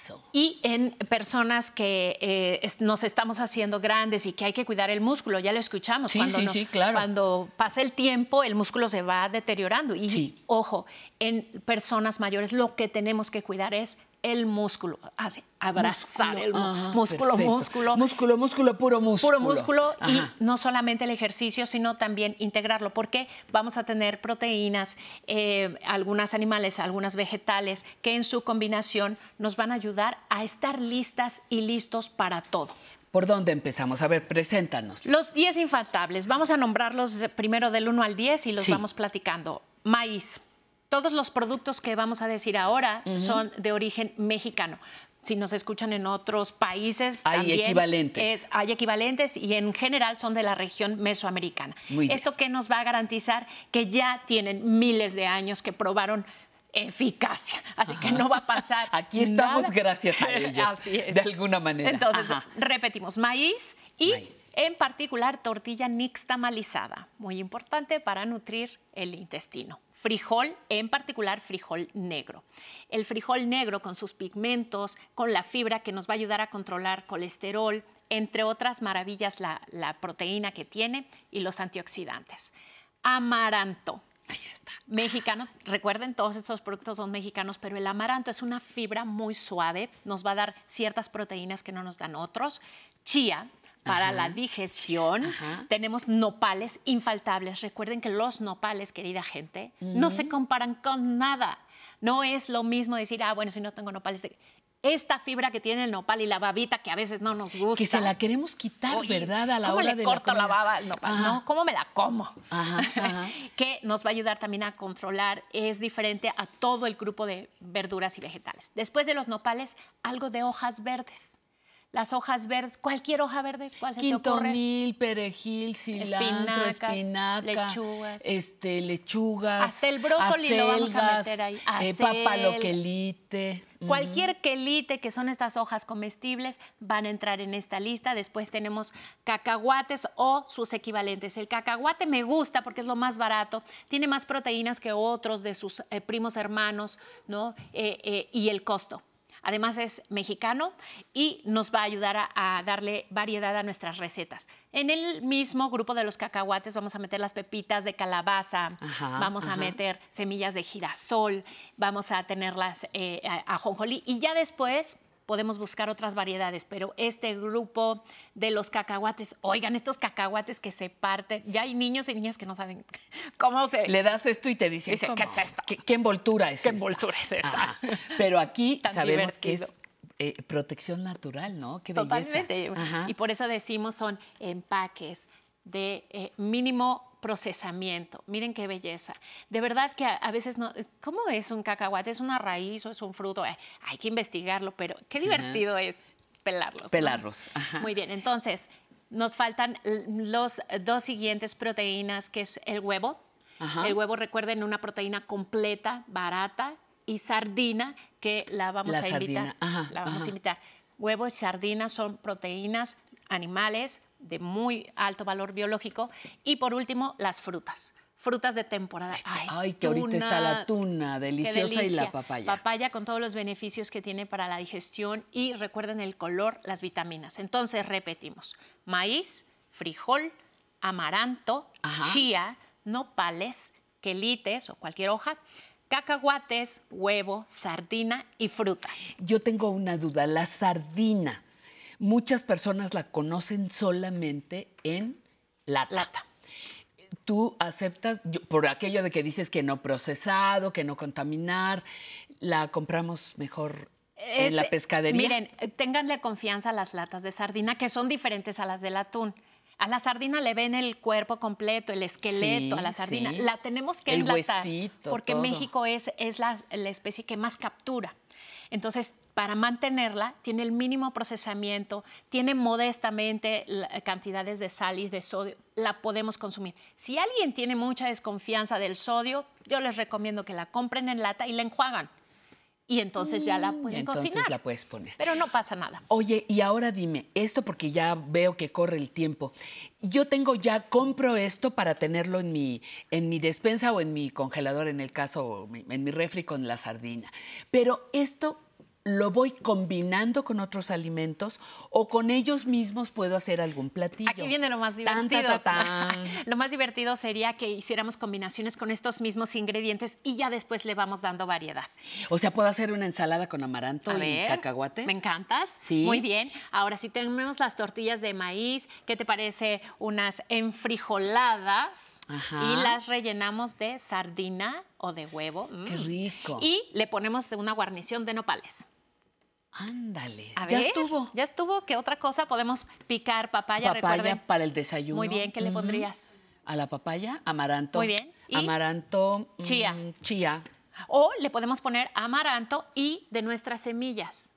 Eso. Y en personas que eh, es- nos estamos haciendo grandes y que hay que cuidar el músculo, ya lo escuchamos. Sí, sí, sí, claro. Cuando pasa el tiempo, el músculo se va deteriorando. Y ojo, en personas mayores lo que tenemos que cuidar es el músculo. Así, abrazar Músculo, el ajá, músculo, perfecto. músculo. Músculo, músculo, puro músculo. Puro músculo y no solamente el ejercicio, sino también integrarlo, porque vamos a tener proteínas, eh, algunas animales, algunas vegetales, que en su combinación nos van a ayudar a estar listas y listos para todo. ¿Por dónde empezamos? A ver, preséntanos. Los 10 infaltables, vamos a nombrarlos primero del 1 al 10 y los Sí. vamos platicando. Maíz. Todos los productos que vamos a decir ahora son de origen mexicano. Si nos escuchan en otros países, Hay también equivalentes. es- hay equivalentes y en general son de la región mesoamericana. Muy bien. ¿Esto qué nos va a garantizar? Que ya tienen miles de años que probaron eficacia. Así que no va a pasar. <laughs> Aquí estamos nada. gracias a <laughs> ellos. Así es. De alguna manera. Entonces, Ajá. repetimos, maíz y en particular tortilla nixtamalizada, muy importante para nutrir el intestino. Frijol, en particular frijol negro. El frijol negro con sus pigmentos, con la fibra que nos va a ayudar a controlar colesterol, entre otras maravillas la, la proteína que tiene y los antioxidantes. Amaranto. Ahí está. Mexicano, recuerden, todos estos productos son mexicanos, pero el amaranto es una fibra muy suave, nos va a dar ciertas proteínas que no nos dan otros. Chía, para Ajá. la digestión. Tenemos nopales infaltables. Recuerden que los nopales, querida gente, no se comparan con nada. No es lo mismo decir, ah, bueno, si no tengo nopales. de- Esta fibra que tiene el nopal y la babita que a veces no nos gusta. Que se la queremos quitar, Oye, ¿verdad? A la ¿cómo hora le de corto la, baba al nopal? Ajá. ¿no? ¿Cómo me la como? <laughs> Que nos va a ayudar también a controlar, es diferente a todo el grupo de verduras y vegetales. Después de los nopales, algo de hojas verdes. Las hojas verdes, cualquier hoja verde, ¿cuál se te? Quintonil, perejil, cilantro, Espinacas, espinaca, lechugas. este, lechugas, Hasta el brócoli lo vamos a meter ahí. eh, papaloquelite. Cualquier quelite, que son estas hojas comestibles, van a entrar en esta lista. Después tenemos cacahuates o sus equivalentes. El cacahuate me gusta porque es lo más barato, tiene más proteínas que otros de sus eh, primos hermanos, ¿no? Eh, eh, y el costo. Además es mexicano y nos va a ayudar a, a darle variedad a nuestras recetas. En el mismo grupo de los cacahuates vamos a meter las pepitas de calabaza, Ajá, vamos a meter semillas de girasol, vamos a tenerlas eh, a- ajonjolí y ya después podemos buscar otras variedades, pero este grupo de los cacahuates, oigan, estos cacahuates que se parten, ya hay niños y niñas que no saben <laughs> cómo se... Le das esto y te dicen, Dice, ¿qué es esto? ¿Qué, qué envoltura es ¿Qué esta? envoltura es esta? Ajá. Pero aquí <laughs> Tan sabemos que es eh, protección natural, ¿no? Qué belleza. Totalmente. Y por eso decimos son empaques de eh, mínimo procesamiento. Miren qué belleza. De verdad que a, a veces no. ¿Cómo es un cacahuate? ¿Es una raíz o es un fruto? Eh, hay que investigarlo, pero qué divertido es pelarlos. ¿no? Pelarlos. Ajá. Muy bien. Entonces, nos faltan los dos siguientes proteínas, que es el huevo. Ajá. El huevo, recuerden, una proteína completa, barata, y sardina, que la vamos La a invitar. sardina, ajá, la vamos a invitar. Huevo y sardina son proteínas animales de muy alto valor biológico. Y por último, las frutas. Frutas de temporada. Ay, Ay, que ahorita está la tuna deliciosa y la papaya. Papaya con todos los beneficios que tiene para la digestión y recuerden el color, las vitaminas. Entonces repetimos, maíz, frijol, amaranto, Ajá. chía, nopales, quelites o cualquier hoja, cacahuates, huevo, sardina y frutas. Yo tengo una duda, la sardina. Muchas personas la conocen solamente en lata. Tú aceptas, yo- por aquello de que dices que no procesado, que no contaminar, la compramos mejor en la Es- pescadería. Miren, ténganle confianza a las latas de sardina, que son diferentes a las del atún. A la sardina le ven el cuerpo completo, el esqueleto Sí, a la sardina. sí. La tenemos que El enlatar huesito, porque todo. México es, es la, la especie que más captura. Entonces, para mantenerla, tiene el mínimo procesamiento, tiene modestamente cantidades de sal y de sodio, la podemos consumir. Si alguien tiene mucha desconfianza del sodio, yo les recomiendo que la compren en lata y la enjuagan. Y entonces ya la Y pueden entonces cocinar. la puedes poner. Pero no pasa nada. Oye, y ahora dime, esto porque ya veo que corre el tiempo. Yo tengo ya, compro esto para tenerlo en mi, en mi despensa o en mi congelador, en el caso, en mi refri con la sardina. Pero esto lo voy combinando con otros alimentos o con ellos mismos puedo hacer algún platillo. Aquí viene lo más Tan, divertido. ta, ta, tan. <laughs> lo más divertido sería que hiciéramos combinaciones con estos mismos ingredientes y ya después le vamos dando variedad. O sea, puedo hacer una ensalada con amaranto A y ver, cacahuates. ¿Me encantas? Sí. Muy bien. Ahora, si tenemos las tortillas de maíz, ¿qué te parece unas enfrijoladas? Ajá. Y las rellenamos de sardina o de huevo. Qué Mm. rico. Y le ponemos una guarnición de nopales. Ándale. A ya ver, estuvo. Ya estuvo. ¿Qué otra cosa? Podemos picar papaya, Papaya recuerden. para el desayuno. Muy bien, ¿qué le pondrías? A la papaya, amaranto. Muy bien. ¿Y? Amaranto. mm, Chía. chía. O le podemos poner amaranto y de nuestras semillas.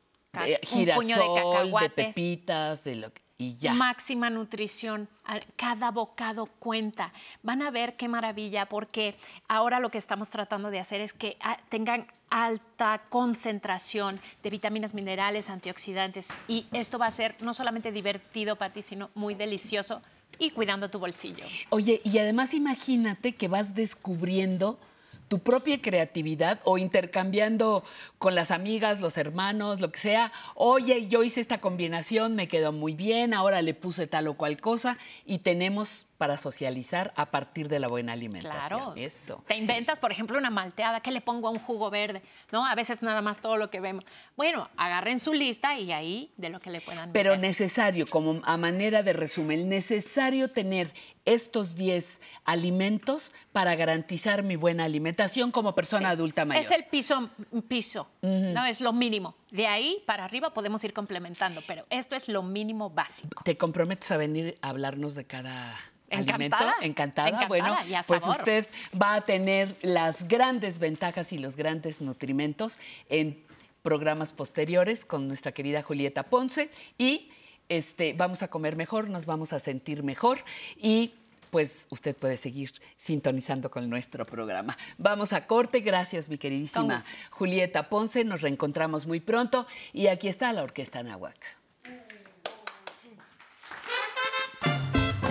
Eh, un puño de girasol, de, cacahuates. pepitas, de lo que- y ya. Máxima nutrición. Cada bocado cuenta. Van a ver qué maravilla, porque ahora lo que estamos tratando de hacer es que ah, tengan alta concentración de vitaminas, minerales, antioxidantes. Y esto va a ser no solamente divertido para ti, sino muy delicioso y cuidando tu bolsillo. Oye, y además imagínate que vas descubriendo tu propia creatividad o intercambiando con las amigas, los hermanos, lo que sea. Oye, yo hice esta combinación, me quedó muy bien, ahora le puse tal o cual cosa y tenemos para socializar a partir de la buena alimentación. Claro. Eso. Te inventas, por ejemplo, una malteada, ¿qué le pongo a un jugo verde? ¿No? A veces nada más todo lo que vemos. Bueno, agarren su lista y ahí de lo que le puedan Pero meter. necesario, como a manera de resumen, necesario tener estos 10 alimentos para garantizar mi buena alimentación como persona adulta mayor. Es el piso, piso, ¿no? Es lo mínimo. De ahí para arriba podemos ir complementando, pero esto es lo mínimo básico. ¿Te comprometes a venir a hablarnos de cada. Alimento? Encantada. Encantada, Bueno, pues usted va a tener las grandes ventajas y los grandes nutrimentos en programas posteriores con nuestra querida Julieta Ponce y este, vamos a comer mejor, nos vamos a sentir mejor y pues usted puede seguir sintonizando con nuestro programa. Vamos a corte, gracias mi queridísima. Julieta Ponce, nos reencontramos muy pronto y aquí está la Orquesta Nahuac.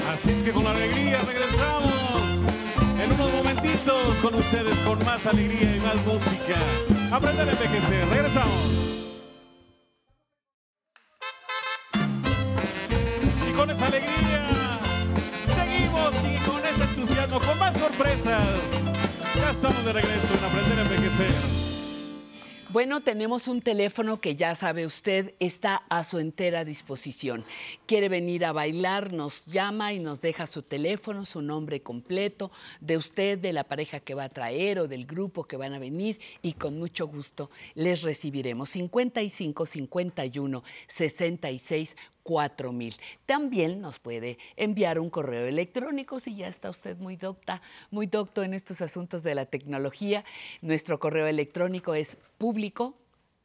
Así es que con alegría regresamos en unos momentitos con ustedes con más alegría y más música. Aprender a envejecer. Regresamos. Y con esa alegría seguimos y con ese entusiasmo, con más sorpresas. Ya estamos de regreso en Aprender a envejecer. Bueno, tenemos un teléfono que ya sabe usted está a su entera disposición. Quiere venir a bailar, nos llama y nos deja su teléfono, su nombre completo, de usted, de la pareja que va a traer o del grupo que van a venir y con mucho gusto les recibiremos. 55 51 66 4000. También nos puede enviar un correo electrónico si ya está usted muy docta, muy docto en estos asuntos de la tecnología. Nuestro correo electrónico es público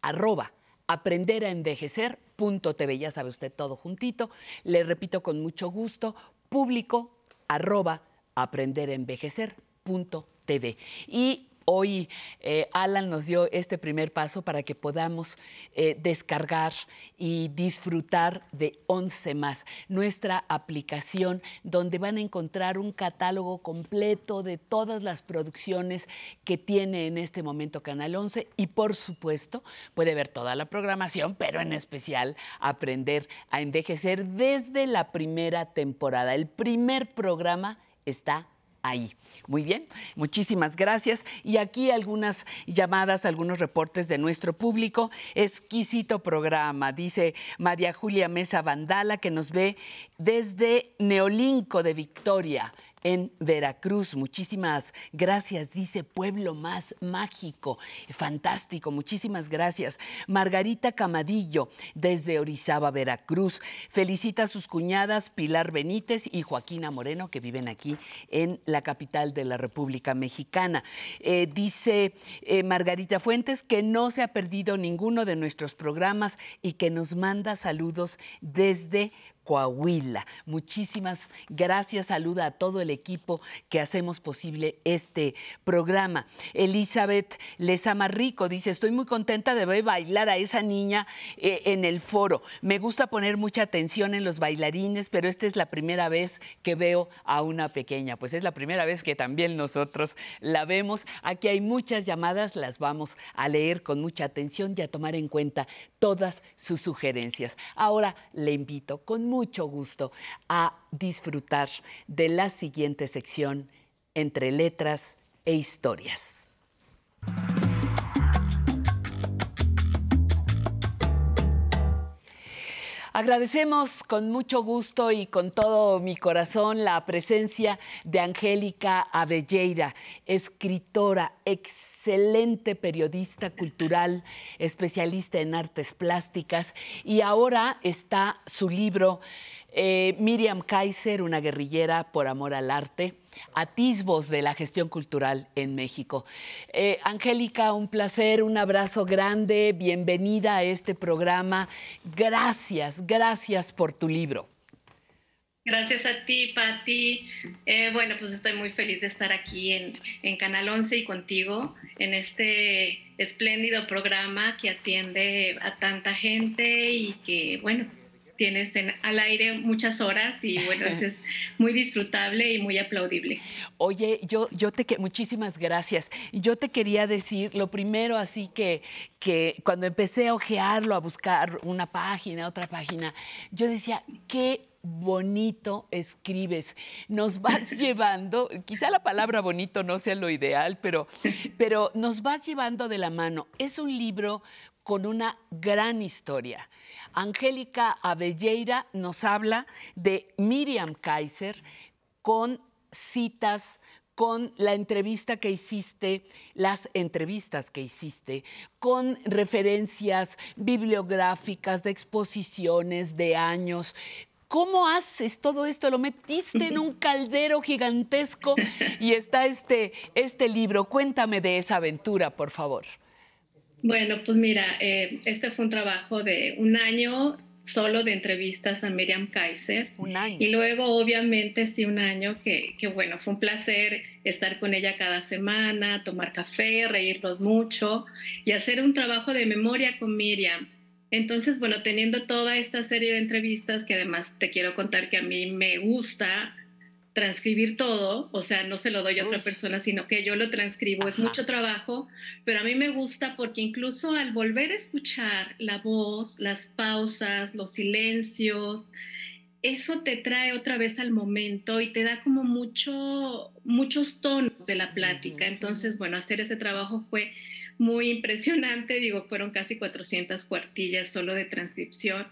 arroba aprenderaenvejecer.tv. Ya sabe usted todo juntito. Le repito con mucho gusto, público arroba aprenderenvejecer.tv. Y hoy eh, Alan nos dio este primer paso para que podamos eh, descargar y disfrutar de 11 más, nuestra aplicación donde van a encontrar un catálogo completo de todas las producciones que tiene en este momento Canal 11 y por supuesto puede ver toda la programación, pero en especial aprender a envejecer desde la primera temporada. El primer programa está ahí. Muy bien, muchísimas gracias. Y aquí algunas llamadas, algunos reportes de nuestro público. Exquisito programa, dice María Julia Mesa Vandala, que nos ve desde Neolinco de Victoria. En Veracruz, muchísimas gracias, dice Pueblo Más Mágico, fantástico, muchísimas gracias. Margarita Camadillo, desde Orizaba, Veracruz, felicita a sus cuñadas Pilar Benítez y Joaquina Moreno, que viven aquí en la capital de la República Mexicana. Eh, dice eh, Margarita Fuentes que no se ha perdido ninguno de nuestros programas y que nos manda saludos desde Coahuila. Muchísimas gracias, saluda a todo el equipo que hacemos posible este programa. Elizabeth Lezama Rico dice, estoy muy contenta de ver bailar a esa niña eh, en el foro. Me gusta poner mucha atención en los bailarines, pero esta es la primera vez que veo a una pequeña. Pues es la primera vez que también nosotros la vemos. Aquí hay muchas llamadas, las vamos a leer con mucha atención y a tomar en cuenta todas sus sugerencias. Ahora le invito con mucho gusto a disfrutar de la siguiente sección entre letras e historias. Agradecemos con mucho gusto y con todo mi corazón la presencia de Angélica Avelleira, escritora, excelente periodista cultural, especialista en artes plásticas y ahora está su libro eh, Miriam Kaiser, una guerrillera por amor al arte, atisbos de la gestión cultural en México. Eh, Angélica, un placer, un abrazo grande, bienvenida a este programa. Gracias, gracias por tu libro. Gracias a ti, Patti. Eh, bueno, pues estoy muy feliz de estar aquí en, Canal 11 y contigo en este espléndido programa que atiende a tanta gente y que, bueno, tienes en, al aire muchas horas y bueno, eso <laughs> es muy disfrutable y muy aplaudible. Oye, yo, yo te que muchísimas gracias. Yo te quería decir lo primero, así que, que cuando empecé a ojearlo, a buscar una página, otra página, yo decía, qué bonito escribes. Nos vas <laughs> llevando, quizá la palabra bonito no sea lo ideal, pero, pero nos vas llevando de la mano. Es un libro con una gran historia. Angélica Avelleira nos habla de Miriam Kaiser con citas, con la entrevista que hiciste, las entrevistas que hiciste, con referencias bibliográficas de exposiciones de años. ¿Cómo haces todo esto? Lo metiste en un <laughs> caldero gigantesco y está este, este libro. Cuéntame de esa aventura, por favor. Bueno, pues mira, eh, este fue un trabajo de un año solo de entrevistas a Miriam Kaiser. Un año. Y luego, obviamente, sí, un año que, que, bueno, fue un placer estar con ella cada semana, tomar café, reírnos mucho y hacer un trabajo de memoria con Miriam. Entonces, bueno, teniendo toda esta serie de entrevistas, que además te quiero contar que a mí me gusta transcribir todo, o sea, no se lo doy a otra persona, sino que yo lo transcribo. Es mucho trabajo, pero a mí me gusta porque incluso al volver a escuchar la voz, las pausas, los silencios, eso te trae otra vez al momento y te da como mucho, muchos tonos de la plática. Entonces, bueno, hacer ese trabajo fue muy impresionante, digo, fueron casi 400 cuartillas solo de transcripción.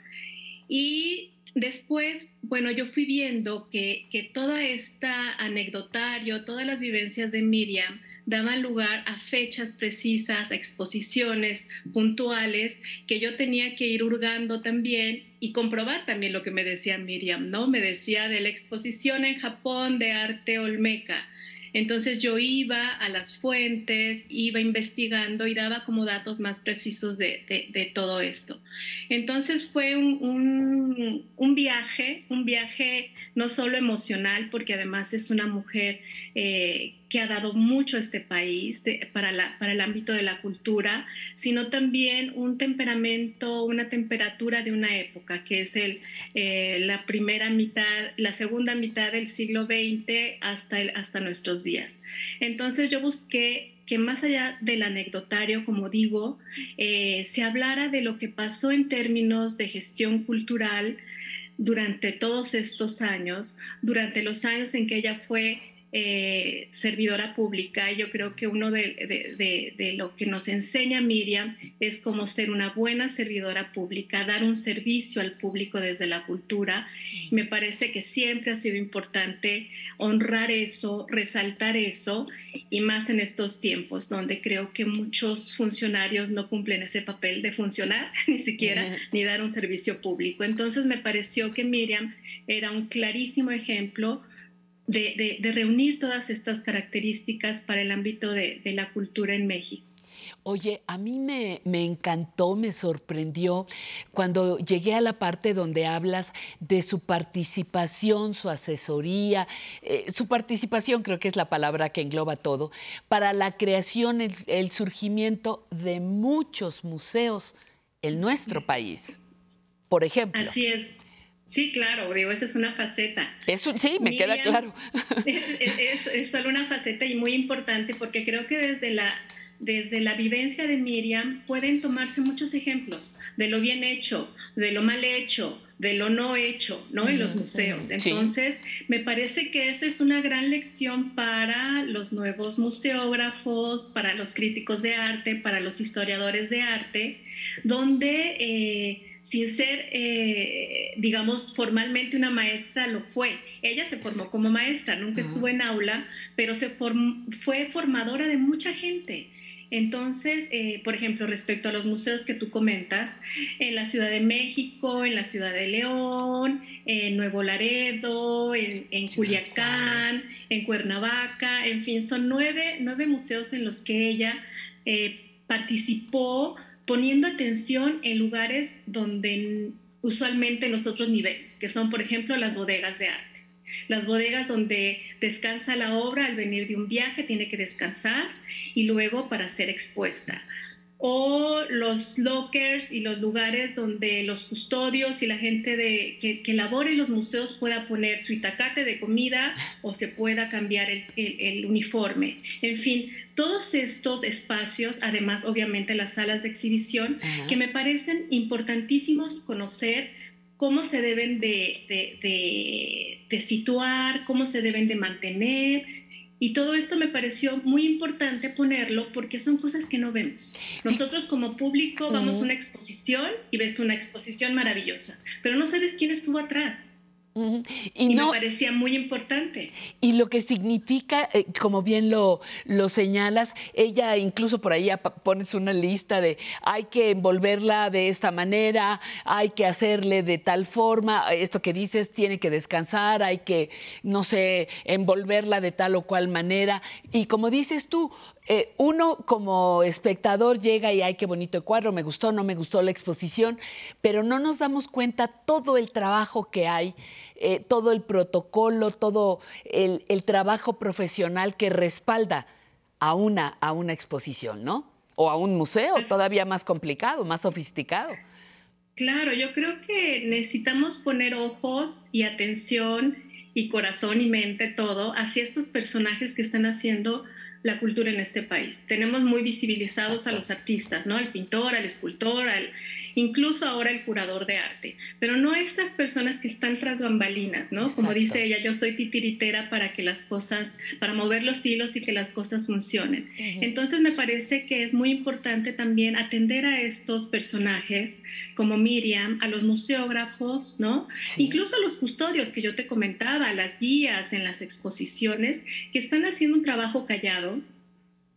Y Después, bueno, yo fui viendo que, que toda esta anecdotario, todas las vivencias de Miriam daban lugar a fechas precisas, a exposiciones puntuales que yo tenía que ir hurgando también y comprobar también lo que me decía Miriam, ¿no? Me decía de la exposición en Japón de arte olmeca entonces yo iba a las fuentes, iba investigando y daba como datos más precisos de, todo esto. Entonces fue un, viaje, un viaje no solo emocional, porque además es una mujer eh, que ha dado mucho a este país para, la, para el ámbito de la cultura, sino también un temperamento, una temperatura de una época, que es el, eh, la primera mitad, la segunda mitad del siglo XX hasta, el, hasta nuestros días. Entonces yo busqué que más allá del anecdotario, como digo, eh, se hablara de lo que pasó en términos de gestión cultural durante todos estos años, durante los años en que ella fue eh, servidora pública. Yo creo que uno de, lo que nos enseña Miriam es cómo ser una buena servidora pública, dar un servicio al público desde la cultura. Me parece que siempre ha sido importante honrar eso, resaltar eso, y más en estos tiempos donde creo que muchos funcionarios no cumplen ese papel de funcionar, <laughs> ni siquiera, ni dar un servicio público. Entonces me pareció que Miriam era un clarísimo ejemplo de, reunir todas estas características para el ámbito de, la cultura en México. Oye, a mí me, me, encantó, me sorprendió cuando llegué a la parte donde hablas de su participación, su asesoría, eh, su participación creo que es la palabra que engloba todo, para la creación, el, el surgimiento de muchos museos en nuestro país, por ejemplo. Así es. Sí, claro, digo, esa es una faceta. Eso sí, me Miriam, queda claro. Es, <laughs> es, es, solo una faceta y muy importante porque creo que desde la desde la vivencia de Miriam pueden tomarse muchos ejemplos de lo bien hecho, de lo mal hecho, de lo no hecho, ¿no? En los museos. Entonces, me parece que esa es una gran lección para los nuevos museógrafos, para los críticos de arte, para los historiadores de arte, donde... Eh, sin ser, eh, digamos, formalmente una maestra, lo fue. Ella se formó como maestra, nunca estuvo en aula, pero se fue formadora de mucha gente. Entonces, eh, por ejemplo, respecto a los museos que tú comentas, en la Ciudad de México, en la Ciudad de León, en Nuevo Laredo, en, Culiacán, en Cuernavaca, en fin, son nueve, nueve museos en los que ella eh, participó poniendo atención en lugares donde usualmente nosotros ni vemos, que son, por ejemplo, las bodegas de arte las bodegas donde descansa la obra al venir de un viaje, tiene que descansar y luego para ser expuesta. O los lockers y los lugares donde los custodios y la gente de, que, que labora en los museos pueda poner su itacate de comida o se pueda cambiar el, el uniforme. En fin, todos estos espacios, además obviamente las salas de exhibición, que me parecen importantísimos conocer cómo se deben de, situar, cómo se deben de mantener. Y todo esto me pareció muy importante ponerlo porque son cosas que no vemos. Nosotros como público vamos a una exposición y ves una exposición maravillosa, pero no sabes quién estuvo atrás. Y, me parecía muy importante. Y lo que significa, eh, como bien lo, lo señalas, ella incluso por ahí pones una lista de hay que envolverla de esta manera, hay que hacerle de tal forma, esto que dices tiene que descansar, hay que, no sé, envolverla de tal o cual manera. Y como dices tú, eh, uno como espectador llega y ay, qué bonito el cuadro, me gustó, no me gustó la exposición, pero no nos damos cuenta todo el trabajo que hay, eh, todo el protocolo, todo el, trabajo profesional que respalda a una, a una exposición, ¿no? O a un museo, todavía más complicado, más sofisticado. Claro, yo creo que necesitamos poner ojos y atención y corazón y mente, todo, hacia estos personajes que están haciendo la cultura en este país. Tenemos muy visibilizados a los artistas, ¿no? Al pintor, al escultor, al, incluso ahora el curador de arte, pero no estas personas que están tras bambalinas, ¿no? Como dice ella, yo soy titiritera para que las cosas, para mover los hilos y que las cosas funcionen. Entonces me parece que es muy importante también atender a estos personajes como Miriam, a los museógrafos, ¿no? Incluso a los custodios que yo te comentaba, las guías en las exposiciones, que están haciendo un trabajo callado,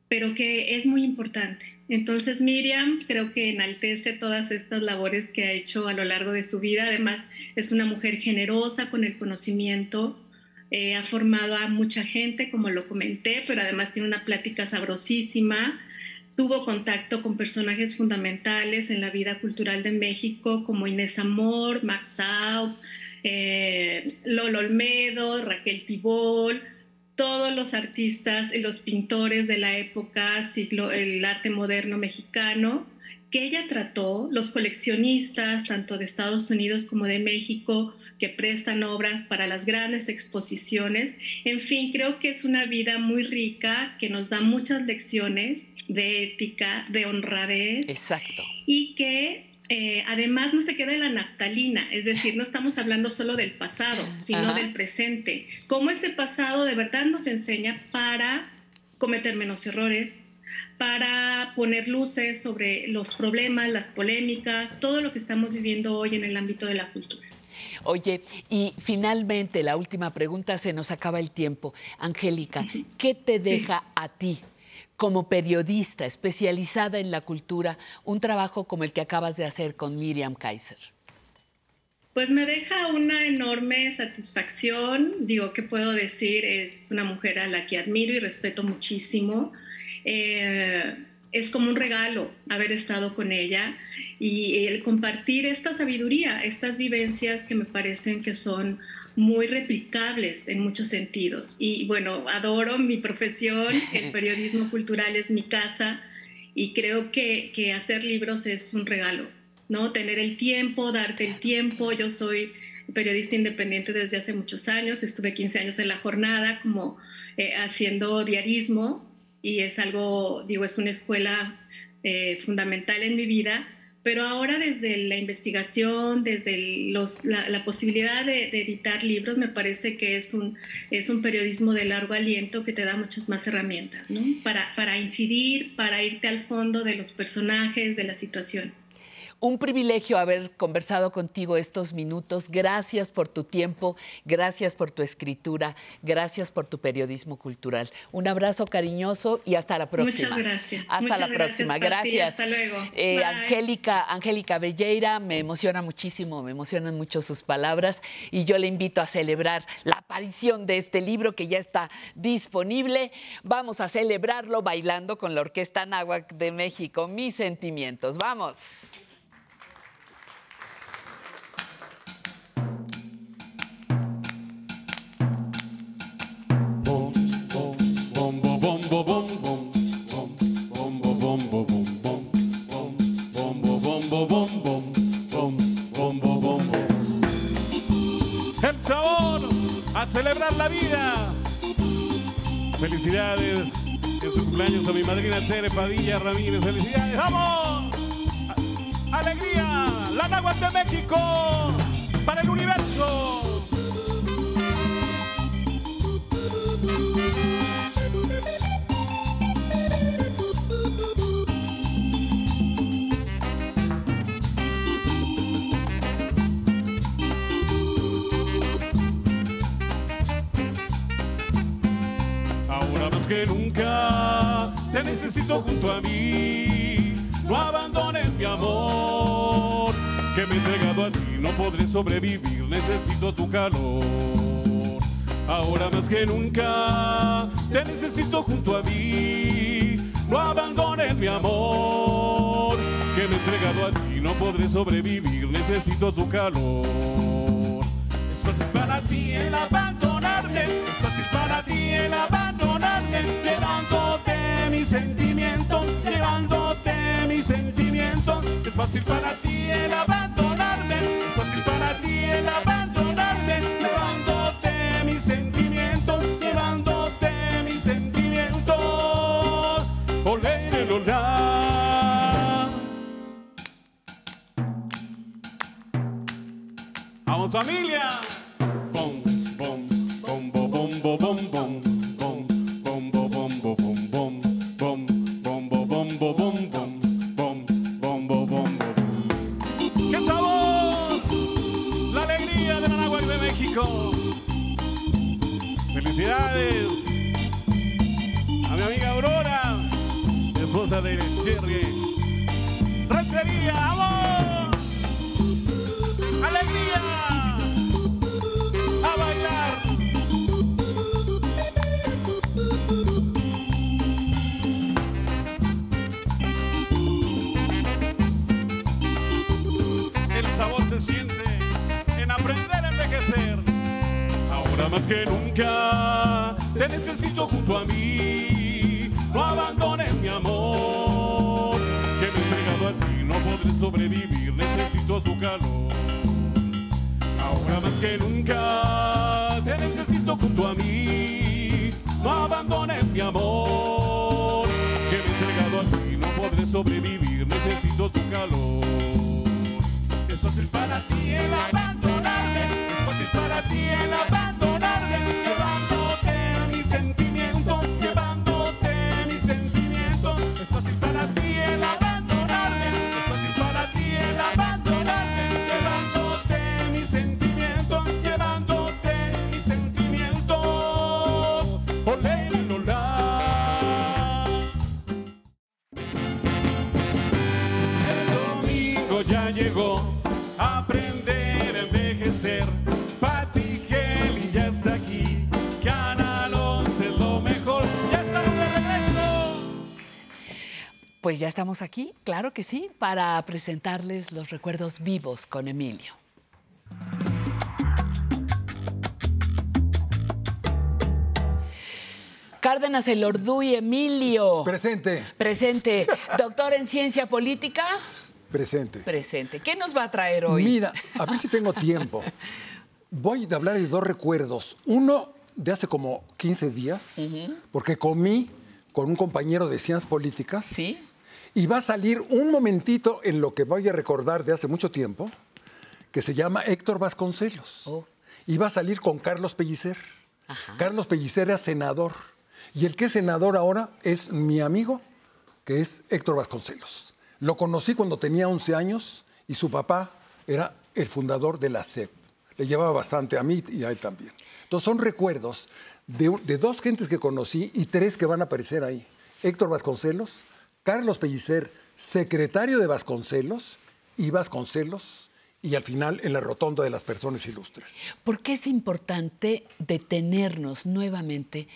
pero que es muy importante. Entonces Miriam creo que enaltece todas estas labores que ha hecho a lo largo de su vida. Además es una mujer generosa con el conocimiento, eh, ha formado a mucha gente, como lo comenté, pero además tiene una plática sabrosísima. Tuvo contacto con personajes fundamentales en la vida cultural de México, como Inés Amor, Max Saub, eh, Lolo Olmedo, Raquel Tibol, todos los artistas y los pintores de la época, siglo, el arte moderno mexicano, que ella trató, los coleccionistas, tanto de Estados Unidos como de México, que prestan obras para las grandes exposiciones. En fin, creo que es una vida muy rica, que nos da muchas lecciones de ética, de honradez. Exacto. Y que eh, además no se queda en la naftalina, es decir, no estamos hablando solo del pasado, sino del presente. Cómo ese pasado de verdad nos enseña para cometer menos errores, para poner luces sobre los problemas, las polémicas, todo lo que estamos viviendo hoy en el ámbito de la cultura. Oye, y finalmente la última pregunta, se nos acaba el tiempo. Angélica, ¿qué te deja a ti como periodista especializada en la cultura un trabajo como el que acabas de hacer con Miriam Kaiser? Pues me deja una enorme satisfacción. Digo, ¿qué puedo decir? Es una mujer a la que admiro y respeto muchísimo. Eh, es como un regalo haber estado con ella y el compartir esta sabiduría, estas vivencias que me parecen que son muy replicables en muchos sentidos. Y bueno, adoro mi profesión, el <laughs> periodismo cultural es mi casa y creo que, que hacer libros es un regalo, ¿no? Tener el tiempo, darte el tiempo. Yo soy periodista independiente desde hace muchos años, estuve 15 años en la jornada como eh, haciendo diarismo y es algo, digo, es una escuela eh, fundamental en mi vida, pero ahora desde la investigación, desde los, la, la, posibilidad de, editar libros, me parece que es un, es un periodismo de largo aliento que te da muchas más herramientas, ¿no? Para, para incidir, para irte al fondo de los personajes, de la situación. Un privilegio haber conversado contigo estos minutos. Gracias por tu tiempo, gracias por tu escritura, gracias por tu periodismo cultural. Un abrazo cariñoso y hasta la próxima. Muchas gracias. Hasta Muchas la próxima. Gracias. Gracias. Hasta luego. Eh. Angélica, Angélica Belleira, me emociona muchísimo, me emocionan mucho sus palabras y yo le invito a celebrar la aparición de este libro que ya está disponible. Vamos a celebrarlo bailando con la Orquesta Náhuac de México. Mis sentimientos. Vamos. La vida. Felicidades en su cumpleaños a mi madrina Tere Padilla Ramírez. Felicidades, vamos. Alegría, la de México te necesito junto a mí. No abandones mi amor, que me he entregado a ti. No podré sobrevivir, necesito tu calor. Ahora más que nunca te necesito junto a mí. No abandones mi amor, que me he entregado a ti. No podré sobrevivir, necesito tu calor. Es fácil para ti el abandonarme, es fácil para ti el abandonarme, mis sentimientos, llevándote mis sentimientos. Es fácil para ti el abandonarme, es fácil para ti el abandonarme, llevándote mis sentimientos, llevándote mis sentimientos. Olé. Vamos familia. Pues ya estamos aquí, claro que sí, para presentarles los recuerdos vivos con Emilio. Cárdenas Elorduy, Emilio. Presente. Presente. <laughs> Doctor en ciencia política. Presente. Presente. ¿Qué nos va a traer hoy? Mira, a ver si tengo tiempo. Voy a hablar de dos recuerdos. Uno de hace como 15 días, porque comí con un compañero de ciencias políticas. Sí. Y va a salir un momentito en lo que voy a recordar de hace mucho tiempo, que se llama Héctor Vasconcelos. Oh. Y va a salir con Carlos Pellicer. Carlos Pellicer era senador. Y el que es senador ahora es mi amigo, que es Héctor Vasconcelos. Lo conocí cuando tenía 11 años y su papá era el fundador de la SEP. Le llevaba bastante a mí y a él también. Entonces son recuerdos de, de dos gentes que conocí y tres que van a aparecer ahí. Héctor Vasconcelos, Carlos Pellicer, secretario de Vasconcelos, y Vasconcelos, y al final en la rotonda de las personas ilustres. ¿Por qué es importante detenernos nuevamente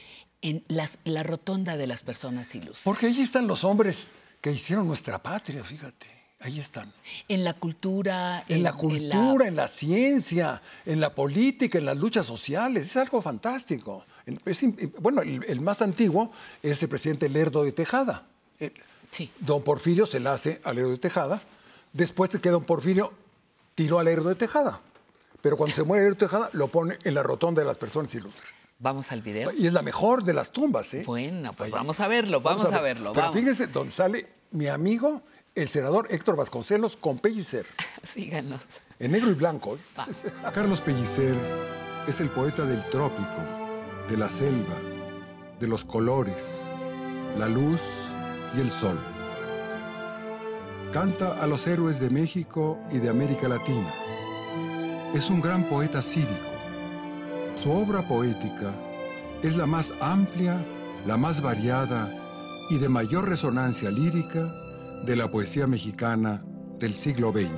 en las- la rotonda de las personas ilustres? Porque ahí están los hombres que hicieron nuestra patria, fíjate. Ahí están. En la cultura. En, la cultura, en la... ciencia, en la política, en las luchas sociales. Es algo fantástico. Es bueno, el, el más antiguo es el presidente Lerdo de Tejada. Eh, Don Porfirio se la hace a Lerdo de Tejada. Después de que don Porfirio tiró a Lerdo de Tejada. Pero cuando se muere Lerdo de Tejada, lo pone en la rotonda de las personas ilustres. Vamos al video. Y es la mejor de las tumbas, ¿eh? Bueno, pues vamos a verlo, vamos, a, ver. verlo. Pero vamos. fíjese donde sale mi amigo, el senador Héctor Vasconcelos, con Pellicer. <laughs> Síganos. En negro y blanco. ¿eh? <laughs> Carlos Pellicer es el poeta del trópico, de la selva, de los colores, la luz y el sol. Canta a los héroes de México y de América Latina. Es un gran poeta cívico. Su obra poética es la más amplia, la más variada y de mayor resonancia lírica de la poesía mexicana del siglo XX.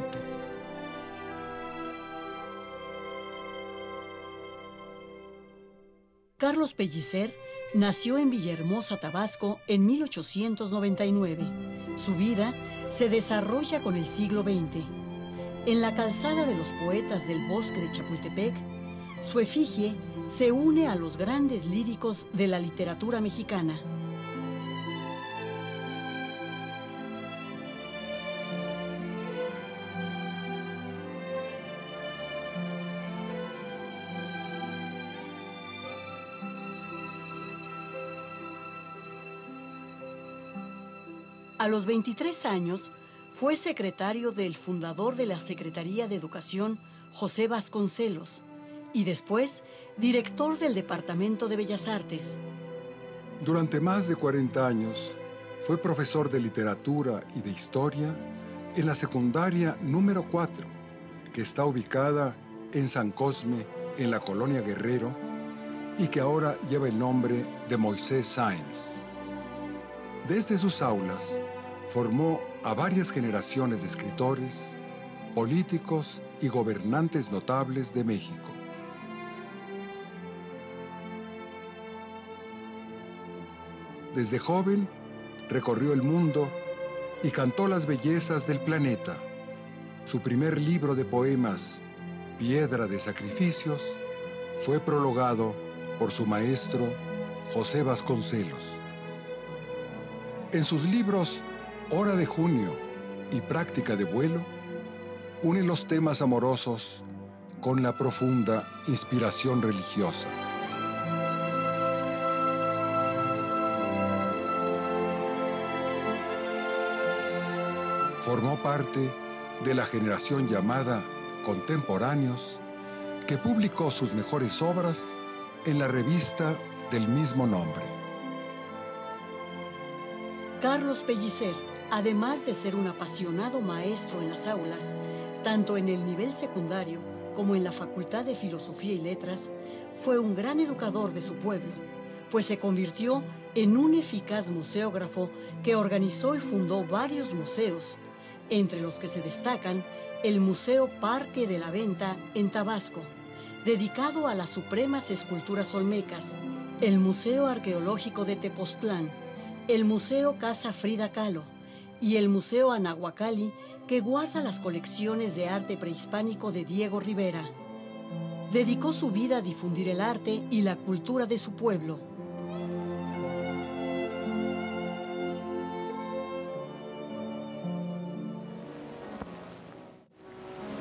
Carlos Pellicer nació en Villahermosa, Tabasco, en 1899. Su vida se desarrolla con el siglo XX. En la calzada de los poetas del bosque de Chapultepec, su efigie se une a los grandes líricos de la literatura mexicana. A los 23 años, fue secretario del fundador de la Secretaría de Educación, José Vasconcelos, y después director del Departamento de Bellas Artes. Durante más de 40 años fue profesor de literatura y de historia en la secundaria número 4, que está ubicada en San Cosme, en la colonia Guerrero, y que ahora lleva el nombre de Moisés Sáenz. Desde sus aulas formó a varias generaciones de escritores, políticos y gobernantes notables de México. Desde joven recorrió el mundo y cantó las bellezas del planeta. Su primer libro de poemas, Piedra de Sacrificios, fue prologado por su maestro José Vasconcelos. En sus libros Hora de Junio y Práctica de Vuelo, une los temas amorosos con la profunda inspiración religiosa. Formó parte de la generación llamada Contemporáneos, que publicó sus mejores obras en la revista del mismo nombre. Carlos Pellicer, además de ser un apasionado maestro en las aulas, tanto en el nivel secundario como en la Facultad de Filosofía y Letras, fue un gran educador de su pueblo, pues se convirtió en un eficaz museógrafo que organizó y fundó varios museos, entre los que se destacan el Museo Parque de la Venta en Tabasco, dedicado a las supremas esculturas olmecas, el Museo Arqueológico de Tepoztlán, el Museo Casa Frida Kahlo, y el Museo Anahuacalli, que guarda las colecciones de arte prehispánico de Diego Rivera. Dedicó su vida a difundir el arte y la cultura de su pueblo.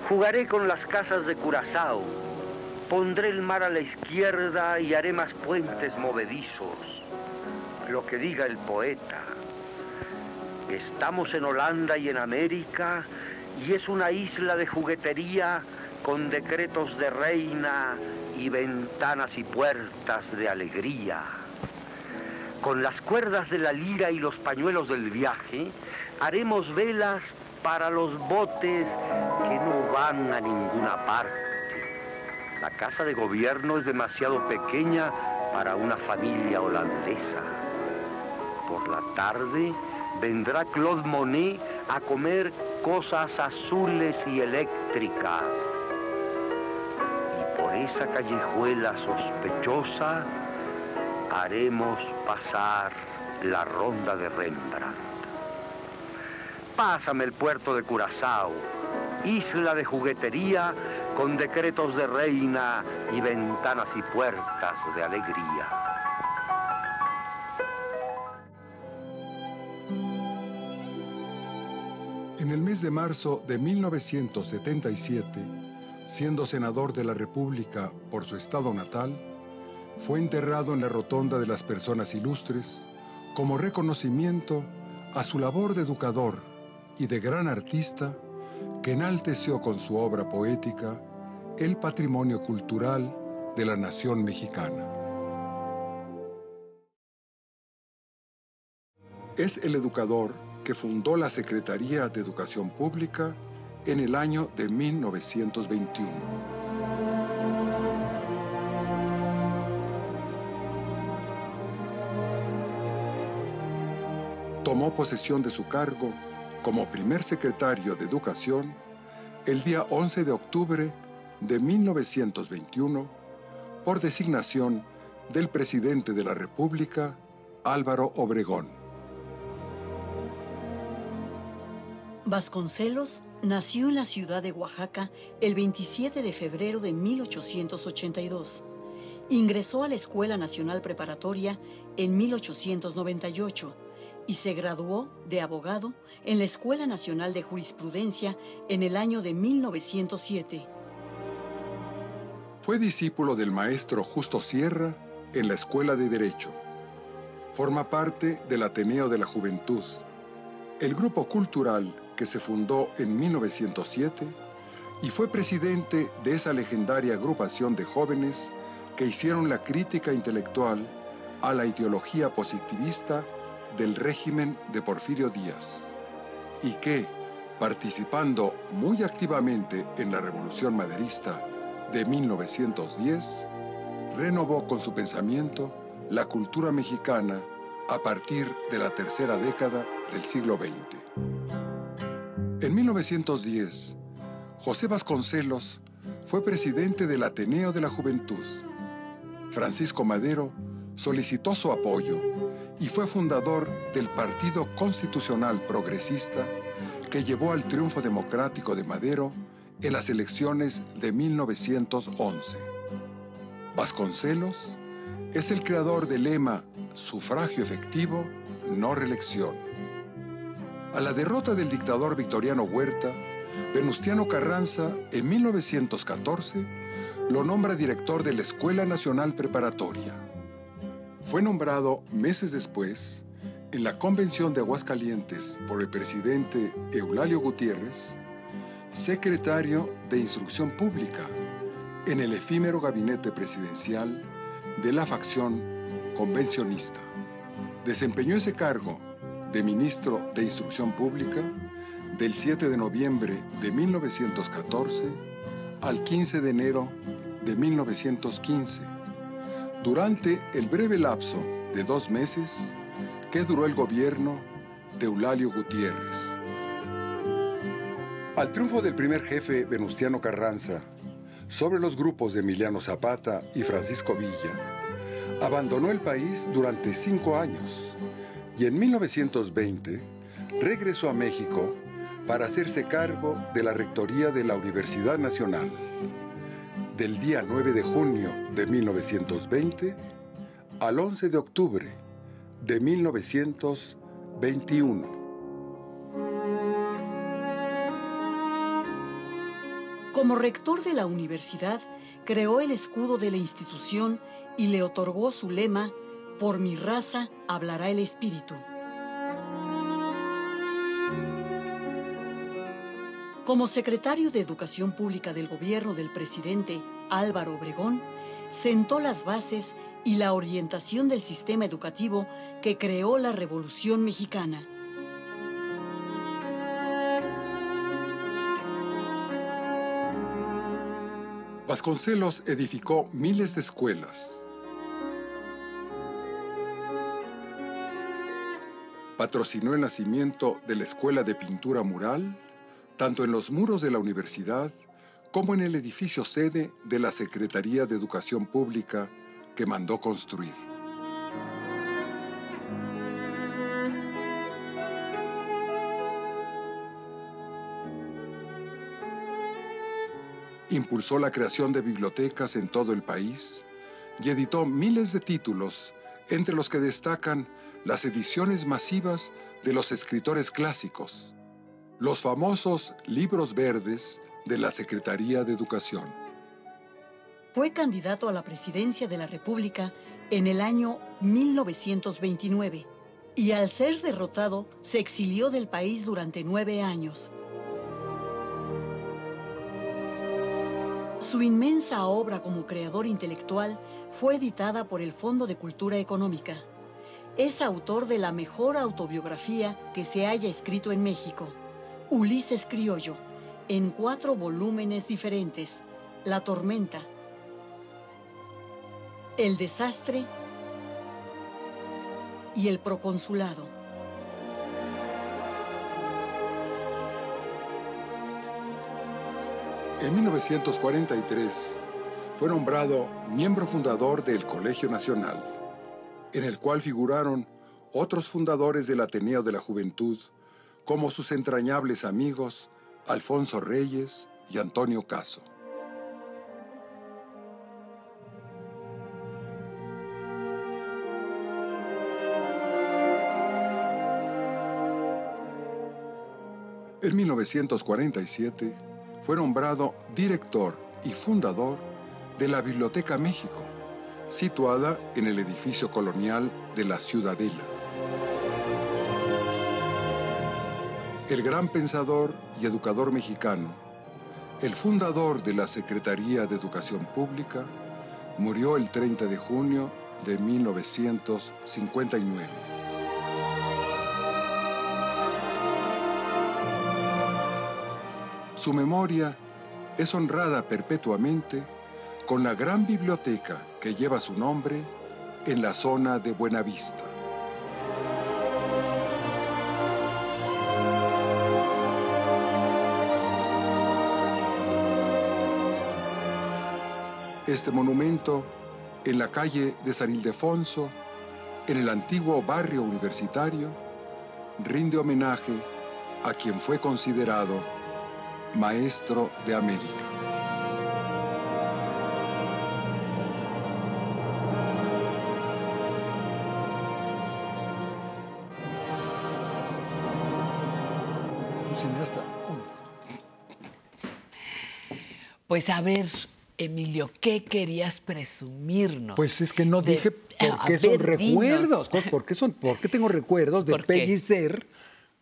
Jugaré con las casas de Curazao, pondré el mar a la izquierda y haré más puentes movedizos. Lo que diga el poeta. Estamos en Holanda y en América y es una isla de juguetería con decretos de reina y ventanas y puertas de alegría. Con las cuerdas de la lira y los pañuelos del viaje, haremos velas para los botes que no van a ninguna parte. La casa de gobierno es demasiado pequeña para una familia holandesa. Por la tarde vendrá Claude Monet a comer cosas azules y eléctricas. Y por esa callejuela sospechosa haremos pasar la ronda de Rembrandt. Pásame el puerto de Curazao, isla de juguetería con decretos de reina y ventanas y puertas de alegría. En el mes de marzo de 1977, siendo senador de la República por su estado natal, fue enterrado en la Rotonda de las Personas Ilustres como reconocimiento a su labor de educador y de gran artista que enalteció con su obra poética el patrimonio cultural de la nación mexicana. Es el educador que fundó la Secretaría de Educación Pública en el año de 1921. Tomó posesión de su cargo como primer secretario de Educación el día 11 de octubre de 1921 por designación del presidente de la República, Álvaro Obregón. Vasconcelos nació en la ciudad de Oaxaca el 27 de febrero de 1882. Ingresó a la Escuela Nacional Preparatoria en 1898 y se graduó de abogado en la Escuela Nacional de Jurisprudencia en el año de 1907. Fue discípulo del maestro Justo Sierra en la Escuela de Derecho. Forma parte del Ateneo de la Juventud, el grupo cultural que se fundó en 1907 y fue presidente de esa legendaria agrupación de jóvenes que hicieron la crítica intelectual a la ideología positivista del régimen de Porfirio Díaz y que, participando muy activamente en la Revolución Maderista de 1910, renovó con su pensamiento la cultura mexicana a partir de la tercera década del siglo XX. En 1910, José Vasconcelos fue presidente del Ateneo de la Juventud. Francisco Madero solicitó su apoyo y fue fundador del Partido Constitucional Progresista que llevó al triunfo democrático de Madero en las elecciones de 1911. Vasconcelos es el creador del lema Sufragio efectivo, no reelección. A la derrota del dictador Victoriano Huerta, Venustiano Carranza, en 1914, lo nombra director de la Escuela Nacional Preparatoria. Fue nombrado meses después, en la Convención de Aguascalientes por el presidente Eulalio Gutiérrez, secretario de Instrucción Pública en el efímero gabinete presidencial de la facción convencionista. Desempeñó ese cargo de ministro de Instrucción Pública del 7 de noviembre de 1914 al 15 de enero de 1915, durante el breve lapso de dos meses que duró el gobierno de Eulalio Gutiérrez. Al triunfo del primer jefe Venustiano Carranza sobre los grupos de Emiliano Zapata y Francisco Villa, abandonó el país durante cinco años y en 1920 regresó a México para hacerse cargo de la rectoría de la Universidad Nacional. Del día 9 de junio de 1920 al 11 de octubre de 1921. Como rector de la universidad, creó el escudo de la institución y le otorgó su lema, Por mi raza hablará el espíritu. Como secretario de Educación Pública del gobierno del presidente Álvaro Obregón, sentó las bases y la orientación del sistema educativo que creó la Revolución Mexicana. Vasconcelos edificó miles de escuelas. Patrocinó el nacimiento de la Escuela de Pintura Mural, tanto en los muros de la universidad como en el edificio sede de la Secretaría de Educación Pública que mandó construir. Impulsó la creación de bibliotecas en todo el país y editó miles de títulos, entre los que destacan las ediciones masivas de los escritores clásicos, los famosos libros verdes de la Secretaría de Educación. Fue candidato a la presidencia de la República en el año 1929 y al ser derrotado se exilió del país durante nueve años. Su inmensa obra como creador intelectual fue editada por el Fondo de Cultura Económica. Es autor de la mejor autobiografía que se haya escrito en México, Ulises Criollo, en cuatro volúmenes diferentes, La tormenta, El desastre y El proconsulado. En 1943 fue nombrado miembro fundador del Colegio Nacional, en el cual figuraron otros fundadores del Ateneo de la Juventud, como sus entrañables amigos Alfonso Reyes y Antonio Caso. En 1947 fue nombrado director y fundador de la Biblioteca México, situada en el edificio colonial de la Ciudadela. El gran pensador y educador mexicano, el fundador de la Secretaría de Educación Pública, murió el 30 de junio de 1959. Su memoria es honrada perpetuamente con la gran biblioteca que lleva su nombre en la zona de Buenavista. Este monumento, en la calle de San Ildefonso, en el antiguo barrio universitario, rinde homenaje a quien fue considerado Maestro de América. Pues a ver, Emilio, ¿qué querías presumirnos? Pues es que no De- dije por qué son ver, recuerdos. <laughs> ¿Por qué, son, ¿Por qué tengo recuerdos de. Pellicer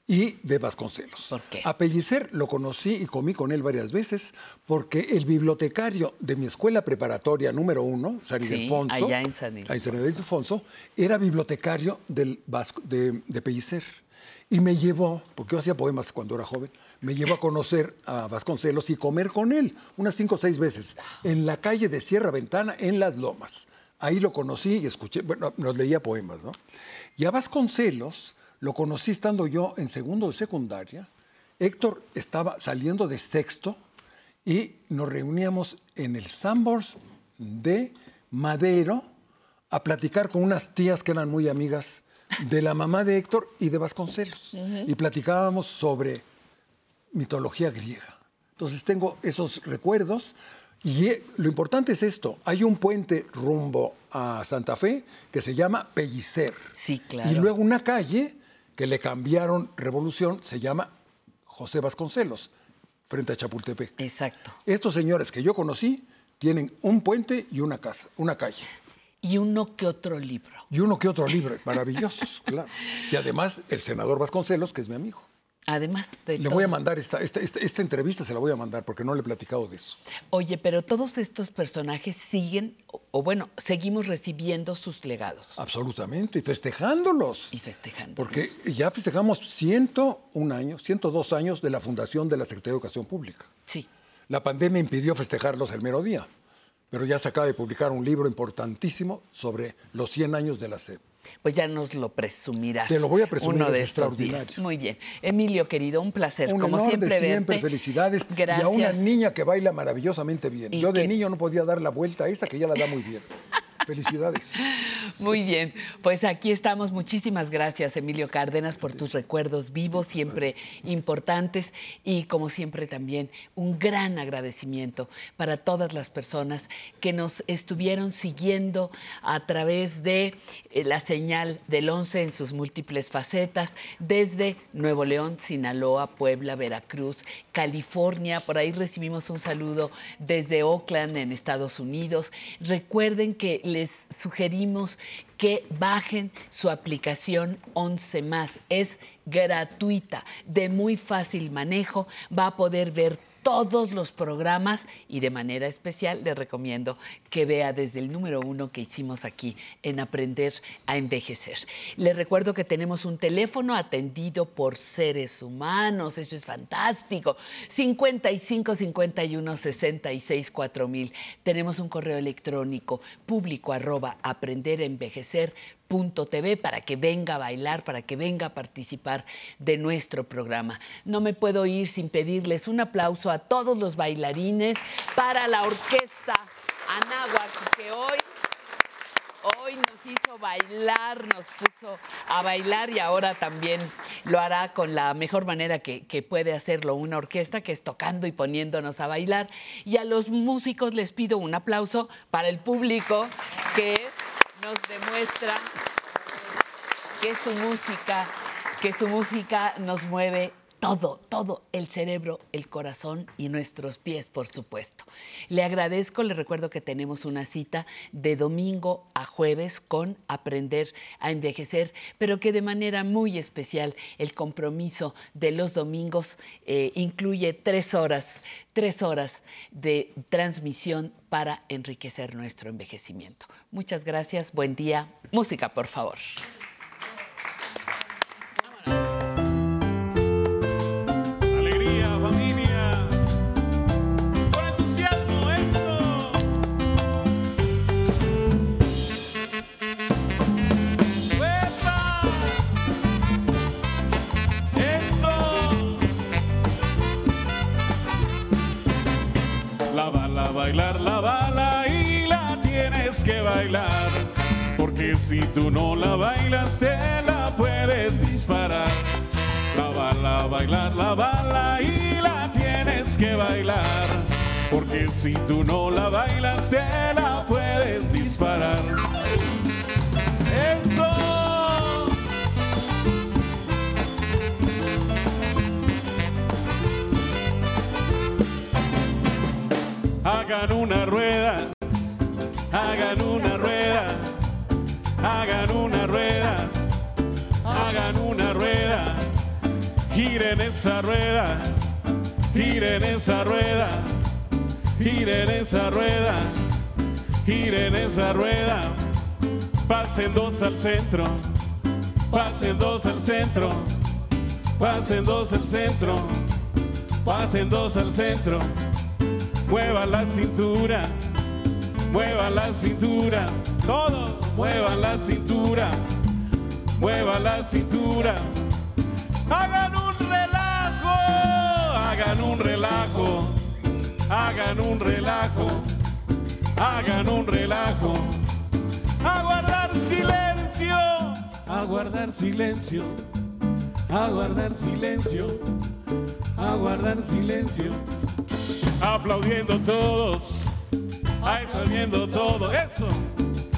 y de Vasconcelos? ¿Por qué? A Pellicer lo conocí y comí con él varias veces porque el bibliotecario de mi escuela preparatoria número uno, San Sí, Ildefonso, allá en San Ildefonso. ahí en San Ildefonso, era bibliotecario del Vasco- de, de Pellicer. Y me llevó, porque yo hacía poemas cuando era joven, me llevó a conocer a Vasconcelos y comer con él unas cinco o seis veces en la calle de Sierra Ventana, en Las Lomas. Ahí lo conocí y escuché, bueno, nos leía poemas, ¿no? Y a Vasconcelos lo conocí estando yo en segundo de secundaria. Héctor estaba saliendo de sexto y nos reuníamos en el Sambors de Madero a platicar con unas tías que eran muy amigas de la mamá de Héctor y de Vasconcelos. Y platicábamos sobre mitología griega. Entonces tengo esos recuerdos y eh, lo importante es esto. Hay un puente rumbo a Santa Fe que se llama Pellicer. Sí, claro. Y luego una calle que le cambiaron Revolución se llama José Vasconcelos, frente a Chapultepec. Exacto. Estos señores que yo conocí tienen un puente y una casa, una calle. Y uno que otro libro. Y uno que otro libro, maravillosos, <laughs> claro. Y además el senador Vasconcelos, que es mi amigo. Además de Le todo. voy a mandar esta, esta, esta, esta entrevista, se la voy a mandar porque no le he platicado de eso. Oye, pero todos estos personajes siguen, o, o bueno, seguimos recibiendo sus legados. Absolutamente, y festejándolos. Y festejando. Porque ya festejamos 101 años, 102 años de la fundación de la Secretaría de Educación Pública. Sí. La pandemia impidió festejarlos el mero día, pero ya se acaba de publicar un libro importantísimo sobre los 100 años de la SEP. Pues ya nos lo presumirás. Te lo voy a presumir, Uno de estos días. Muy bien. Emilio, querido, un placer. Un Como siempre, de siempre, verte. felicidades. Gracias. Y a una niña que baila maravillosamente bien. Y Yo de que- niño no podía dar la vuelta a esa que ya la da muy bien. <laughs> Felicidades. <laughs> Muy bien, pues aquí estamos. Muchísimas gracias, Emilio Cárdenas, por tus recuerdos vivos, siempre importantes y como siempre también un gran agradecimiento para todas las personas que nos estuvieron siguiendo a través de eh, la señal del 11 en sus múltiples facetas, desde Nuevo León, Sinaloa, Puebla, Veracruz, California. Por ahí recibimos un saludo desde Oakland, en Estados Unidos. Recuerden que les sugerimos que bajen su aplicación 11 más. Es gratuita, de muy fácil manejo. Va a poder ver todos los programas y de manera especial le recomiendo que vea desde el número uno que hicimos aquí en Aprender a Envejecer. Le recuerdo que tenemos un teléfono atendido por seres humanos, eso es fantástico. 55 51 66 4000. Tenemos un correo electrónico público arroba aprender a envejecer punto TV para que venga a bailar, para que venga a participar de nuestro programa. No me puedo ir sin pedirles un aplauso a todos los bailarines para la orquesta Anáhuac que hoy Hoy nos hizo bailar, nos puso a bailar y ahora también lo hará con la mejor manera que, que puede hacerlo una orquesta, que es tocando y poniéndonos a bailar. Y a los músicos les pido un aplauso para el público que nos demuestra que su música, que su música nos mueve todo, todo, el cerebro, el corazón y nuestros pies, por supuesto. Le agradezco, le recuerdo que tenemos una cita de domingo a jueves con Aprender a Envejecer, pero que de manera muy especial el compromiso de los domingos eh, incluye tres horas, tres horas de transmisión para enriquecer nuestro envejecimiento. Muchas gracias, buen día. Música, por favor. Si tú no la bailas, te la puedes disparar. La bala bailar, la bala y la tienes que bailar. Porque si tú no la bailas, te la puedes disparar. Eso. Hagan una rueda, giren esa rueda, giren esa rueda, giren esa rueda, giren esa rueda, pasen dos al centro, pasen dos al centro, pasen dos al centro, pasen dos al centro. Mueva la cintura, mueva la cintura, todo, mueva la cintura, mueva la cintura. Hagan hagan un relajo, hagan un relajo, hagan un relajo. A guardar silencio, a guardar silencio, a guardar silencio, a guardar silencio. Aplaudiendo todos, aplaudiendo todo, eso.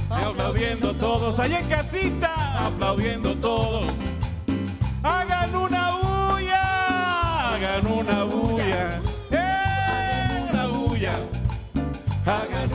Aplaudiendo todos, allá en casita, aplaudiendo todos. Hagan una hagan una bulla, ¡eh! una bulla, hagan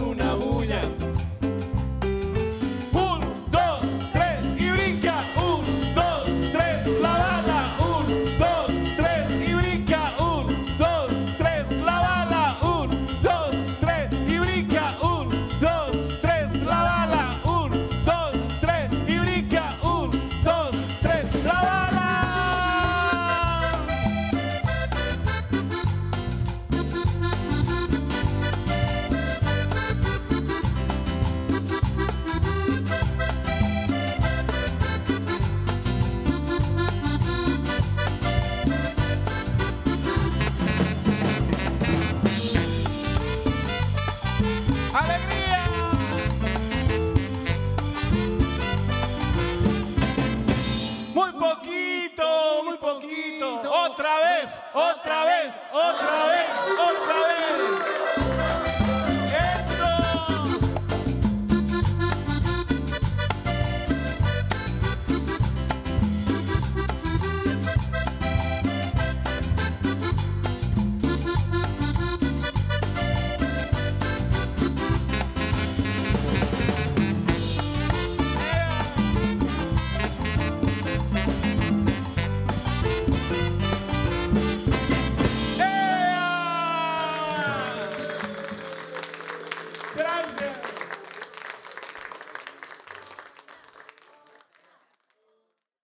otra vez, otra vez.